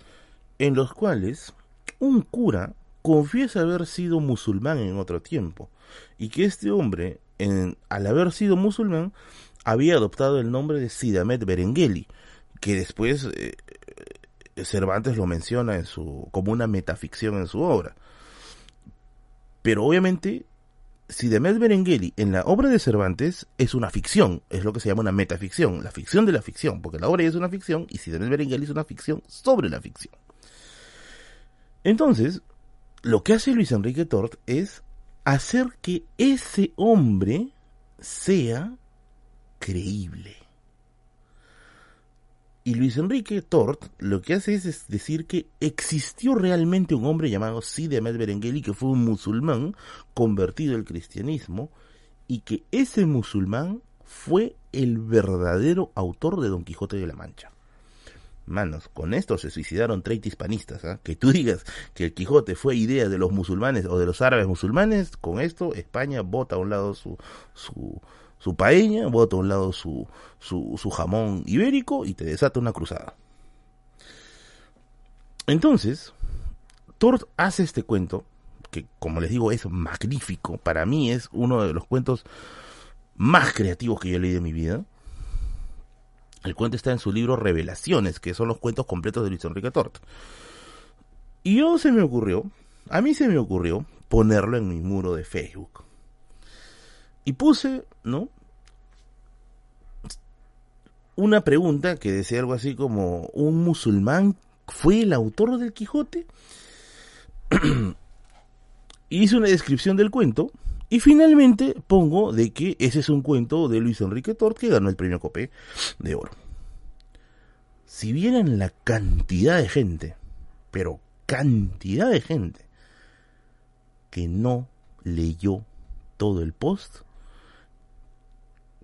en los cuales un cura confiesa haber sido musulmán en otro tiempo y que este hombre, en, al haber sido musulmán, había adoptado el nombre de Sidamet Berengeli, que después eh, Cervantes lo menciona en su, como una metaficción en su obra. Pero obviamente, Sidamet Berengeli en la obra de Cervantes es una ficción, es lo que se llama una metaficción, la ficción de la ficción, porque la obra es una ficción y Sidamet Berengeli es una ficción sobre la ficción. Entonces, lo que hace Luis Enrique Tort es hacer que ese hombre sea creíble. Y Luis Enrique Tort lo que hace es decir que existió realmente un hombre llamado Sidi Ahmed Berengeli que fue un musulmán convertido al cristianismo y que ese musulmán fue el verdadero autor de Don Quijote de la Mancha. Manos, con esto se suicidaron 30 hispanistas. ¿ah? Que tú digas que el Quijote fue idea de los musulmanes o de los árabes musulmanes, con esto España bota a un lado su, su, su paeña, bota a un lado su, su, su jamón ibérico y te desata una cruzada. Entonces, Tort hace este cuento, que como les digo es magnífico, para mí es uno de los cuentos más creativos que yo he leído en mi vida. El cuento está en su libro Revelaciones, que son los cuentos completos de Luis Enrique Tort. Y yo se me ocurrió, a mí se me ocurrió ponerlo en mi muro de Facebook. Y puse, ¿no? Una pregunta que decía algo así como, ¿un musulmán fue el autor del Quijote? Hice una descripción del cuento y finalmente pongo de que ese es un cuento de Luis Enrique Tort que ganó el premio Copé de Oro. Si vieran la cantidad de gente, pero cantidad de gente, que no leyó todo el post,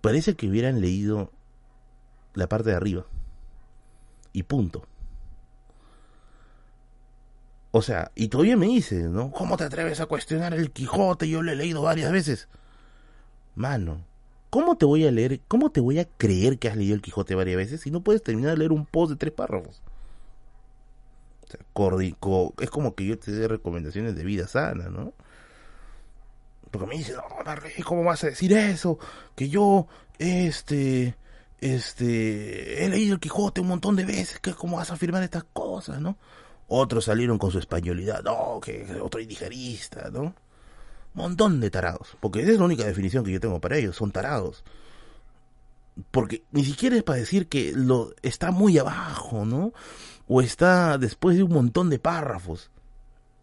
parece que hubieran leído la parte de arriba. Y punto. O sea, y todavía me dice, ¿no? ¿Cómo te atreves a cuestionar el Quijote? Yo lo he leído varias veces. Mano, ¿cómo te voy a leer, cómo te voy a creer que has leído el Quijote varias veces si no puedes terminar de leer un post de tres párrafos? O sea, es como que yo te dé recomendaciones de vida sana, ¿no? Porque me dice, no, ¿cómo vas a decir eso? Que yo, este, este, he leído el Quijote un montón de veces, que cómo vas a afirmar estas cosas, ¿no? Otros salieron con su españolidad, no, que otro indigerista, ¿no? Montón de tarados, porque esa es la única definición que yo tengo para ellos, son tarados. Porque ni siquiera es para decir que lo está muy abajo, ¿no? O está después de un montón de párrafos.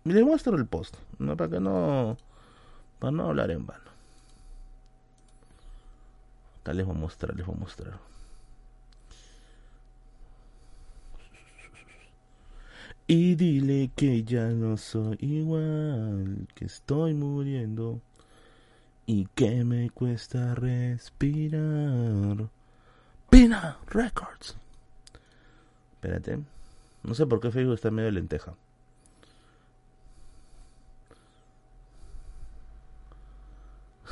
Les muestro el post, ¿no? Para que no. Para no hablar en vano. Acá les voy a mostrar, les voy a mostrar. Y dile que ya no soy igual, que estoy muriendo y que me cuesta respirar. Pina Records. Espérate. No sé por qué Facebook está medio lenteja.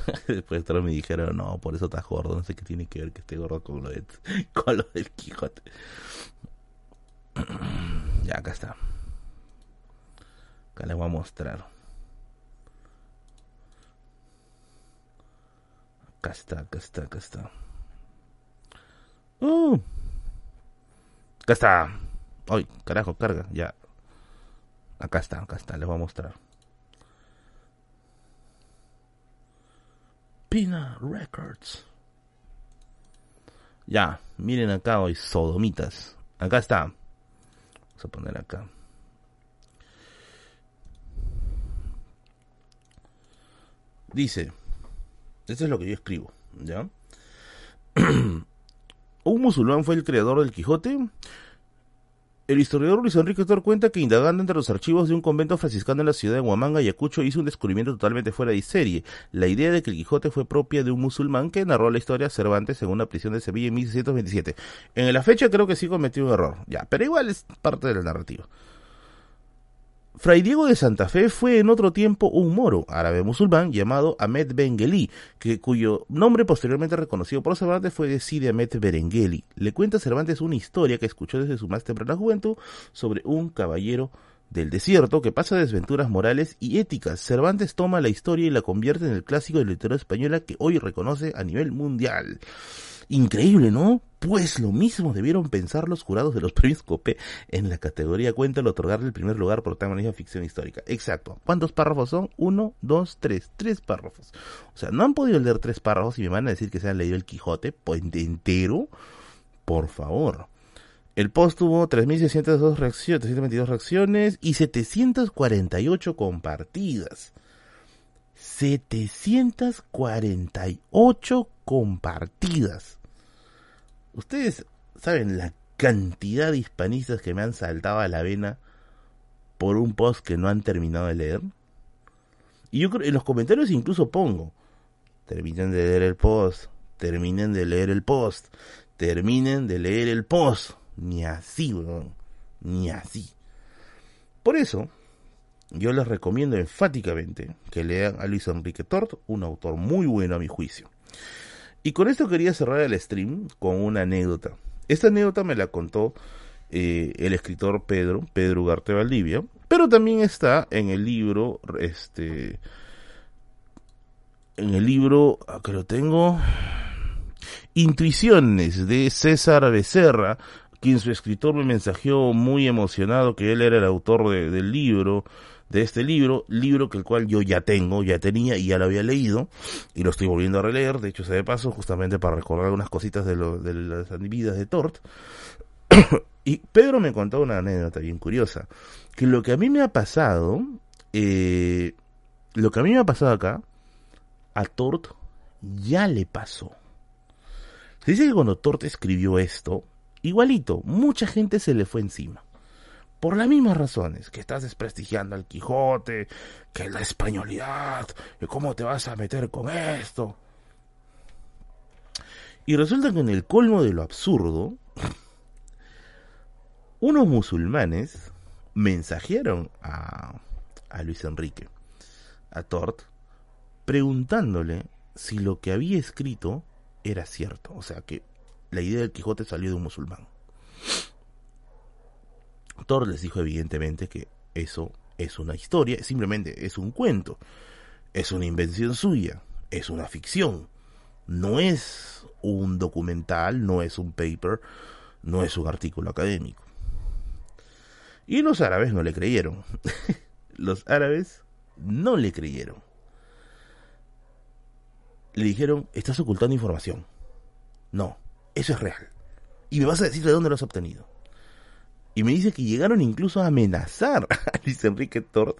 Después todos me dijeron, no, por eso estás gordo. No sé qué tiene que ver que esté gordo con lo, de, con lo del Quijote. ya, acá está. Acá les voy a mostrar. Acá está, acá está, acá está. Uh. Acá está. Ay, carajo, carga, ya. Acá está, acá está, les voy a mostrar. Pina Records. Ya, miren acá hoy, sodomitas. Acá está. Vamos a poner acá. Dice, esto es lo que yo escribo, ¿ya? Un musulmán fue el creador del Quijote. El historiador Luis Enrique Tor cuenta que indagando entre los archivos de un convento franciscano en la ciudad de Huamanga, Ayacucho, hizo un descubrimiento totalmente fuera de serie. La idea de que el Quijote fue propia de un musulmán que narró la historia Cervantes en una prisión de Sevilla en 1627. En la fecha creo que sí cometió un error, ya, pero igual es parte de la narrativa. Fray Diego de Santa Fe fue en otro tiempo un moro árabe musulmán llamado Ahmed Bengueli, que, cuyo nombre posteriormente reconocido por Cervantes fue de Sidi Ahmed Berengeli. Le cuenta Cervantes una historia que escuchó desde su más temprana juventud sobre un caballero del desierto que pasa desventuras morales y éticas. Cervantes toma la historia y la convierte en el clásico de literatura española que hoy reconoce a nivel mundial. Increíble, ¿no? Pues lo mismo debieron pensar los jurados de los premios Copé en la categoría cuenta al otorgarle el primer lugar por protagonista ficción histórica. Exacto. ¿Cuántos párrafos son? Uno, dos, tres. Tres párrafos. O sea, no han podido leer tres párrafos y me van a decir que se han leído el Quijote puente entero. Por favor. El post tuvo 3.602 reacciones, 322 reacciones y 748 compartidas. 748 compartidas. Ustedes saben la cantidad de hispanistas que me han saltado a la vena por un post que no han terminado de leer. Y yo creo, en los comentarios incluso pongo, terminen de leer el post, terminen de leer el post, terminen de leer el post. Ni así, ni así. Por eso, yo les recomiendo enfáticamente que lean a Luis Enrique Tort, un autor muy bueno a mi juicio. Y con esto quería cerrar el stream con una anécdota. Esta anécdota me la contó eh, el escritor Pedro, Pedro Ugarte Valdivia, pero también está en el libro, este, en el libro, que lo tengo, Intuiciones de César Becerra, quien su escritor me mensajeó muy emocionado que él era el autor del libro, de este libro, libro que el cual yo ya tengo, ya tenía y ya lo había leído y lo estoy volviendo a releer, de hecho se de paso justamente para recordar algunas cositas de, lo, de las vidas de Tort. y Pedro me contó una anécdota bien curiosa, que lo que a mí me ha pasado, eh, lo que a mí me ha pasado acá, a Tort ya le pasó. Se dice que cuando Tort escribió esto, igualito, mucha gente se le fue encima por las mismas razones, que estás desprestigiando al Quijote, que la españolidad, cómo te vas a meter con esto. Y resulta que en el colmo de lo absurdo, unos musulmanes mensajearon a, a Luis Enrique, a Tort, preguntándole si lo que había escrito era cierto, o sea que la idea del Quijote salió de un musulmán. Les dijo evidentemente que eso es una historia, simplemente es un cuento, es una invención suya, es una ficción, no es un documental, no es un paper, no es un artículo académico. Y los árabes no le creyeron. los árabes no le creyeron. Le dijeron, estás ocultando información. No, eso es real. Y me vas a decir de dónde lo has obtenido. Y me dice que llegaron incluso a amenazar a Luis Enrique Tort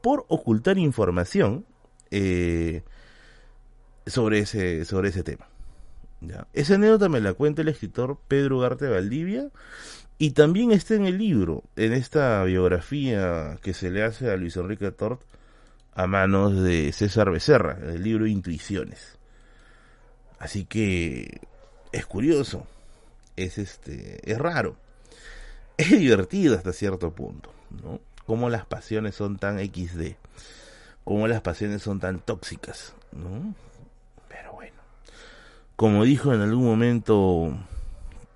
por ocultar información eh, sobre, ese, sobre ese tema. ¿ya? Esa anécdota me la cuenta el escritor Pedro Garte Valdivia y también está en el libro, en esta biografía que se le hace a Luis Enrique Tort a manos de César Becerra, el libro Intuiciones. Así que es curioso, es este, es raro. Es divertido hasta cierto punto, ¿no? Cómo las pasiones son tan XD, cómo las pasiones son tan tóxicas, ¿no? Pero bueno, como dijo en algún momento,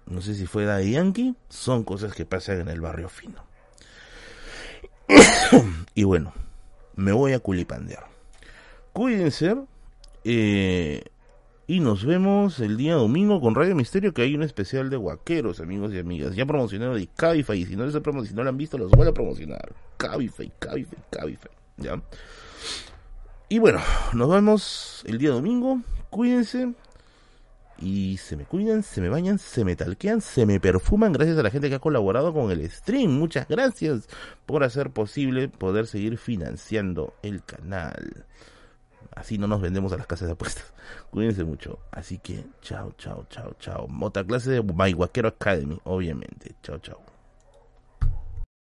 no sé si fue Daddy Yankee, son cosas que pasan en el barrio fino. y bueno, me voy a culipandear. Cuídense. Eh, y nos vemos el día domingo con Radio Misterio, que hay un especial de Guaqueros, amigos y amigas. Ya promocionado de Cabify, y si no, les si no lo han visto, los voy a promocionar. Cabify, Cabify, Cabify. ¿Ya? Y bueno, nos vemos el día domingo. Cuídense. Y se me cuidan, se me bañan, se me talquean, se me perfuman gracias a la gente que ha colaborado con el stream. Muchas gracias por hacer posible poder seguir financiando el canal. Así no nos vendemos a las casas de apuestas. Cuídense mucho. Así que, chao, chao, chao, chao. Otra clase de My Academy, obviamente. Chao, chao.